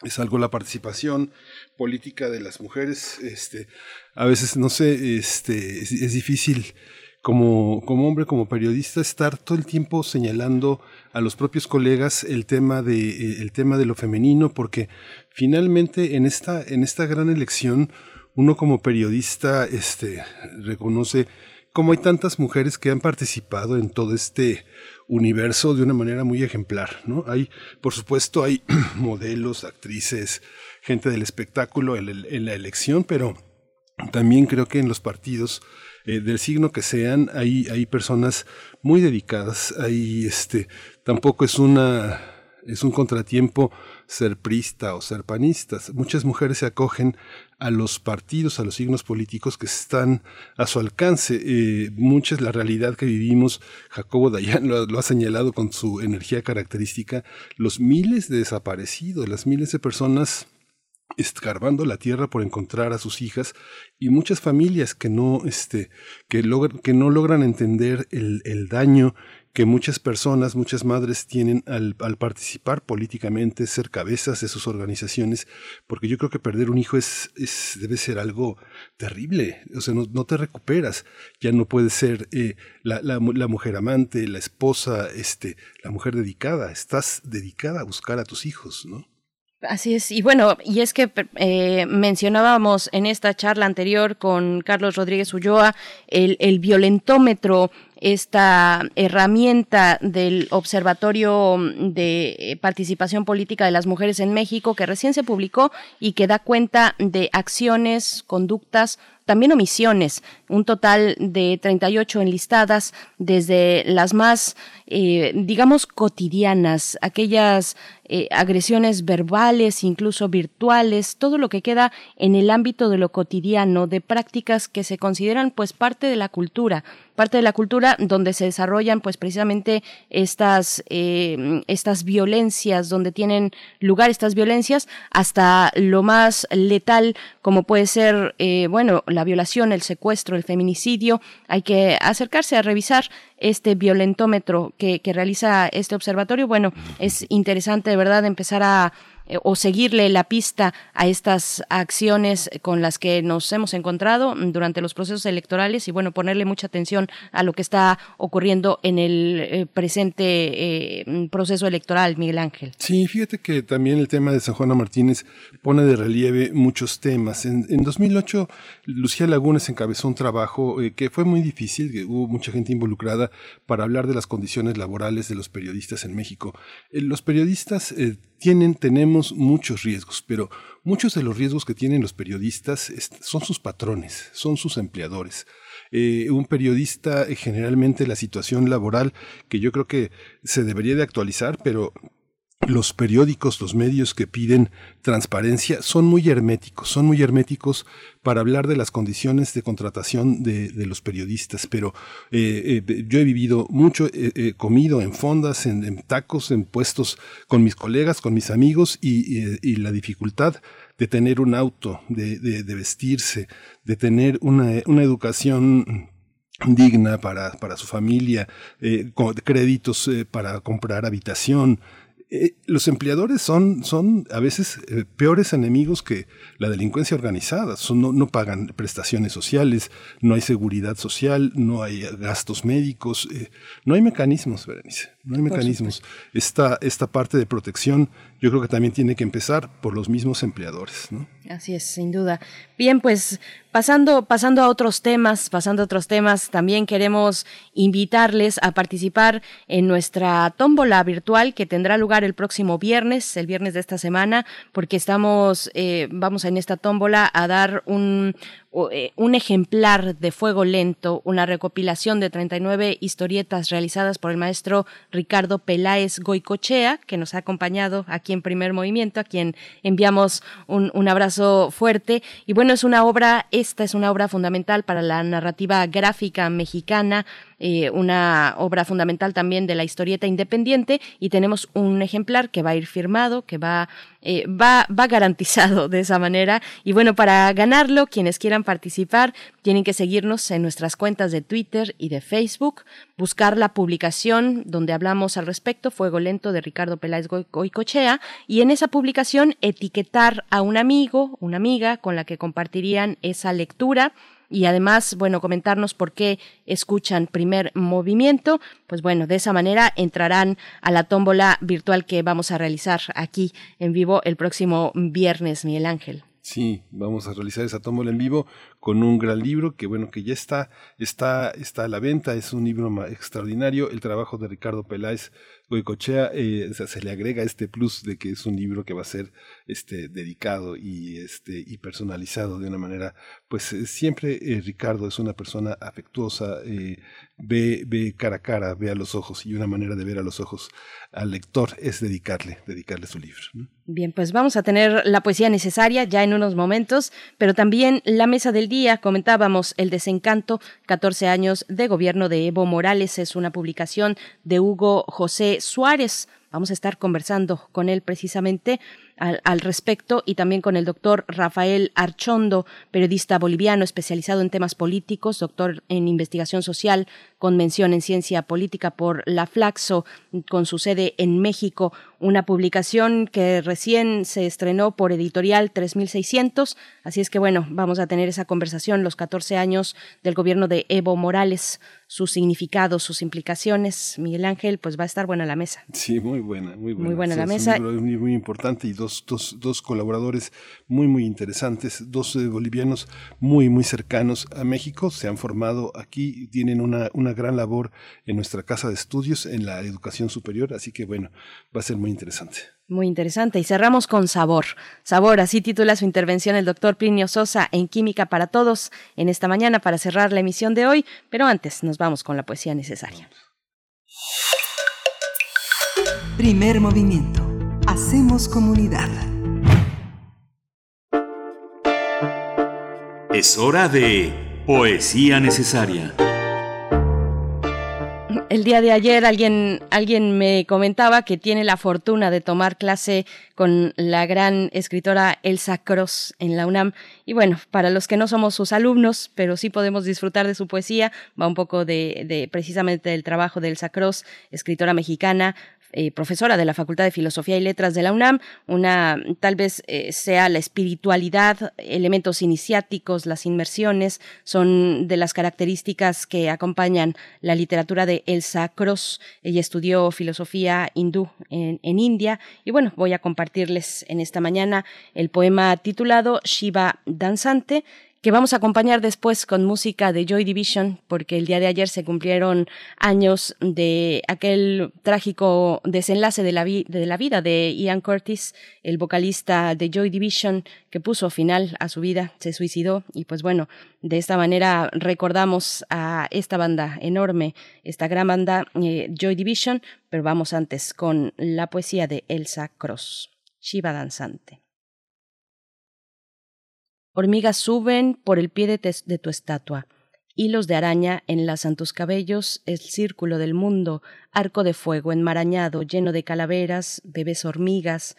es algo la participación política de las mujeres, este, a veces, no sé, este, es difícil como, como hombre, como periodista, estar todo el tiempo señalando a los propios colegas el tema de, eh, el tema de lo femenino, porque finalmente en esta, en esta gran elección, uno como periodista este, reconoce cómo hay tantas mujeres que han participado en todo este universo de una manera muy ejemplar, ¿no? Hay, por supuesto, hay [CLEARS THROAT] modelos, actrices, gente del espectáculo en, en la elección, pero también creo que en los partidos eh, del signo que sean, hay, hay personas muy dedicadas, hay este, tampoco es una, es un contratiempo ser prista o ser panistas. Muchas mujeres se acogen a los partidos, a los signos políticos que están a su alcance. Eh, mucha es la realidad que vivimos. Jacobo Dayan lo, lo, ha señalado con su energía característica. Los miles de desaparecidos, las miles de personas escarbando la tierra por encontrar a sus hijas y muchas familias que no, este, que, que no logran entender el, el, daño que muchas personas, muchas madres tienen al, al, participar políticamente, ser cabezas de sus organizaciones, porque yo creo que perder un hijo es, es debe ser algo terrible, o sea, no, no te recuperas, ya no puedes ser eh, la, la, la, mujer amante, la esposa, este, la mujer dedicada, estás dedicada a buscar a tus hijos, ¿no? Así es, y bueno, y es que eh, mencionábamos en esta charla anterior con Carlos Rodríguez Ulloa el, el violentómetro esta herramienta del Observatorio de Participación Política de las Mujeres en México, que recién se publicó y que da cuenta de acciones, conductas, también omisiones, un total de 38 enlistadas, desde las más, eh, digamos, cotidianas, aquellas eh, agresiones verbales, incluso virtuales, todo lo que queda en el ámbito de lo cotidiano, de prácticas que se consideran pues parte de la cultura, parte de la cultura donde se desarrollan pues precisamente estas, eh, estas violencias, donde tienen lugar estas violencias, hasta lo más letal como puede ser, eh, bueno, la violación, el secuestro, el feminicidio. Hay que acercarse a revisar este violentómetro que, que realiza este observatorio. Bueno, es interesante verdad empezar a eh, o seguirle la pista a estas acciones con las que nos hemos encontrado durante los procesos electorales y bueno, ponerle mucha atención a lo que está ocurriendo en el eh, presente eh, proceso electoral, Miguel Ángel. Sí, fíjate que también el tema de San Juana Martínez pone de relieve muchos temas. En, en 2008, Lucía Lagunes encabezó un trabajo que fue muy difícil, que hubo mucha gente involucrada para hablar de las condiciones laborales de los periodistas en México. los periodistas tienen, tenemos muchos riesgos, pero muchos de los riesgos que tienen los periodistas son sus patrones, son sus empleadores. Eh, un periodista, eh, generalmente la situación laboral, que yo creo que se debería de actualizar, pero los periódicos, los medios que piden transparencia son muy herméticos, son muy herméticos para hablar de las condiciones de contratación de, los periodistas, pero eh, eh, yo he vivido mucho, he comido en fondas, en, tacos, en puestos con mis colegas, con mis amigos y, la dificultad de tener un auto, de, vestirse, de tener una, educación digna para, para su familia, eh, créditos para comprar habitación, eh, los empleadores son, son a veces eh, peores enemigos que la delincuencia organizada. Son, no, no, pagan prestaciones sociales, no hay seguridad social, no hay gastos médicos, eh, no hay mecanismos, Berenice, no hay mecanismos. Esta, esta parte de protección yo creo que también tiene que empezar por los mismos empleadores. ¿no? Así es, sin duda. Bien, pues pasando, pasando a otros temas, pasando a otros temas, también queremos invitarles a participar en nuestra tómbola virtual que tendrá lugar el próximo viernes, el viernes de esta semana, porque estamos, eh, vamos en esta tómbola a dar un, un ejemplar de Fuego Lento, una recopilación de 39 historietas realizadas por el maestro Ricardo Peláez Goicochea, que nos ha acompañado aquí en Primer Movimiento, a quien enviamos un, un abrazo fuerte. Y bueno, es una obra, esta es una obra fundamental para la narrativa gráfica mexicana, eh, una obra fundamental también de la historieta independiente y tenemos un ejemplar que va a ir firmado, que va, eh, va, va garantizado de esa manera. Y bueno, para ganarlo, quienes quieran participar tienen que seguirnos en nuestras cuentas de Twitter y de Facebook, buscar la publicación donde hablamos al respecto, Fuego Lento de Ricardo Peláez Goicochea, y en esa publicación etiquetar a un amigo, una amiga con la que compartirían esa lectura y además, bueno, comentarnos por qué escuchan primer movimiento. Pues bueno, de esa manera entrarán a la tómbola virtual que vamos a realizar aquí en vivo el próximo viernes, Miguel Ángel. Sí, vamos a realizar esa tómbola en vivo con un gran libro que bueno que ya está está está a la venta, es un libro extraordinario, el trabajo de Ricardo Peláez Goicochea eh, se le agrega este plus de que es un libro que va a ser este dedicado y este y personalizado de una manera pues eh, siempre eh, Ricardo es una persona afectuosa eh, ve ve cara a cara ve a los ojos y una manera de ver a los ojos al lector es dedicarle dedicarle su libro bien pues vamos a tener la poesía necesaria ya en unos momentos pero también la mesa del día comentábamos el desencanto 14 años de gobierno de Evo Morales es una publicación de Hugo José Suárez. Vamos a estar conversando con él precisamente al, respecto y también con el doctor Rafael Archondo, periodista boliviano especializado en temas políticos, doctor en investigación social con mención en ciencia política por la Flaxo, con su sede en México, una publicación que recién se estrenó por editorial 3600. Así es que bueno, vamos a tener esa conversación, los 14 años del gobierno de Evo Morales, sus significados, sus implicaciones. Miguel Ángel, pues va a estar buena la mesa. Sí, muy buena, muy buena. Muy buena la mesa. muy, muy importante y dos dos, colaboradores muy, muy interesantes, dos eh, bolivianos muy, muy cercanos a México, se han formado aquí, tienen una, una gran labor en nuestra casa de estudios, en la educación superior, así que bueno, va a ser muy interesante. Muy interesante. Y cerramos con Sabor. Sabor, así titula su intervención el doctor Plinio Sosa en Química para Todos en esta mañana para cerrar la emisión de hoy. Pero antes nos vamos con la poesía necesaria. Primer movimiento. Hacemos comunidad. Es hora de Poesía Necesaria. El día de ayer alguien, alguien me comentaba que tiene la fortuna de tomar clase con la gran escritora Elsa Cross en la UNAM. Y bueno, para los que no somos sus alumnos, pero sí podemos disfrutar de su poesía, va un poco de, de precisamente del trabajo de Elsa Cross, escritora mexicana, eh, profesora de la Facultad de Filosofía y Letras de la UNAM, una tal vez eh, sea la espiritualidad, elementos iniciáticos, las inmersiones, son de las características que acompañan la literatura de Elsa Cross. Ella estudió filosofía hindú en, en India y bueno, voy a compartirles en esta mañana el poema titulado Shiva Danzante, que vamos a acompañar después con música de Joy Division, porque el día de ayer se cumplieron años de aquel trágico desenlace de la, vida de Ian Curtis, el vocalista de Joy Division, que puso final a su vida, se suicidó y pues bueno, de esta manera recordamos a esta banda enorme, esta gran banda eh, Joy Division, pero vamos antes con la poesía de Elsa Cross, Shiva Danzante. Hormigas suben por el pie de, tu estatua. Hilos de araña enlazan tus cabellos, el círculo del mundo, arco de fuego enmarañado, lleno de calaveras, bebés hormigas.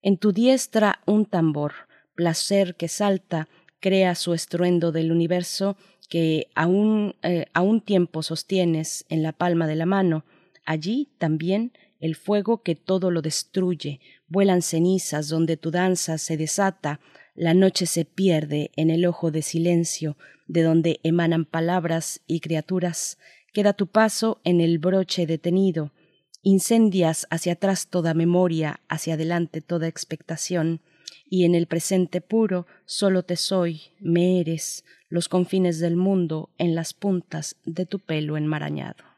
En tu diestra un tambor, placer que salta, crea su estruendo del universo que a a un tiempo sostienes en la palma de la mano. Allí también el fuego que todo lo destruye, vuelan cenizas donde tu danza se desata, la noche se pierde en el ojo de silencio, de donde emanan palabras y criaturas, queda tu paso en el broche detenido, incendias hacia atrás toda memoria, hacia adelante toda expectación, y en el presente puro solo te soy, me eres, los confines del mundo en las puntas de tu pelo enmarañado.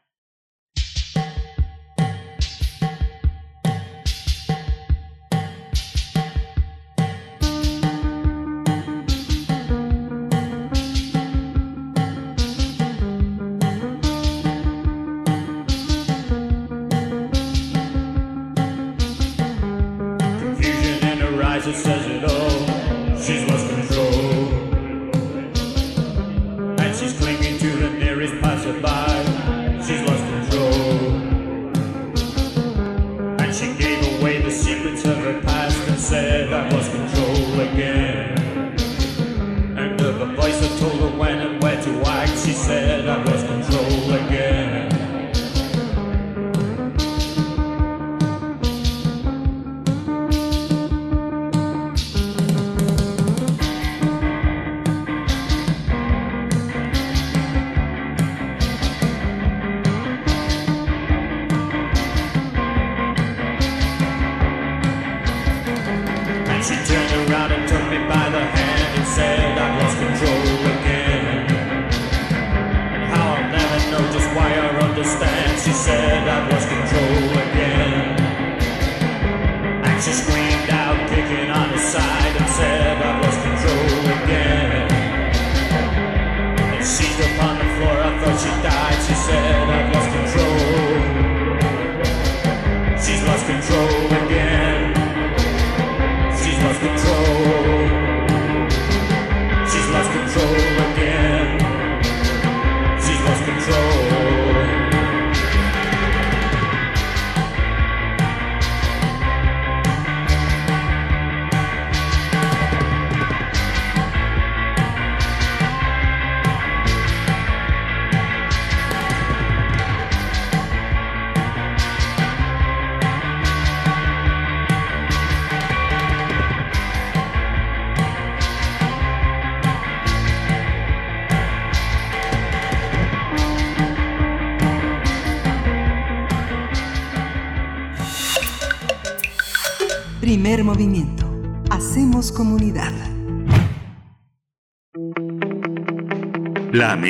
Movimiento.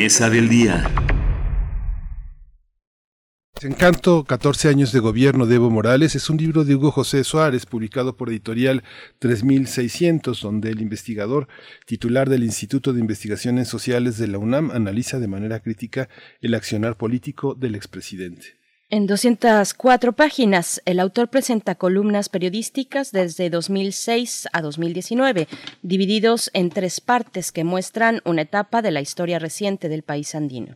Mesa del día. Encanto, 14 años de gobierno de Evo Morales es un libro de Hugo José Suárez, publicado por editorial 3600, donde el investigador titular del Instituto de Investigaciones Sociales de la UNAM analiza de manera crítica el accionar político del expresidente. En 204 páginas, el autor presenta columnas periodísticas desde 2006 a 2019, divididos en tres partes que muestran una etapa de la historia reciente del país andino.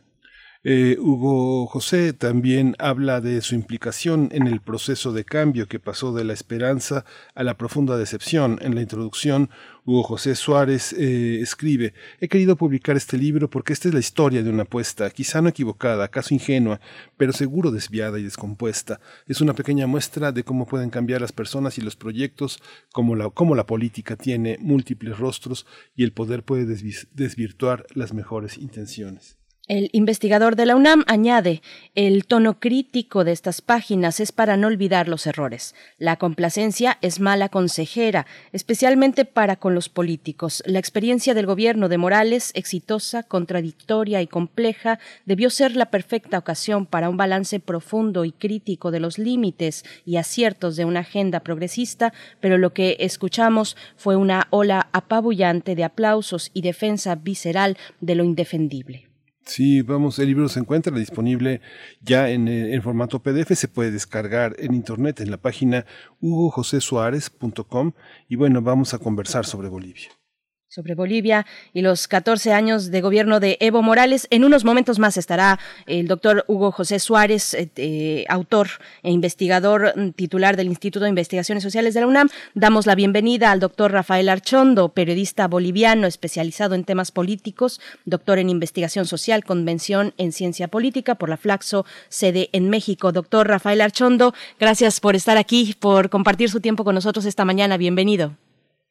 Eh, Hugo José también habla de su implicación en el proceso de cambio que pasó de la esperanza a la profunda decepción. En la introducción, Hugo José Suárez eh, escribe, he querido publicar este libro porque esta es la historia de una apuesta, quizá no equivocada, acaso ingenua, pero seguro desviada y descompuesta. Es una pequeña muestra de cómo pueden cambiar las personas y los proyectos, cómo la, cómo la política tiene múltiples rostros y el poder puede desvirtuar las mejores intenciones. El investigador de la UNAM añade, el tono crítico de estas páginas es para no olvidar los errores. La complacencia es mala consejera, especialmente para con los políticos. La experiencia del gobierno de Morales, exitosa, contradictoria y compleja, debió ser la perfecta ocasión para un balance profundo y crítico de los límites y aciertos de una agenda progresista, pero lo que escuchamos fue una ola apabullante de aplausos y defensa visceral de lo indefendible. Sí, vamos, el libro se encuentra disponible ya en, en, formato PDF, se puede descargar en internet en la página hugojosesuárez.com y bueno, vamos a conversar sobre Bolivia. Sobre Bolivia y los 14 años de gobierno de Evo Morales. En unos momentos más estará el doctor Hugo José Suárez, eh, eh, autor e investigador mm, titular del Instituto de Investigaciones Sociales de la UNAM. Damos la bienvenida al doctor Rafael Archondo, periodista boliviano especializado en temas políticos, doctor en investigación social, convención en ciencia política por la Flaxo, sede en México. Doctor Rafael Archondo, gracias por estar aquí, por compartir su tiempo con nosotros esta mañana. Bienvenido.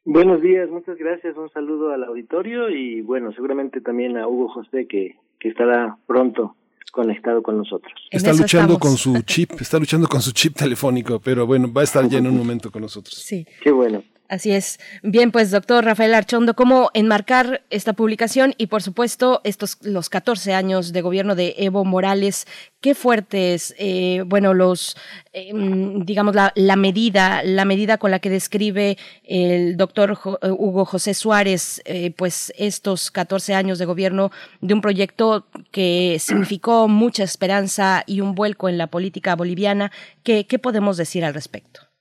Buenos días, muchas gracias. Un saludo al auditorio y bueno, seguramente también a Hugo José que, que estará pronto conectado con nosotros. Está luchando con su chip, está luchando con su chip telefónico, pero bueno, va a estar ya en un momento con nosotros. Sí. Qué bueno. Así es. Bien, pues doctor Rafael Archondo, ¿cómo enmarcar esta publicación y por supuesto estos los 14 años de gobierno de Evo Morales? Qué fuertes, eh, bueno, los, eh, digamos, la, la, medida, la medida con la que describe el doctor eh, Hugo José Suárez, pues estos 14 años de gobierno de un proyecto que significó mucha esperanza y un vuelco en la política boliviana. ¿Qué, qué podemos decir al respecto?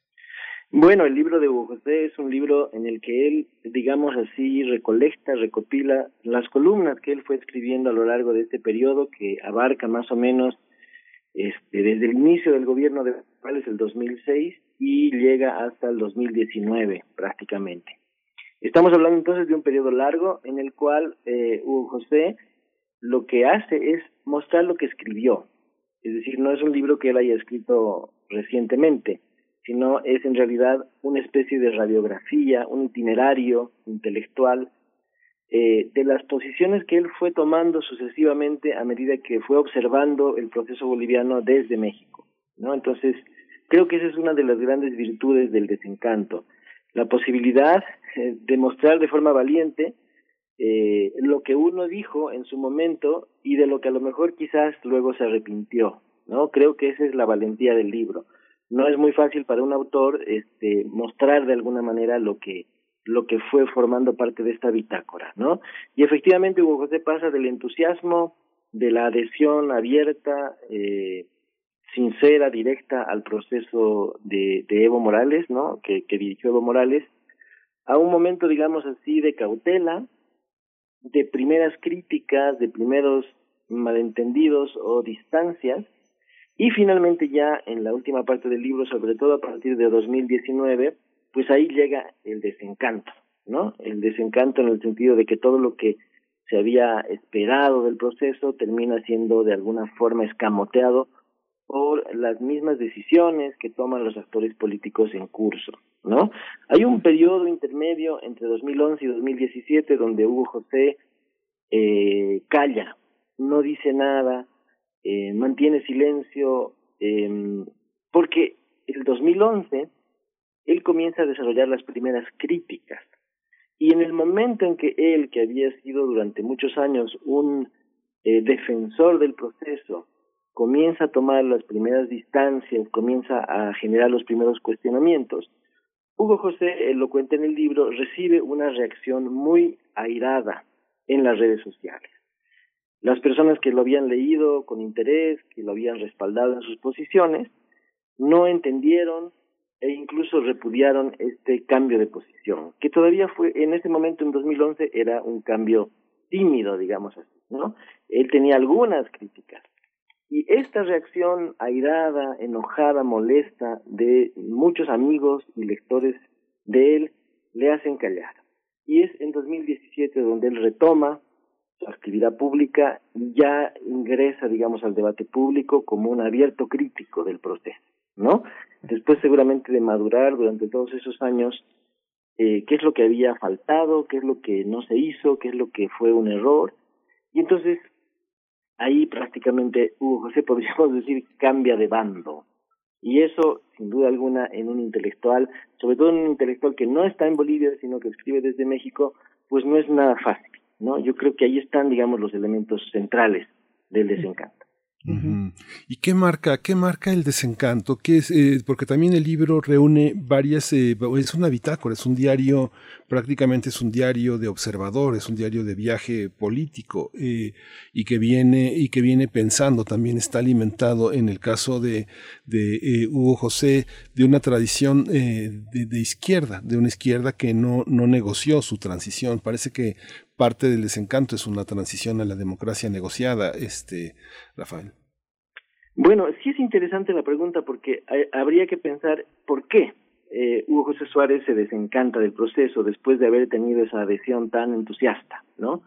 Bueno, el libro de Hugo José es un libro en el que él, digamos así, recolecta, recopila las columnas que él fue escribiendo a lo largo de este periodo que abarca más o menos este, desde el inicio del gobierno de Morales, el 2006, y llega hasta el 2019 prácticamente. Estamos hablando entonces de un periodo largo en el cual eh, Hugo José lo que hace es mostrar lo que escribió. Es decir, no es un libro que él haya escrito recientemente, sino es en realidad una especie de radiografía, un itinerario intelectual eh, de las posiciones que él fue tomando sucesivamente a medida que fue observando el proceso boliviano desde México. ¿no? Entonces, creo que esa es una de las grandes virtudes del desencanto, la posibilidad eh, de mostrar de forma valiente eh, lo que uno dijo en su momento y de lo que a lo mejor quizás luego se arrepintió. ¿no? Creo que esa es la valentía del libro no es muy fácil para un autor este mostrar de alguna manera lo que lo que fue formando parte de esta bitácora, ¿no? Y efectivamente Hugo José pasa del entusiasmo, de la adhesión abierta, eh, sincera, directa al proceso de, de Evo Morales, ¿no? Que, que dirigió Evo Morales, a un momento, digamos así, de cautela, de primeras críticas, de primeros malentendidos o distancias, y finalmente ya en la última parte del libro, sobre todo a partir de 2019, pues ahí llega el desencanto, ¿no? El desencanto en el sentido de que todo lo que se había esperado del proceso termina siendo de alguna forma escamoteado por las mismas decisiones que toman los actores políticos en curso, ¿no? Hay un periodo intermedio entre 2011 y 2017 donde Hugo José eh, calla, no dice nada, eh, mantiene silencio, eh, porque el 2011 él comienza a desarrollar las primeras críticas. Y en el momento en que él, que había sido durante muchos años un eh, defensor del proceso, comienza a tomar las primeras distancias, comienza a generar los primeros cuestionamientos, Hugo José, él lo cuenta en el libro, recibe una reacción muy airada en las redes sociales. Las personas que lo habían leído con interés, que lo habían respaldado en sus posiciones, no entendieron e incluso repudiaron este cambio de posición, que todavía fue en ese momento en 2011 era un cambio tímido, digamos así, ¿no? Él tenía algunas críticas. Y esta reacción airada, enojada, molesta de muchos amigos y lectores de él le hacen callar. Y es en 2017 donde él retoma actividad pública ya ingresa, digamos, al debate público como un abierto crítico del proceso, ¿no? Después seguramente de madurar durante todos esos años eh, qué es lo que había faltado, qué es lo que no se hizo, qué es lo que fue un error. Y entonces ahí prácticamente José, [LAUGHS] podríamos decir, cambia de bando. Y eso, sin duda alguna, en un intelectual, sobre todo en un intelectual que no está en Bolivia, sino que escribe desde México, pues no es nada fácil. ¿No? Yo creo que ahí están, digamos, los elementos centrales del desencanto. ¿Y qué marca, qué marca el desencanto? ¿Qué es, eh, porque también el libro reúne varias, eh, es una bitácora, es un diario, prácticamente es un diario de observador, es un diario de viaje político eh, y que viene y que viene pensando, también está alimentado en el caso de, de Hugo José de una tradición de, de, izquierda, de una izquierda que no no negoció su transición. Parece que parte del desencanto es una transición a la democracia negociada, este Rafael. Bueno, sí es interesante la pregunta porque habría que pensar por qué eh, Hugo José Suárez se desencanta del proceso después de haber tenido esa adhesión tan entusiasta, ¿no?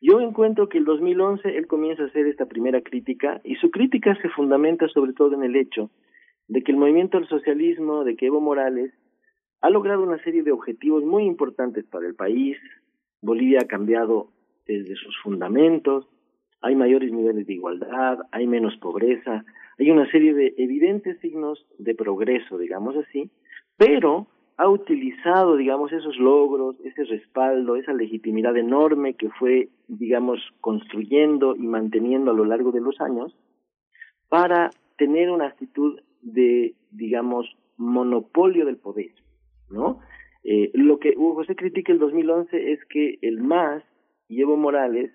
Yo encuentro que el 2011 él comienza a hacer esta primera crítica y su crítica se fundamenta sobre todo en el hecho de que el movimiento al socialismo, de que Evo Morales ha logrado una serie de objetivos muy importantes para el país, Bolivia ha cambiado desde sus fundamentos, hay mayores niveles de igualdad, hay menos pobreza, hay una serie de evidentes signos de progreso, digamos así, pero ha utilizado, digamos, esos logros, ese respaldo, esa legitimidad enorme que fue, digamos, construyendo y manteniendo a lo largo de los años para tener una actitud de, digamos, monopolio del poder, ¿no? Eh, lo que Hugo José critica el 2011 es que el MAS y Evo Morales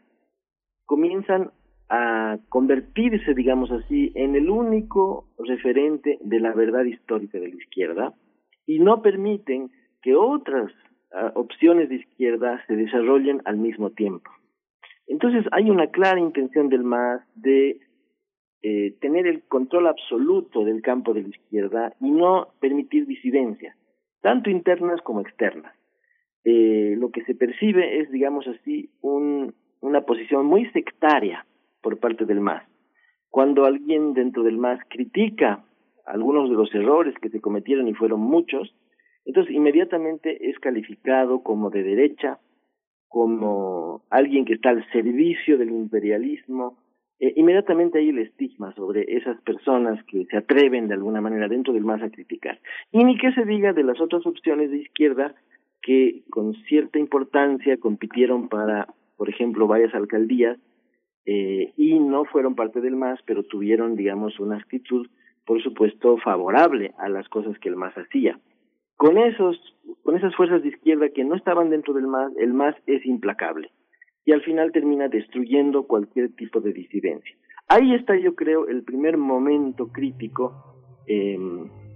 comienzan a convertirse, digamos así, en el único referente de la verdad histórica de la izquierda y no permiten que otras ah, opciones de izquierda se desarrollen al mismo tiempo. Entonces hay una clara intención del MAS de eh, tener el control absoluto del campo de la izquierda y no permitir disidencias, tanto internas como externas. Eh, lo que se percibe es, digamos así, un, una posición muy sectaria por parte del MAS. Cuando alguien dentro del MAS critica algunos de los errores que se cometieron y fueron muchos, entonces inmediatamente es calificado como de derecha, como alguien que está al servicio del imperialismo. Eh, inmediatamente hay el estigma sobre esas personas que se atreven de alguna manera dentro del MAS a criticar. Y ni que se diga de las otras opciones de izquierda que con cierta importancia compitieron para por ejemplo, varias alcaldías eh, y no fueron parte del MAS, pero tuvieron, digamos, una actitud, por supuesto, favorable a las cosas que el MAS hacía. Con esos, con esas fuerzas de izquierda que no estaban dentro del MAS, el MAS es implacable y al final termina destruyendo cualquier tipo de disidencia. Ahí está, yo creo, el primer momento crítico eh,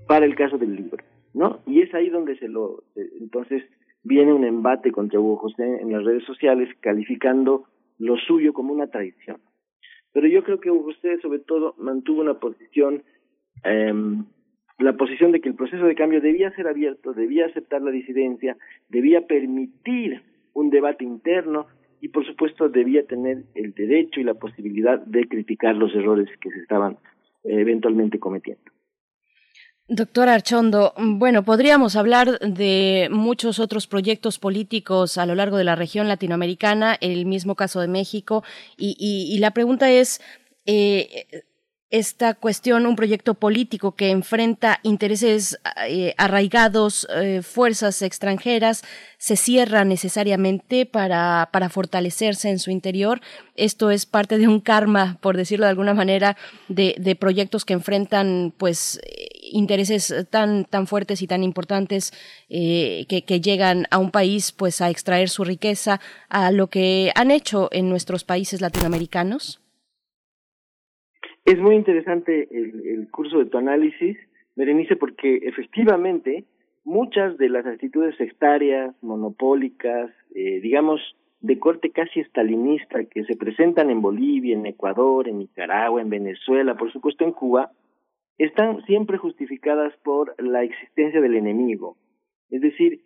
para el caso del libro, ¿no? Y es ahí donde se lo, eh, entonces, viene un embate contra Hugo José en las redes sociales calificando lo suyo como una traición. Pero yo creo que Hugo José sobre todo mantuvo una posición, eh, la posición de que el proceso de cambio debía ser abierto, debía aceptar la disidencia, debía permitir un debate interno y por supuesto debía tener el derecho y la posibilidad de criticar los errores que se estaban eh, eventualmente cometiendo. Doctor Archondo, bueno, podríamos hablar de muchos otros proyectos políticos a lo largo de la región latinoamericana, el mismo caso de México, y, la pregunta es, eh, esta cuestión, un proyecto político que enfrenta intereses eh, arraigados, eh, fuerzas extranjeras, se cierra necesariamente para, para fortalecerse en su interior. Esto es parte de un karma, por decirlo de alguna manera, de, de proyectos que enfrentan, pues, intereses tan, tan fuertes y tan importantes eh, que, que llegan a un país, pues, a extraer su riqueza, a lo que han hecho en nuestros países latinoamericanos. Es muy interesante el, el curso de tu análisis, Berenice, porque efectivamente muchas de las actitudes sectarias, monopólicas, eh, digamos, de corte casi estalinista que se presentan en Bolivia, en Ecuador, en Nicaragua, en Venezuela, por supuesto en Cuba, están siempre justificadas por la existencia del enemigo. Es decir,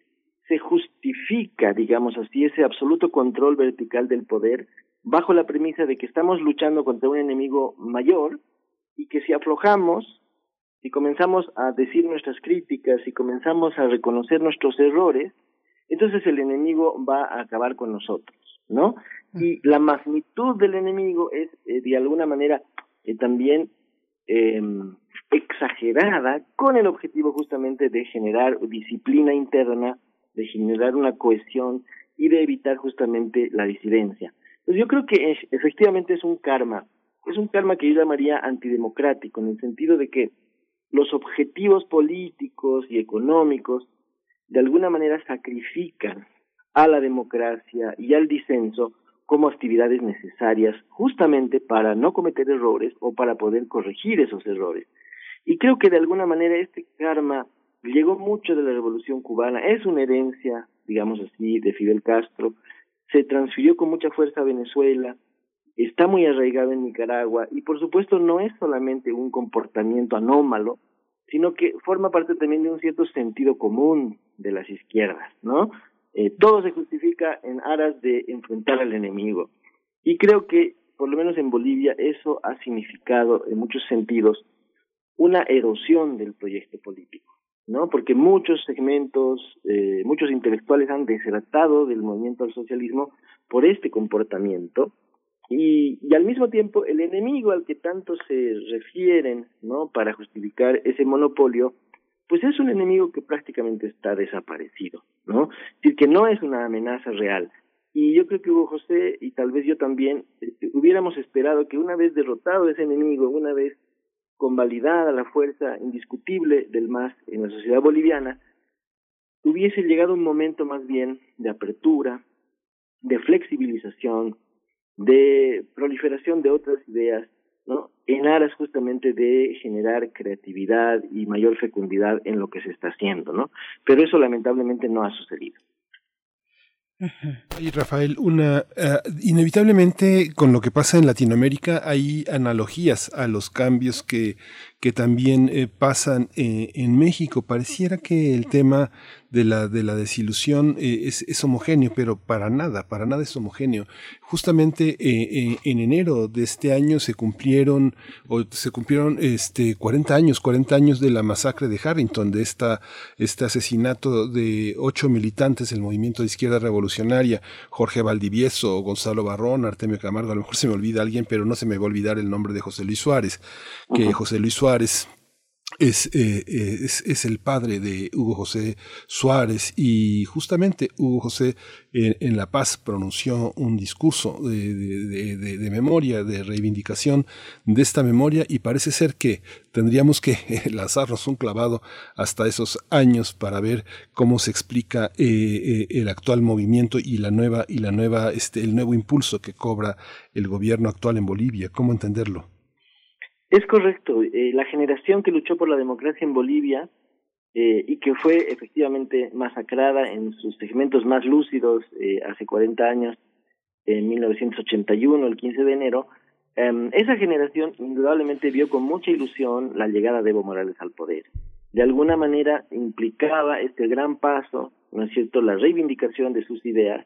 se justifica, digamos así, ese absoluto control vertical del poder bajo la premisa de que estamos luchando contra un enemigo mayor y que si aflojamos, si comenzamos a decir nuestras críticas, si comenzamos a reconocer nuestros errores, entonces el enemigo va a acabar con nosotros, ¿no? Mm. Y la magnitud del enemigo es, eh, de alguna manera, eh, también eh, exagerada con el objetivo justamente de generar disciplina interna, de generar una cohesión y de evitar justamente la disidencia. Pues yo creo que efectivamente es un karma, es un karma que yo llamaría antidemocrático, en el sentido de que los objetivos políticos y económicos de alguna manera sacrifican a la democracia y al disenso como actividades necesarias justamente para no cometer errores o para poder corregir esos errores. Y creo que de alguna manera este karma llegó mucho de la revolución cubana, es una herencia, digamos así, de Fidel Castro, se transfirió con mucha fuerza a Venezuela, está muy arraigado en Nicaragua y por supuesto no es solamente un comportamiento anómalo, sino que forma parte también de un cierto sentido común de las izquierdas, ¿no? Eh, todo se justifica en aras de enfrentar al enemigo. Y creo que, por lo menos en Bolivia, eso ha significado en muchos sentidos una erosión del proyecto político, ¿no? Porque muchos segmentos, eh, muchos intelectuales han desertado del movimiento al socialismo por este comportamiento y, y al mismo tiempo el enemigo al que tanto se refieren, ¿no? Para justificar ese monopolio, pues es un enemigo que prácticamente está desaparecido, ¿no? Es decir, que no es una amenaza real. Y yo creo que Hugo José, y tal vez yo también, este, hubiéramos esperado que una vez derrotado ese enemigo, una vez convalidada la fuerza indiscutible del MAS en la sociedad boliviana, hubiese llegado un momento más bien de apertura, de flexibilización, de proliferación de otras ideas, ¿no? En aras justamente de generar creatividad y mayor fecundidad en lo que se está haciendo, ¿no? Pero eso lamentablemente no ha sucedido. Y Rafael, una uh, inevitablemente con lo que pasa en Latinoamérica hay analogías a los cambios que, que también eh, pasan eh, en México. Pareciera que el tema de la, de la desilusión eh, es, es, homogéneo, pero para nada, para nada es homogéneo. Justamente eh, en enero de este año se cumplieron, o se cumplieron este, 40 años, 40 años de la masacre de Harrington, de esta, este asesinato de ocho militantes del movimiento de izquierda revolucionaria, Jorge Valdivieso, Gonzalo Barrón, Artemio Camargo, a lo mejor se me olvida alguien, pero no se me va a olvidar el nombre de José Luis Suárez, que uh -huh. José Luis Suárez es, eh, es, es, el padre de Hugo José Suárez y justamente Hugo José en, en La Paz pronunció un discurso de, de, de, de, memoria, de reivindicación de esta memoria y parece ser que tendríamos que [LAUGHS] lanzarnos un clavado hasta esos años para ver cómo se explica eh, eh, el actual movimiento y la nueva y la nueva este el nuevo impulso que cobra el gobierno actual en Bolivia, cómo entenderlo. Es correcto. Eh, la generación que luchó por la democracia en Bolivia eh, y que fue efectivamente masacrada en sus segmentos más lúcidos eh, hace 40 años, en 1981, el 15 de enero, eh, esa generación indudablemente vio con mucha ilusión la llegada de Evo Morales al poder. De alguna manera implicaba este gran paso, ¿no es cierto?, la reivindicación de sus ideas,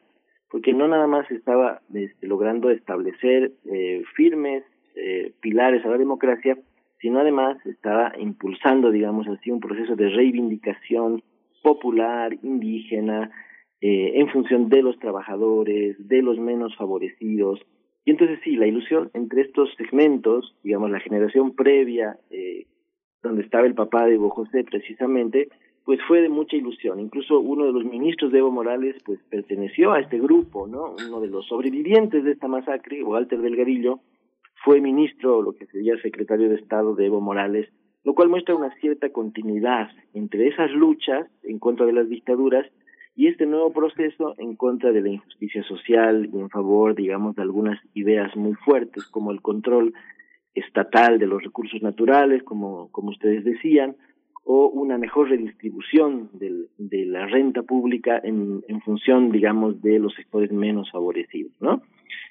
porque no nada más estaba este, logrando establecer eh, firmes eh, pilares a la democracia, sino además estaba impulsando, digamos así, un proceso de reivindicación popular, indígena, eh, en función de los trabajadores, de los menos favorecidos. Y entonces sí, la ilusión entre estos segmentos, digamos, la generación previa, eh, donde estaba el papá de Evo José precisamente, pues fue de mucha ilusión. Incluso uno de los ministros de Evo Morales, pues perteneció a este grupo, ¿no? Uno de los sobrevivientes de esta masacre, Walter Delgadillo, fue ministro lo que sería secretario de Estado de Evo Morales, lo cual muestra una cierta continuidad entre esas luchas en contra de las dictaduras y este nuevo proceso en contra de la injusticia social y en favor, digamos, de algunas ideas muy fuertes como el control estatal de los recursos naturales, como, como ustedes decían, o una mejor redistribución del, de la renta pública en, en función, digamos, de los sectores menos favorecidos, ¿no?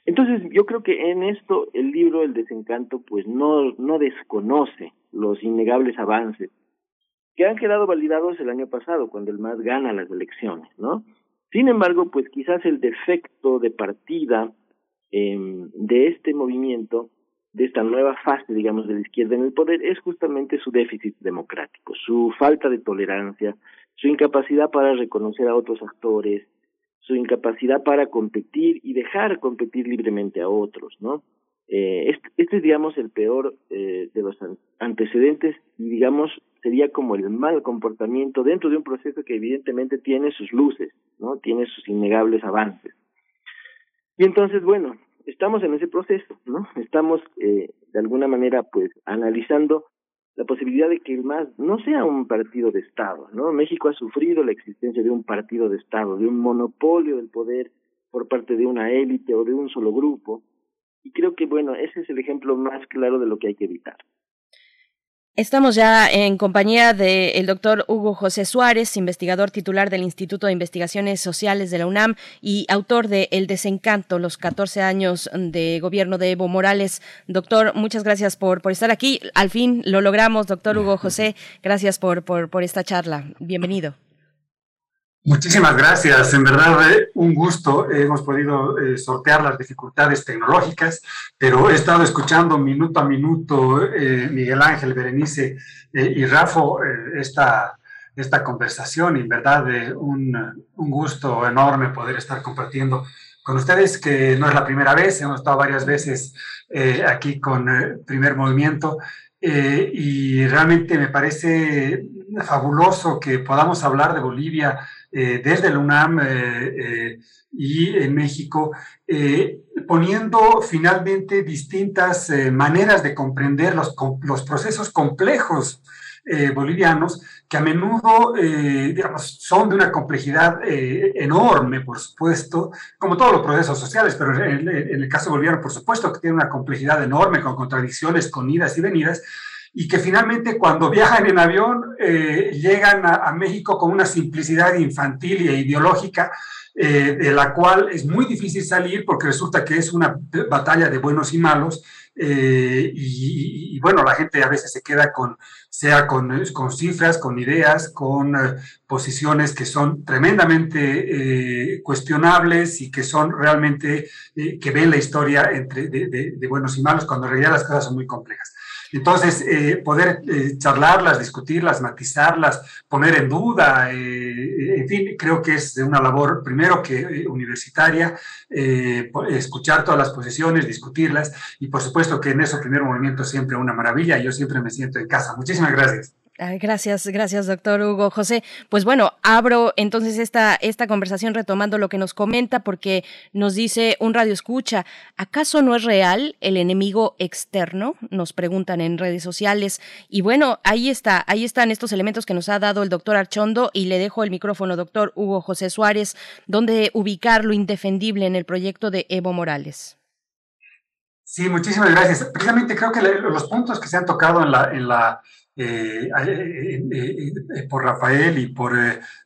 Entonces, yo creo que en esto el libro El desencanto pues no no desconoce los innegables avances que han quedado validados el año pasado cuando el MAS gana las elecciones, ¿no? Sin embargo, pues quizás el defecto de partida eh, de este movimiento, de esta nueva fase, digamos, de la izquierda en el poder, es justamente su déficit democrático, su falta de tolerancia, su incapacidad para reconocer a otros actores, su incapacidad para competir y dejar competir libremente a otros, ¿no? Eh, este, es, digamos, el peor eh, de los antecedentes y, digamos, sería como el mal comportamiento dentro de un proceso que evidentemente tiene sus luces, ¿no? Tiene sus innegables avances. Y entonces, bueno, estamos en ese proceso, ¿no? Estamos, eh, de alguna manera, pues, analizando la posibilidad de que el MAS no sea un partido de Estado, ¿no? México ha sufrido la existencia de un partido de Estado, de un monopolio del poder por parte de una élite o de un solo grupo, y creo que, bueno, ese es el ejemplo más claro de lo que hay que evitar. Estamos ya en compañía del doctor Hugo José Suárez, investigador titular del Instituto de Investigaciones Sociales de la UNAM y autor de El desencanto, los 14 años de gobierno de Evo Morales. Doctor, muchas gracias por, por estar aquí. Al fin lo logramos, doctor Hugo José. Gracias por, por, por esta charla. Bienvenido. Muchísimas gracias, en verdad eh, un gusto. Hemos podido eh, sortear las dificultades tecnológicas, pero he estado escuchando minuto a minuto eh, Miguel Ángel, Berenice y Rafa esta, esta conversación. Y en verdad un, un gusto enorme poder estar compartiendo con ustedes, que no es la primera vez, hemos estado varias veces aquí con Primer Movimiento. Y realmente me parece fabuloso que podamos hablar de Bolivia eh, desde la UNAM eh, eh, y en México, poniendo finalmente distintas maneras de comprender los, los procesos complejos bolivianos, que a menudo, digamos, son de una complejidad enorme, por supuesto, como todos los procesos sociales, pero en, en, el caso boliviano, por supuesto, que tiene una complejidad enorme, con contradicciones, con idas y venidas, y que finalmente cuando viajan en avión eh, llegan a, México con una simplicidad infantil e ideológica eh, de la cual es muy difícil salir porque resulta que es una batalla de buenos y malos eh, y, bueno, la gente a veces se queda con, sea con, con cifras, con ideas, con posiciones que son tremendamente cuestionables y que son realmente, que ven la historia entre, de, buenos y malos cuando en realidad las cosas son muy complejas. Entonces, eh, poder eh, charlarlas, discutirlas, matizarlas, poner en duda, eh, en fin, creo que es una labor primero que universitaria, escuchar todas las posiciones, discutirlas y por supuesto que en eso primer movimiento siempre una maravilla, yo siempre me siento en casa. Muchísimas gracias. Gracias, gracias, doctor Hugo José. Pues bueno, abro entonces esta, esta conversación retomando lo que nos comenta, porque nos dice un radio escucha, ¿acaso no es real el enemigo externo? Nos preguntan en redes sociales. Y bueno, ahí está, ahí están estos elementos que nos ha dado el doctor Archondo, y le dejo el micrófono, doctor Hugo José Suárez, donde ubicar lo indefendible en el proyecto de Evo Morales. Sí, muchísimas gracias. Precisamente creo que los puntos que se han tocado en la, en la eh, eh, eh, por Rafael y por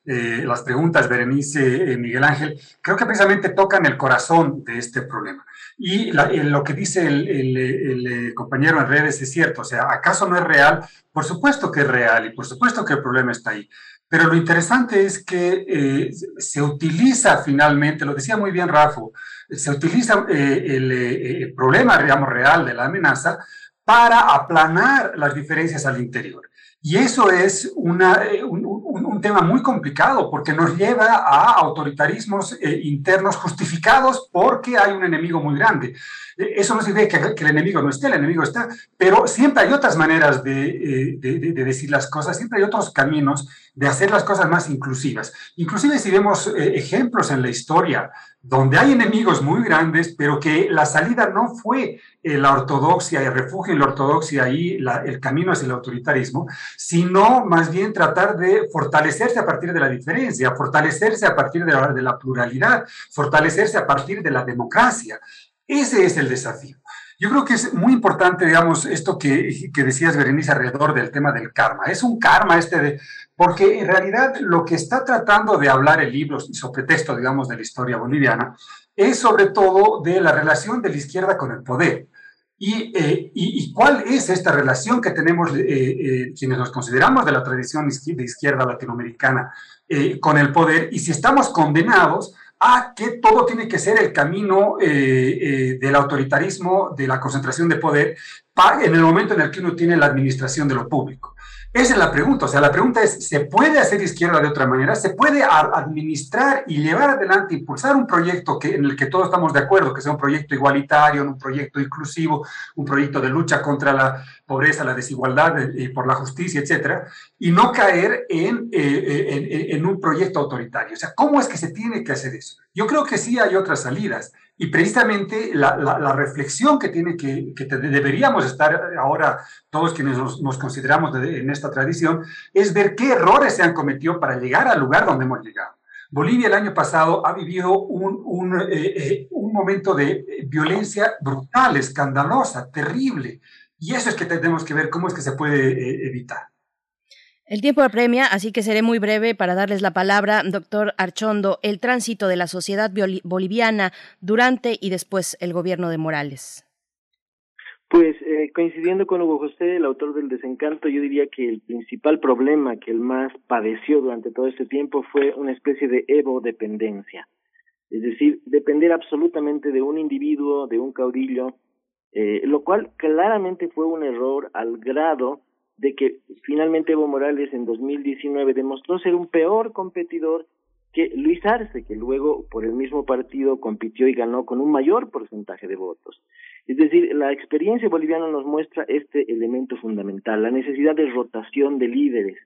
las preguntas, Berenice, Miguel Ángel, creo que precisamente tocan el corazón de este problema. Y lo que dice el, el, compañero en redes es cierto, o sea, ¿acaso no es real? Por supuesto que es real y por supuesto que el problema está ahí. Pero lo interesante es que se utiliza finalmente, lo decía muy bien Rafa, se utiliza el, problema, digamos, real de la amenaza para aplanar las diferencias al interior. Y eso es eh, un, tema muy complicado porque nos lleva a autoritarismos eh, internos justificados porque hay un enemigo muy grande. Eh, eso no significa que, el enemigo no esté, el enemigo está, pero siempre hay otras maneras de, de, decir las cosas, siempre hay otros caminos de hacer las cosas más inclusivas. Inclusive si vemos ejemplos en la historia donde hay enemigos muy grandes, pero que la salida no fue eh, la ortodoxia, el refugio en la ortodoxia y el camino hacia el autoritarismo, sino más bien tratar de fortalecerse a partir de la diferencia, fortalecerse a partir de la pluralidad, fortalecerse a partir de la democracia. Ese es el desafío. Yo creo que es muy importante, digamos, esto que, que, decías, Berenice, alrededor del tema del karma. Es un karma este de, porque en realidad lo que está tratando de hablar el libro, sobre texto, digamos, de la historia boliviana, es sobre todo de la relación de la izquierda con el poder. Y, eh, y, cuál es esta relación que tenemos eh, eh, quienes nos consideramos de la tradición de izquierda latinoamericana con el poder y si estamos condenados a que todo tiene que ser el camino del autoritarismo, de la concentración de poder, en el momento en el que uno tiene la administración de lo público. Esa es la pregunta. O sea, la pregunta es, ¿se puede hacer izquierda de otra manera? ¿Se puede administrar y llevar adelante, impulsar un proyecto que, en el que todos estamos de acuerdo, que sea un proyecto igualitario, un proyecto inclusivo, un proyecto de lucha contra la pobreza, la desigualdad y por la justicia, etcétera, y no caer en, eh, en, en un proyecto autoritario? O sea, ¿cómo es que se tiene que hacer eso? Yo creo que sí hay otras salidas Y precisamente la, la, reflexión que, tiene que, que deberíamos estar ahora, todos quienes nos, consideramos en esta tradición, es ver qué errores se han cometido para llegar al lugar donde hemos llegado. Bolivia el año pasado ha vivido un, un, eh, eh, un momento de violencia brutal, escandalosa, terrible. Y eso es que tenemos que ver cómo es que se puede eh, evitar. El tiempo apremia, así que seré muy breve para darles la palabra, doctor Archondo, el tránsito de la sociedad boliviana durante y después el gobierno de Morales. Pues eh, coincidiendo con Hugo José, el autor del desencanto, yo diría que el principal problema que él más padeció durante todo este tiempo fue una especie de evo-dependencia. Es decir, depender absolutamente de un individuo, de un caudillo, eh, lo cual claramente fue un error al grado de que finalmente Evo Morales en 2019 demostró ser un peor competidor que Luis Arce, que luego por el mismo partido compitió y ganó con un mayor porcentaje de votos. Es decir, la experiencia boliviana nos muestra este elemento fundamental, la necesidad de rotación de líderes,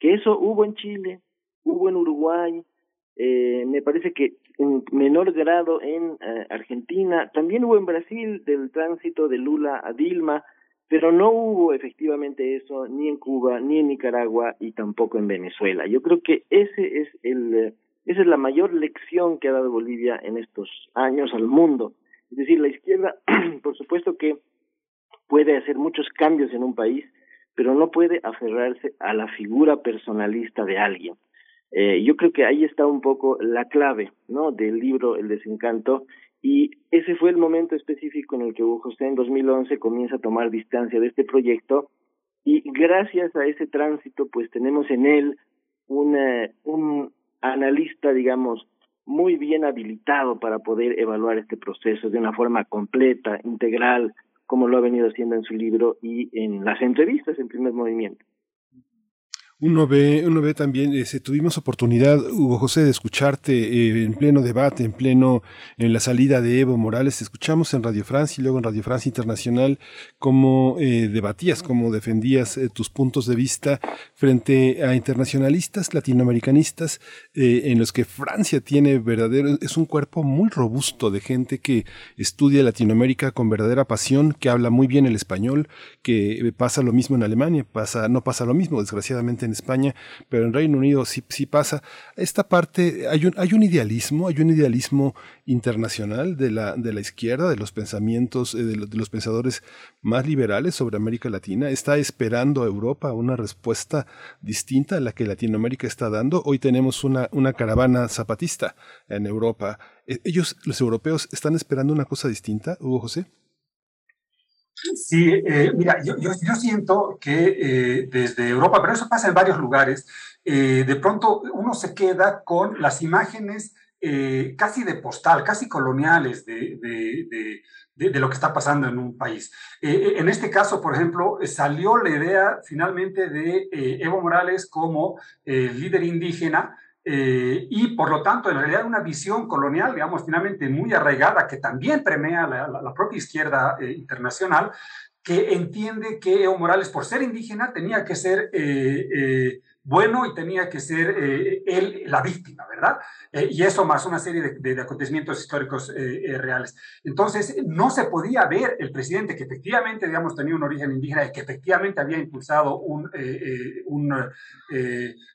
que eso hubo en Chile, hubo en Uruguay, eh, me parece que en menor grado en eh, Argentina, también hubo en Brasil del tránsito de Lula a Dilma, pero no hubo efectivamente eso ni en Cuba, ni en Nicaragua y tampoco en Venezuela. Yo creo que ese es el, eh, esa es la mayor lección que ha dado Bolivia en estos años al mundo. Es decir, la izquierda, [CLEARS THROAT] por supuesto que puede hacer muchos cambios en un país, pero no puede aferrarse a la figura personalista de alguien. Eh, yo creo que ahí está un poco la clave, ¿no? Del libro El desencanto y ese fue el momento específico en el que Hugo José en 2011 comienza a tomar distancia de este proyecto y gracias a ese tránsito pues tenemos en él un analista digamos muy bien habilitado para poder evaluar este proceso de una forma completa, integral, como lo ha venido haciendo en su libro y en las entrevistas en primer movimiento. Uno ve, uno ve también, este, tuvimos oportunidad, Hugo José, de escucharte eh, en pleno debate, en pleno, en la salida de Evo Morales. Escuchamos en Radio Francia y luego en Radio Francia Internacional cómo eh, debatías, cómo defendías eh, tus puntos de vista frente a internacionalistas, latinoamericanistas, en los que Francia tiene verdadero, es un cuerpo muy robusto de gente que estudia Latinoamérica con verdadera pasión, que habla muy bien el español, que pasa lo mismo en Alemania, pasa, no pasa lo mismo, desgraciadamente en España, pero en Reino Unido sí, sí pasa. Esta parte, hay un, hay un idealismo, hay un idealismo internacional de la, de la izquierda, de los pensamientos, eh, de, los pensadores más liberales sobre América Latina. Está esperando a Europa una respuesta distinta a la que Latinoamérica está dando. Hoy tenemos una, una caravana zapatista en Europa. Eh, ellos, los europeos, están esperando una cosa distinta, Hugo José. Sí, eh, mira, yo, yo, siento que eh, desde Europa, pero eso pasa en varios lugares, eh, de pronto uno se queda con las imágenes casi de postal, casi coloniales de, de, de, de, lo que está pasando en un país. en este caso, por ejemplo, salió la idea finalmente de Evo Morales como líder indígena, eh, y por lo tanto, en realidad, una visión colonial, digamos, finalmente muy arraigada, que también premia la, propia izquierda eh, internacional, que entiende que Evo Morales, por ser indígena, tenía que ser eh, bueno y tenía que ser eh, él la víctima, ¿verdad? Eh, y eso más una serie de, acontecimientos históricos eh, reales. Entonces, no se podía ver el presidente que efectivamente, digamos, tenía un origen indígena y que efectivamente había impulsado un, un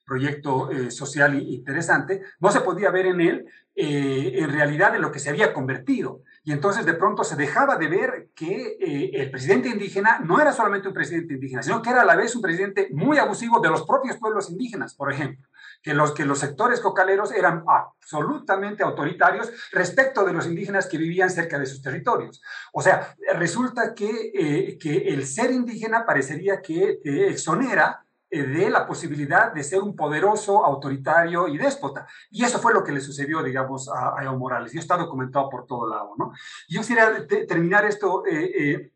proyecto social interesante, no se podía ver en él en realidad en lo que se había convertido. Y entonces de pronto se dejaba de ver que eh, el presidente indígena no era solamente un presidente indígena, sino que era a la vez un presidente muy abusivo de los propios pueblos indígenas, por ejemplo. Que los, que los sectores cocaleros eran absolutamente autoritarios respecto de los indígenas que vivían cerca de sus territorios. O sea, resulta que, eh, que el ser indígena parecería que exonera eh, de la posibilidad de ser un poderoso, autoritario y déspota. Y eso fue lo que le sucedió, digamos, a, Evo Morales. Y está documentado por todo lado, ¿no? Yo quisiera terminar esto eh,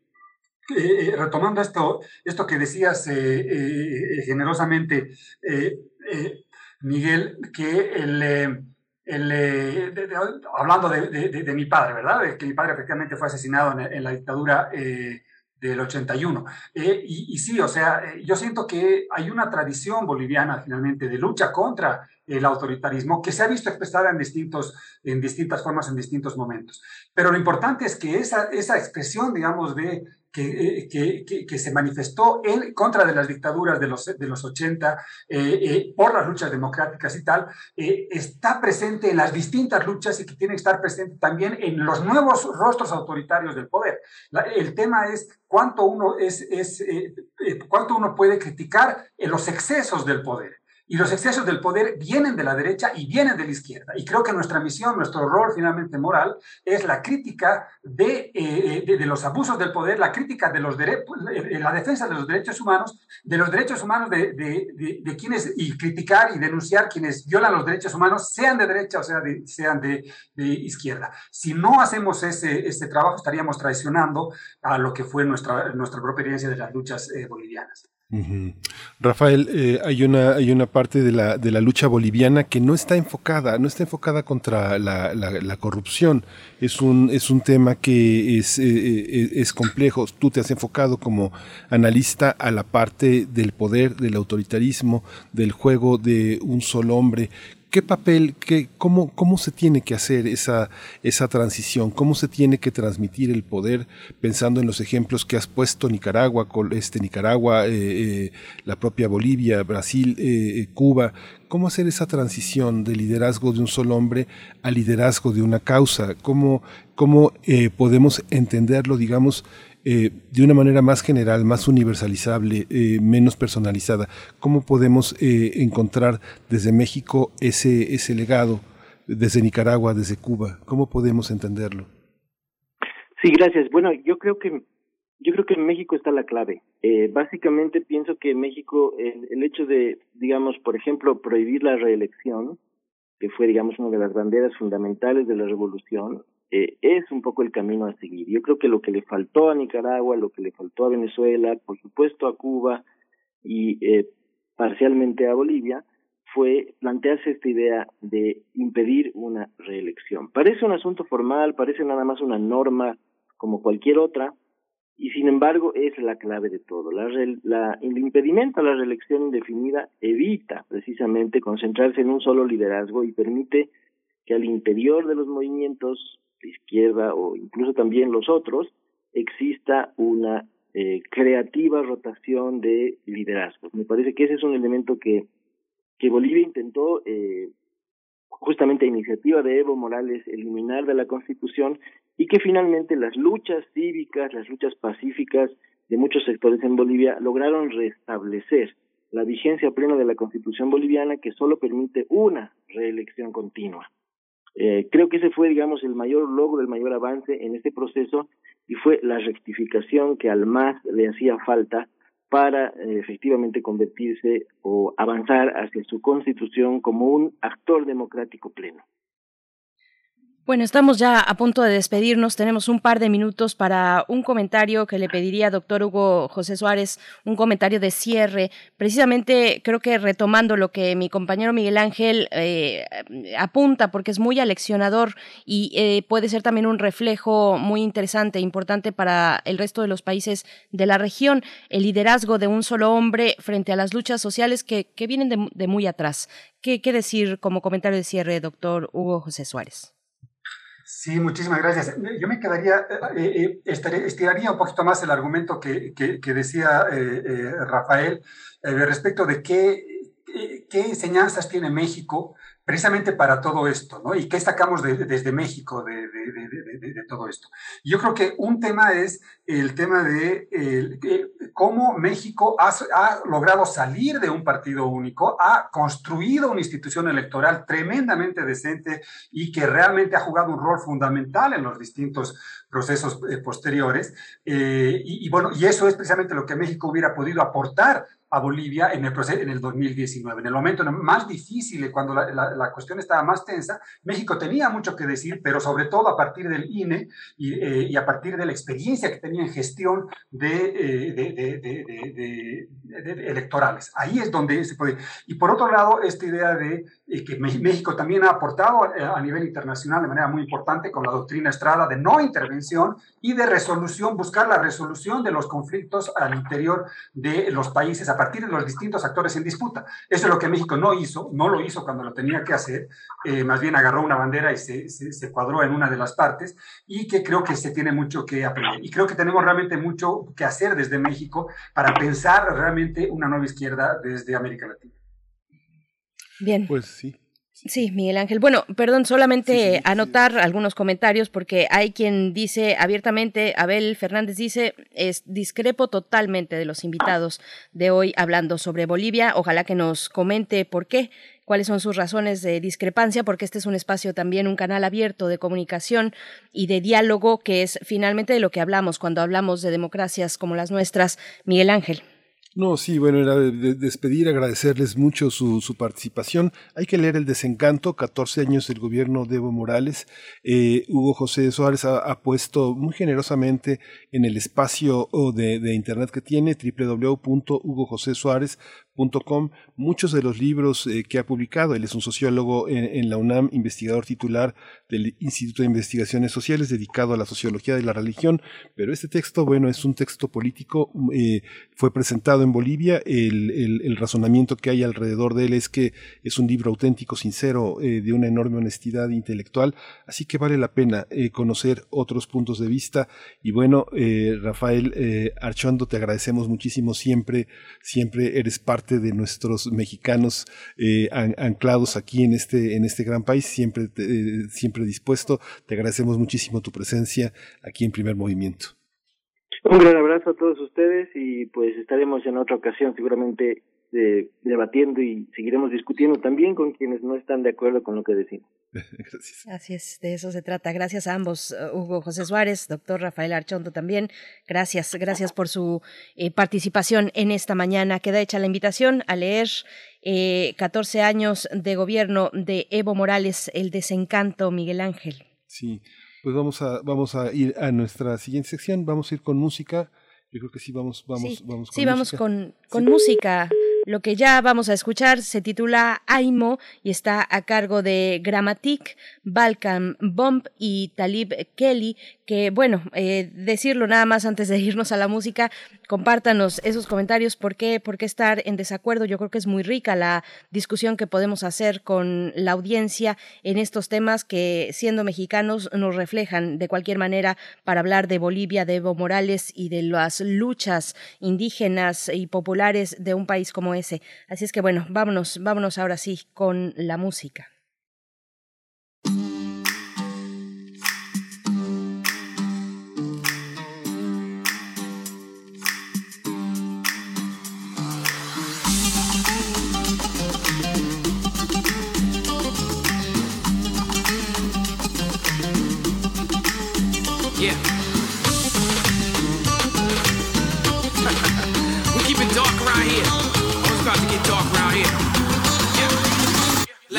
eh, retomando esto, esto que decías generosamente, Miguel, que el... hablando de, mi padre, ¿verdad? Que mi padre efectivamente fue asesinado en, la dictadura del 81. Eh, y, sí, o sea, eh, yo siento que hay una tradición boliviana finalmente de lucha contra el autoritarismo que se ha visto expresada en, distintos, en distintas formas, en distintos momentos. Pero lo importante es que esa, esa expresión, digamos, de que, que, se manifestó en contra de las dictaduras de los, de los 80 eh, eh, por las luchas democráticas y tal, eh, está presente en las distintas luchas y que tiene que estar presente también en los nuevos rostros autoritarios del poder. el tema es cuánto uno, es, cuánto uno puede criticar los excesos del poder. Y los excesos del poder vienen de la derecha y vienen de la izquierda. Y creo que nuestra misión, nuestro rol finalmente moral, es la crítica de, eh, de, los abusos del poder, la crítica de los derechos, eh, la defensa de los derechos humanos, de los derechos humanos de, de, quienes, y criticar y denunciar quienes violan los derechos humanos, sean de derecha o sea sean de, izquierda. Si no hacemos ese, ese trabajo, estaríamos traicionando a lo que fue nuestra, nuestra propia experiencia de las luchas eh, bolivianas. Rafael, eh, hay, una, hay una parte de la, de la lucha boliviana que no está enfocada, no está enfocada contra la, la, corrupción. Es un, es un tema que es, eh, eh, es complejo. Tú te has enfocado como analista a la parte del poder, del autoritarismo, del juego de un solo hombre. ¿Qué papel, qué, cómo, cómo se tiene que hacer esa, esa transición? ¿Cómo se tiene que transmitir el poder pensando en los ejemplos que has puesto Nicaragua, este, Nicaragua, eh, eh, la propia Bolivia, Brasil, eh, Cuba? ¿Cómo hacer esa transición de liderazgo de un solo hombre a liderazgo de una causa? ¿Cómo, cómo podemos entenderlo, digamos, eh, de una manera más general, más universalizable, eh, menos personalizada? ¿Cómo podemos eh, encontrar desde México ese, ese legado, desde Nicaragua, desde Cuba? ¿Cómo podemos entenderlo? Sí, gracias. Bueno, yo creo que yo creo que en México está la clave. básicamente pienso que en México el, el hecho de, digamos, por ejemplo, prohibir la reelección, que fue, digamos, una de las banderas fundamentales de la revolución, eh, es un poco el camino a seguir. Yo creo que lo que le faltó a Nicaragua, lo que le faltó a Venezuela, por supuesto a Cuba y eh, parcialmente a Bolivia, fue plantearse esta idea de impedir una reelección. Parece un asunto formal, parece nada más una norma como cualquier otra, y sin embargo es la clave de todo. La, la, el impedimento a la reelección indefinida evita precisamente concentrarse en un solo liderazgo y permite que al interior de los movimientos izquierda o incluso también los otros, exista una eh, creativa rotación de liderazgos. Me parece que ese es un elemento que, que Bolivia intentó, eh, justamente a iniciativa de Evo Morales, eliminar de la Constitución y que finalmente las luchas cívicas, las luchas pacíficas de muchos sectores en Bolivia lograron restablecer la vigencia plena de la Constitución boliviana que solo permite una reelección continua. Eh, creo que ese fue, digamos, el mayor logro, el mayor avance en este proceso y fue la rectificación que al MAS le hacía falta para eh, efectivamente convertirse o avanzar hacia su constitución como un actor democrático pleno. Bueno, estamos ya a punto de despedirnos. Tenemos un par de minutos para un comentario que le pediría, doctor Hugo José Suárez, un comentario de cierre. Precisamente creo que retomando lo que mi compañero Miguel Ángel eh, apunta, porque es muy aleccionador y eh, puede ser también un reflejo muy interesante, importante para el resto de los países de la región, el liderazgo de un solo hombre frente a las luchas sociales que, vienen de, de muy atrás. ¿Qué, ¿Qué decir como comentario de cierre, doctor Hugo José Suárez? Sí, muchísimas gracias. Yo me quedaría, eh, eh, eh estiraría un poquito más el argumento que, que, decía eh, Rafael respecto de qué, qué enseñanzas tiene México precisamente para todo esto, ¿no? ¿Y qué sacamos desde México de, de, todo esto? Yo creo que un tema es el tema de cómo México ha, logrado salir de un partido único, ha construido una institución electoral tremendamente decente y que realmente ha jugado un rol fundamental en los distintos procesos eh, posteriores. Eh, y, bueno, y eso es precisamente lo que México hubiera podido aportar a Bolivia en el, proceso, en el 2019. En el momento más difícil, cuando la, la, cuestión estaba más tensa, México tenía mucho que decir, pero sobre todo a partir del INE tiene y, a partir de la experiencia que tenía en gestión de, de, electorales. Ahí es donde se puede. Y por otro lado, esta idea de que México también ha aportado a nivel internacional de manera muy importante con la doctrina Estrada de no intervención y de resolución, buscar la resolución de los conflictos al interior de los países a partir de los distintos actores en disputa. Eso es lo que México no hizo, no lo hizo cuando lo tenía que hacer, eh, más bien agarró una bandera y se, se, cuadró en una de las partes y que creo que se tiene mucho que aprender. Y creo que tenemos realmente mucho que hacer desde México para pensar realmente una nueva izquierda desde América Latina. Bien. Pues sí. Sí, Miguel Ángel. Bueno, perdón, solamente anotar algunos comentarios porque hay quien dice abiertamente, Abel Fernández dice, es discrepo totalmente de los invitados de hoy hablando sobre Bolivia. Ojalá que nos comente por qué, cuáles son sus razones de discrepancia, porque este es un espacio también, un canal abierto de comunicación y de diálogo, que es finalmente de lo que hablamos cuando hablamos de democracias como las nuestras. Miguel Ángel. No, sí, bueno, era de despedir, agradecerles mucho su, participación. Hay que leer El Desencanto, 14 años del gobierno de Evo Morales. Eh, Hugo José Suárez ha, puesto muy generosamente en el espacio oh, de, de internet que tiene, www.hugojosesuárez.com muchos de los libros eh, que ha publicado. Él es un sociólogo en, la UNAM, investigador titular del Instituto de Investigaciones Sociales dedicado a la sociología de la religión. Pero este texto, bueno, es un texto político, eh, fue presentado en Bolivia. El, razonamiento que hay alrededor de él es que es un libro auténtico, sincero, eh, de una enorme honestidad intelectual. Así que vale la pena conocer otros puntos de vista. Y bueno, Rafael Archondo, te agradecemos muchísimo siempre, siempre eres parte de nuestros mexicanos eh, anclados aquí en este, en este gran país, siempre, eh, siempre dispuesto. Te agradecemos muchísimo tu presencia aquí en Primer Movimiento. Un gran abrazo a todos ustedes y pues estaremos en otra ocasión seguramente debatiendo y seguiremos discutiendo también con quienes no están de acuerdo con lo que decimos. [LAUGHS] Gracias. Así es, de eso se trata. Gracias a ambos, uh, Hugo José Suárez, doctor Rafael Archondo también. Gracias, gracias por su eh, participación en esta mañana. Queda hecha la invitación a leer eh, 14 años de gobierno de Evo Morales, El desencanto, Miguel Ángel. Sí, pues vamos a, vamos a ir a nuestra siguiente sección, vamos a ir con música. Yo creo que sí, vamos, vamos, sí, vamos con Sí, vamos con, con música. Lo que ya vamos a escuchar se titula Aimo y está a cargo de Grammatic, Balkan Bomb y Talib Kelly, que bueno, eh, decirlo nada más antes de irnos a la música, compártanos esos comentarios, ¿por qué, por qué estar en desacuerdo? Yo creo que es muy rica la discusión que podemos hacer con la audiencia en estos temas que siendo mexicanos nos reflejan de cualquier manera para hablar de Bolivia, de Evo Morales y de las luchas indígenas y populares de un país como ese. Así es que bueno, vámonos, vámonos ahora sí con la música.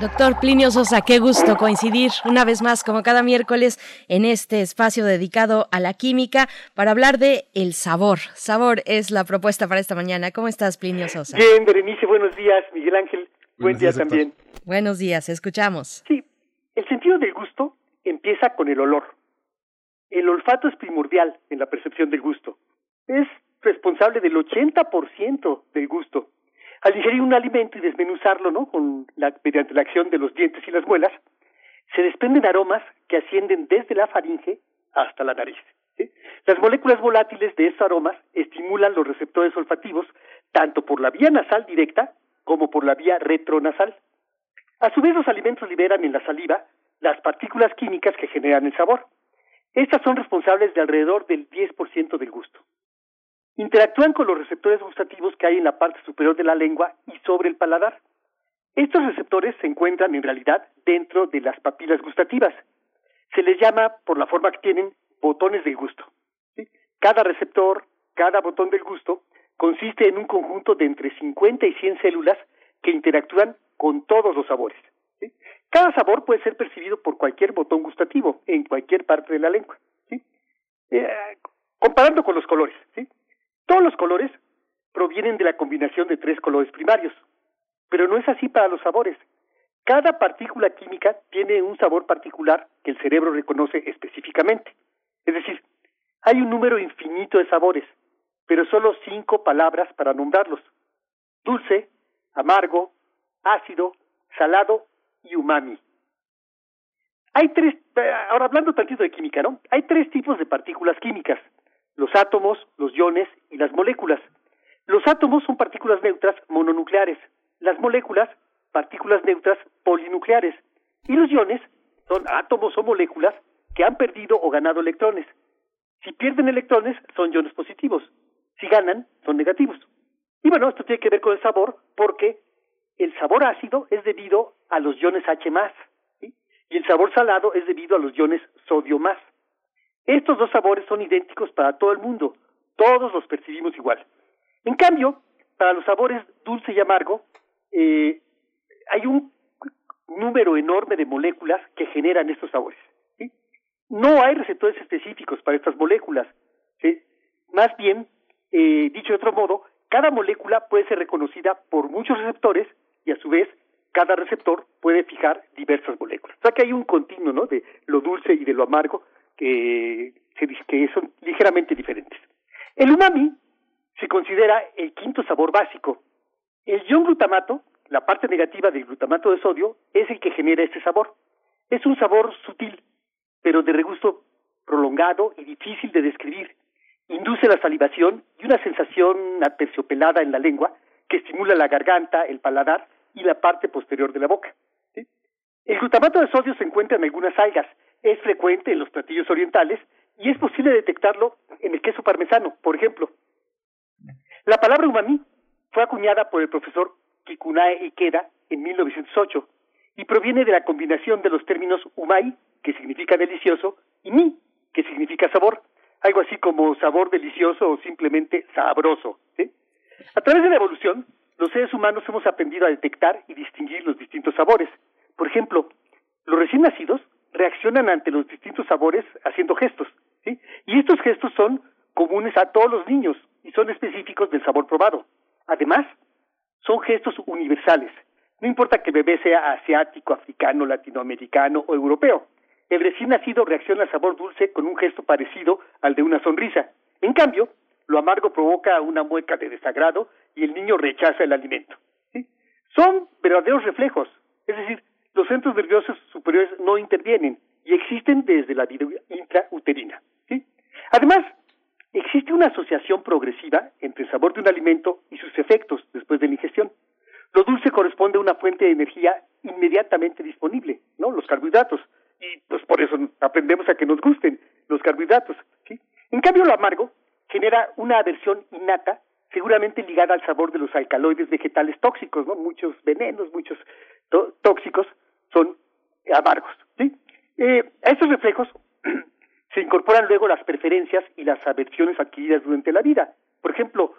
Doctor Plinio Sosa, qué gusto coincidir una vez más, como cada miércoles, en este espacio dedicado a la química para hablar de el sabor. Sabor es la propuesta para esta mañana. ¿Cómo estás, Plinio Sosa? Bien, Berenice, buenos días. Miguel Ángel, buen día también. Buenos días, escuchamos. Sí, el sentido del gusto empieza con el olor. El olfato es primordial en la percepción del gusto. Es responsable del 80% del gusto. Al digerir un alimento y desmenuzarlo, ¿no? Con la, mediante la acción de los dientes y las muelas, se desprenden aromas que ascienden desde la faringe hasta la nariz. Las moléculas volátiles de estos aromas estimulan los receptores olfativos tanto por la vía nasal directa como por la vía retronasal. A su vez, los alimentos liberan en la saliva las partículas químicas que generan el sabor. Estas son responsables de alrededor del 10% del gusto. Interactúan con los receptores gustativos que hay en la parte superior de la lengua y sobre el paladar. Estos receptores se encuentran en realidad dentro de las papilas gustativas. Se les llama, por la forma que tienen, botones del gusto. Cada receptor, cada botón del gusto, consiste en un conjunto de entre 50 y 100 células que interactúan con todos los sabores. Cada sabor puede ser percibido por cualquier botón gustativo en cualquier parte de la lengua. Eh, comparando con los colores, todos los colores provienen de la combinación de tres colores primarios, pero no es así para los sabores. Cada partícula química tiene un sabor particular que el cerebro reconoce específicamente. Es decir, hay un número infinito de sabores, pero solo cinco palabras para nombrarlos. Dulce, amargo, ácido, salado y umami. Hay tres, eh, ahora hablando tantito de química, ¿no? Hay tres tipos de partículas químicas, los átomos, los iones y las moléculas. Los átomos son partículas neutras mononucleares, las moléculas, partículas neutras polinucleares, y los iones son átomos o moléculas que han perdido o ganado electrones. Si pierden electrones, son iones positivos. Si ganan, son negativos. Y bueno, esto tiene que ver con el sabor, porque el sabor ácido es debido a los iones H y el sabor salado es debido a los iones sodio más. Estos dos sabores son idénticos para todo el mundo, todos los percibimos igual. En cambio, para los sabores dulce y amargo, eh, hay un número enorme de moléculas que generan estos sabores. No hay receptores específicos para estas moléculas. Más bien, eh, dicho de otro modo, cada molécula puede ser reconocida por muchos receptores y a su vez cada receptor puede fijar diversas moléculas. O sea que hay un continuo ¿no? de lo dulce y de lo amargo que, son ligeramente diferentes. El umami se considera el quinto sabor básico. El ion glutamato, la parte negativa del glutamato de sodio, es el que genera este sabor. Es un sabor sutil, pero de regusto prolongado y difícil de describir. Induce la salivación y una sensación aterciopelada en la lengua que estimula la garganta, el paladar y la parte posterior de la boca. El glutamato de sodio se encuentra en algunas algas, es frecuente en los platillos orientales y es posible detectarlo en el queso parmesano, por ejemplo. La palabra umami fue acuñada por el profesor Kikunae Ikeda en 1908 y proviene de la combinación de los términos umai, que significa delicioso, y mi, que significa sabor, algo así como sabor delicioso o simplemente sabroso. A través de la evolución, los seres humanos hemos aprendido a detectar y distinguir los distintos sabores. Por ejemplo, los recién nacidos reaccionan ante los distintos sabores haciendo gestos. Y estos gestos son comunes a todos los niños y son específicos del sabor probado. Además, son gestos universales. No importa que el bebé sea asiático, africano, latinoamericano o europeo. El recién nacido reacciona al sabor dulce con un gesto parecido al de una sonrisa. En cambio, lo amargo provoca una mueca de desagrado y el niño rechaza el alimento. Son verdaderos reflejos, es decir, los centros nerviosos superiores no intervienen y existen desde la vida intrauterina. Además, existe una asociación progresiva entre el sabor de un alimento y sus efectos después de la ingestión. Lo dulce corresponde a una fuente de energía inmediatamente disponible, ¿no? Los carbohidratos. Y pues por eso aprendemos a que nos gusten los carbohidratos. En cambio, lo amargo genera una aversión innata, seguramente ligada al sabor de los alcaloides vegetales tóxicos, ¿no? Muchos venenos, muchos tóxicos son amargos, ¿sí? A estos reflejos [CLEARS THROAT] se incorporan luego las preferencias y las aversiones adquiridas durante la vida. Por ejemplo,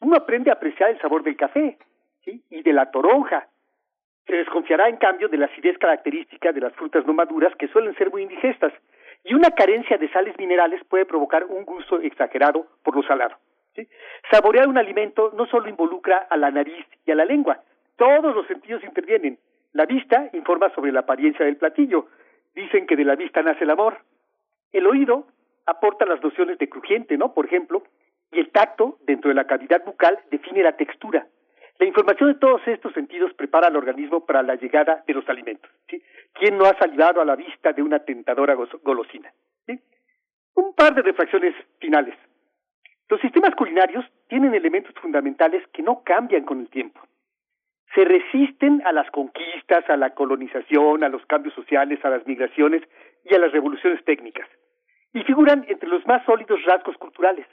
uno aprende a apreciar el sabor del café. Y de la toronja. Se desconfiará, en cambio, de la acidez característica de las frutas no maduras que suelen ser muy indigestas y una carencia de sales minerales puede provocar un gusto exagerado por lo salado. Saborear un alimento no solo involucra a la nariz y a la lengua, todos los sentidos intervienen. La vista informa sobre la apariencia del platillo. Dicen que de la vista nace el amor. El oído aporta las nociones de crujiente, ¿no? Por ejemplo, y el tacto, dentro de la cavidad bucal, define la textura. La información de todos estos sentidos prepara al organismo para la llegada de los alimentos. ¿Quién no ha salivado a la vista de una tentadora golosina? Un par de reflexiones finales. Los sistemas culinarios tienen elementos fundamentales que no cambian con el tiempo. Se resisten a las conquistas, a la colonización, a los cambios sociales, a las migraciones y a las revoluciones técnicas. y figuran entre los más sólidos rasgos culturales.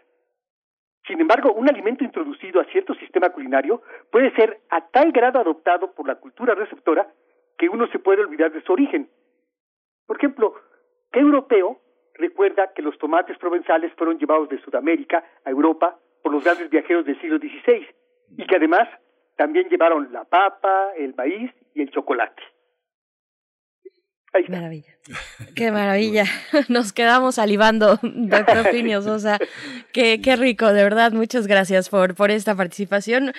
Sin embargo, un alimento introducido a cierto sistema culinario puede ser a tal grado adoptado por la cultura receptora que uno se puede olvidar de su origen. Por ejemplo, ¿qué europeo recuerda que los tomates provenzales fueron llevados de Sudamérica a Europa por los grandes viajeros del siglo XVI y que además también llevaron la papa, el maíz y el chocolate? Maravilla. Qué maravilla. [LAUGHS] Nos quedamos salivando, doctor [LAUGHS] Plinio Sosa. Qué, qué rico, de verdad. Muchas gracias por, por esta participación.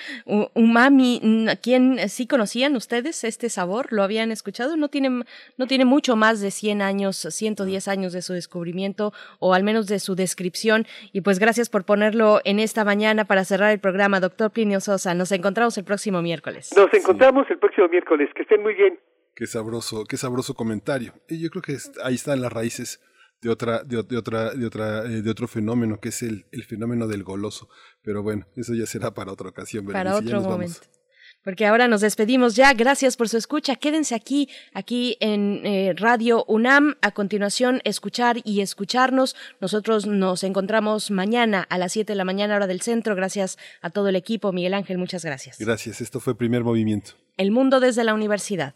umami, ¿quién sí conocían ustedes este sabor? ¿Lo habían escuchado? No tiene, no tiene mucho más de 100 años, 110 años de su descubrimiento o al menos de su descripción. Y pues gracias por ponerlo en esta mañana para cerrar el programa, doctor Plinio Sosa. Nos encontramos el próximo miércoles. Nos encontramos el próximo miércoles. Que estén muy bien. Qué sabroso, qué sabroso comentario. Y yo creo que ahí están las raíces de otra, de, otra, de otra, eh, de otro fenómeno que es el, el, fenómeno del goloso. Pero bueno, eso ya será para otra ocasión. Para otro momento. Porque ahora nos despedimos ya. Gracias por su escucha. Quédense aquí, aquí en eh, Radio UNAM. A continuación, escuchar y escucharnos. Nosotros nos encontramos mañana a las 7 de la mañana, hora del centro. Gracias a todo el equipo. Miguel Ángel, muchas gracias. Gracias. Esto fue Primer Movimiento. El mundo desde la universidad.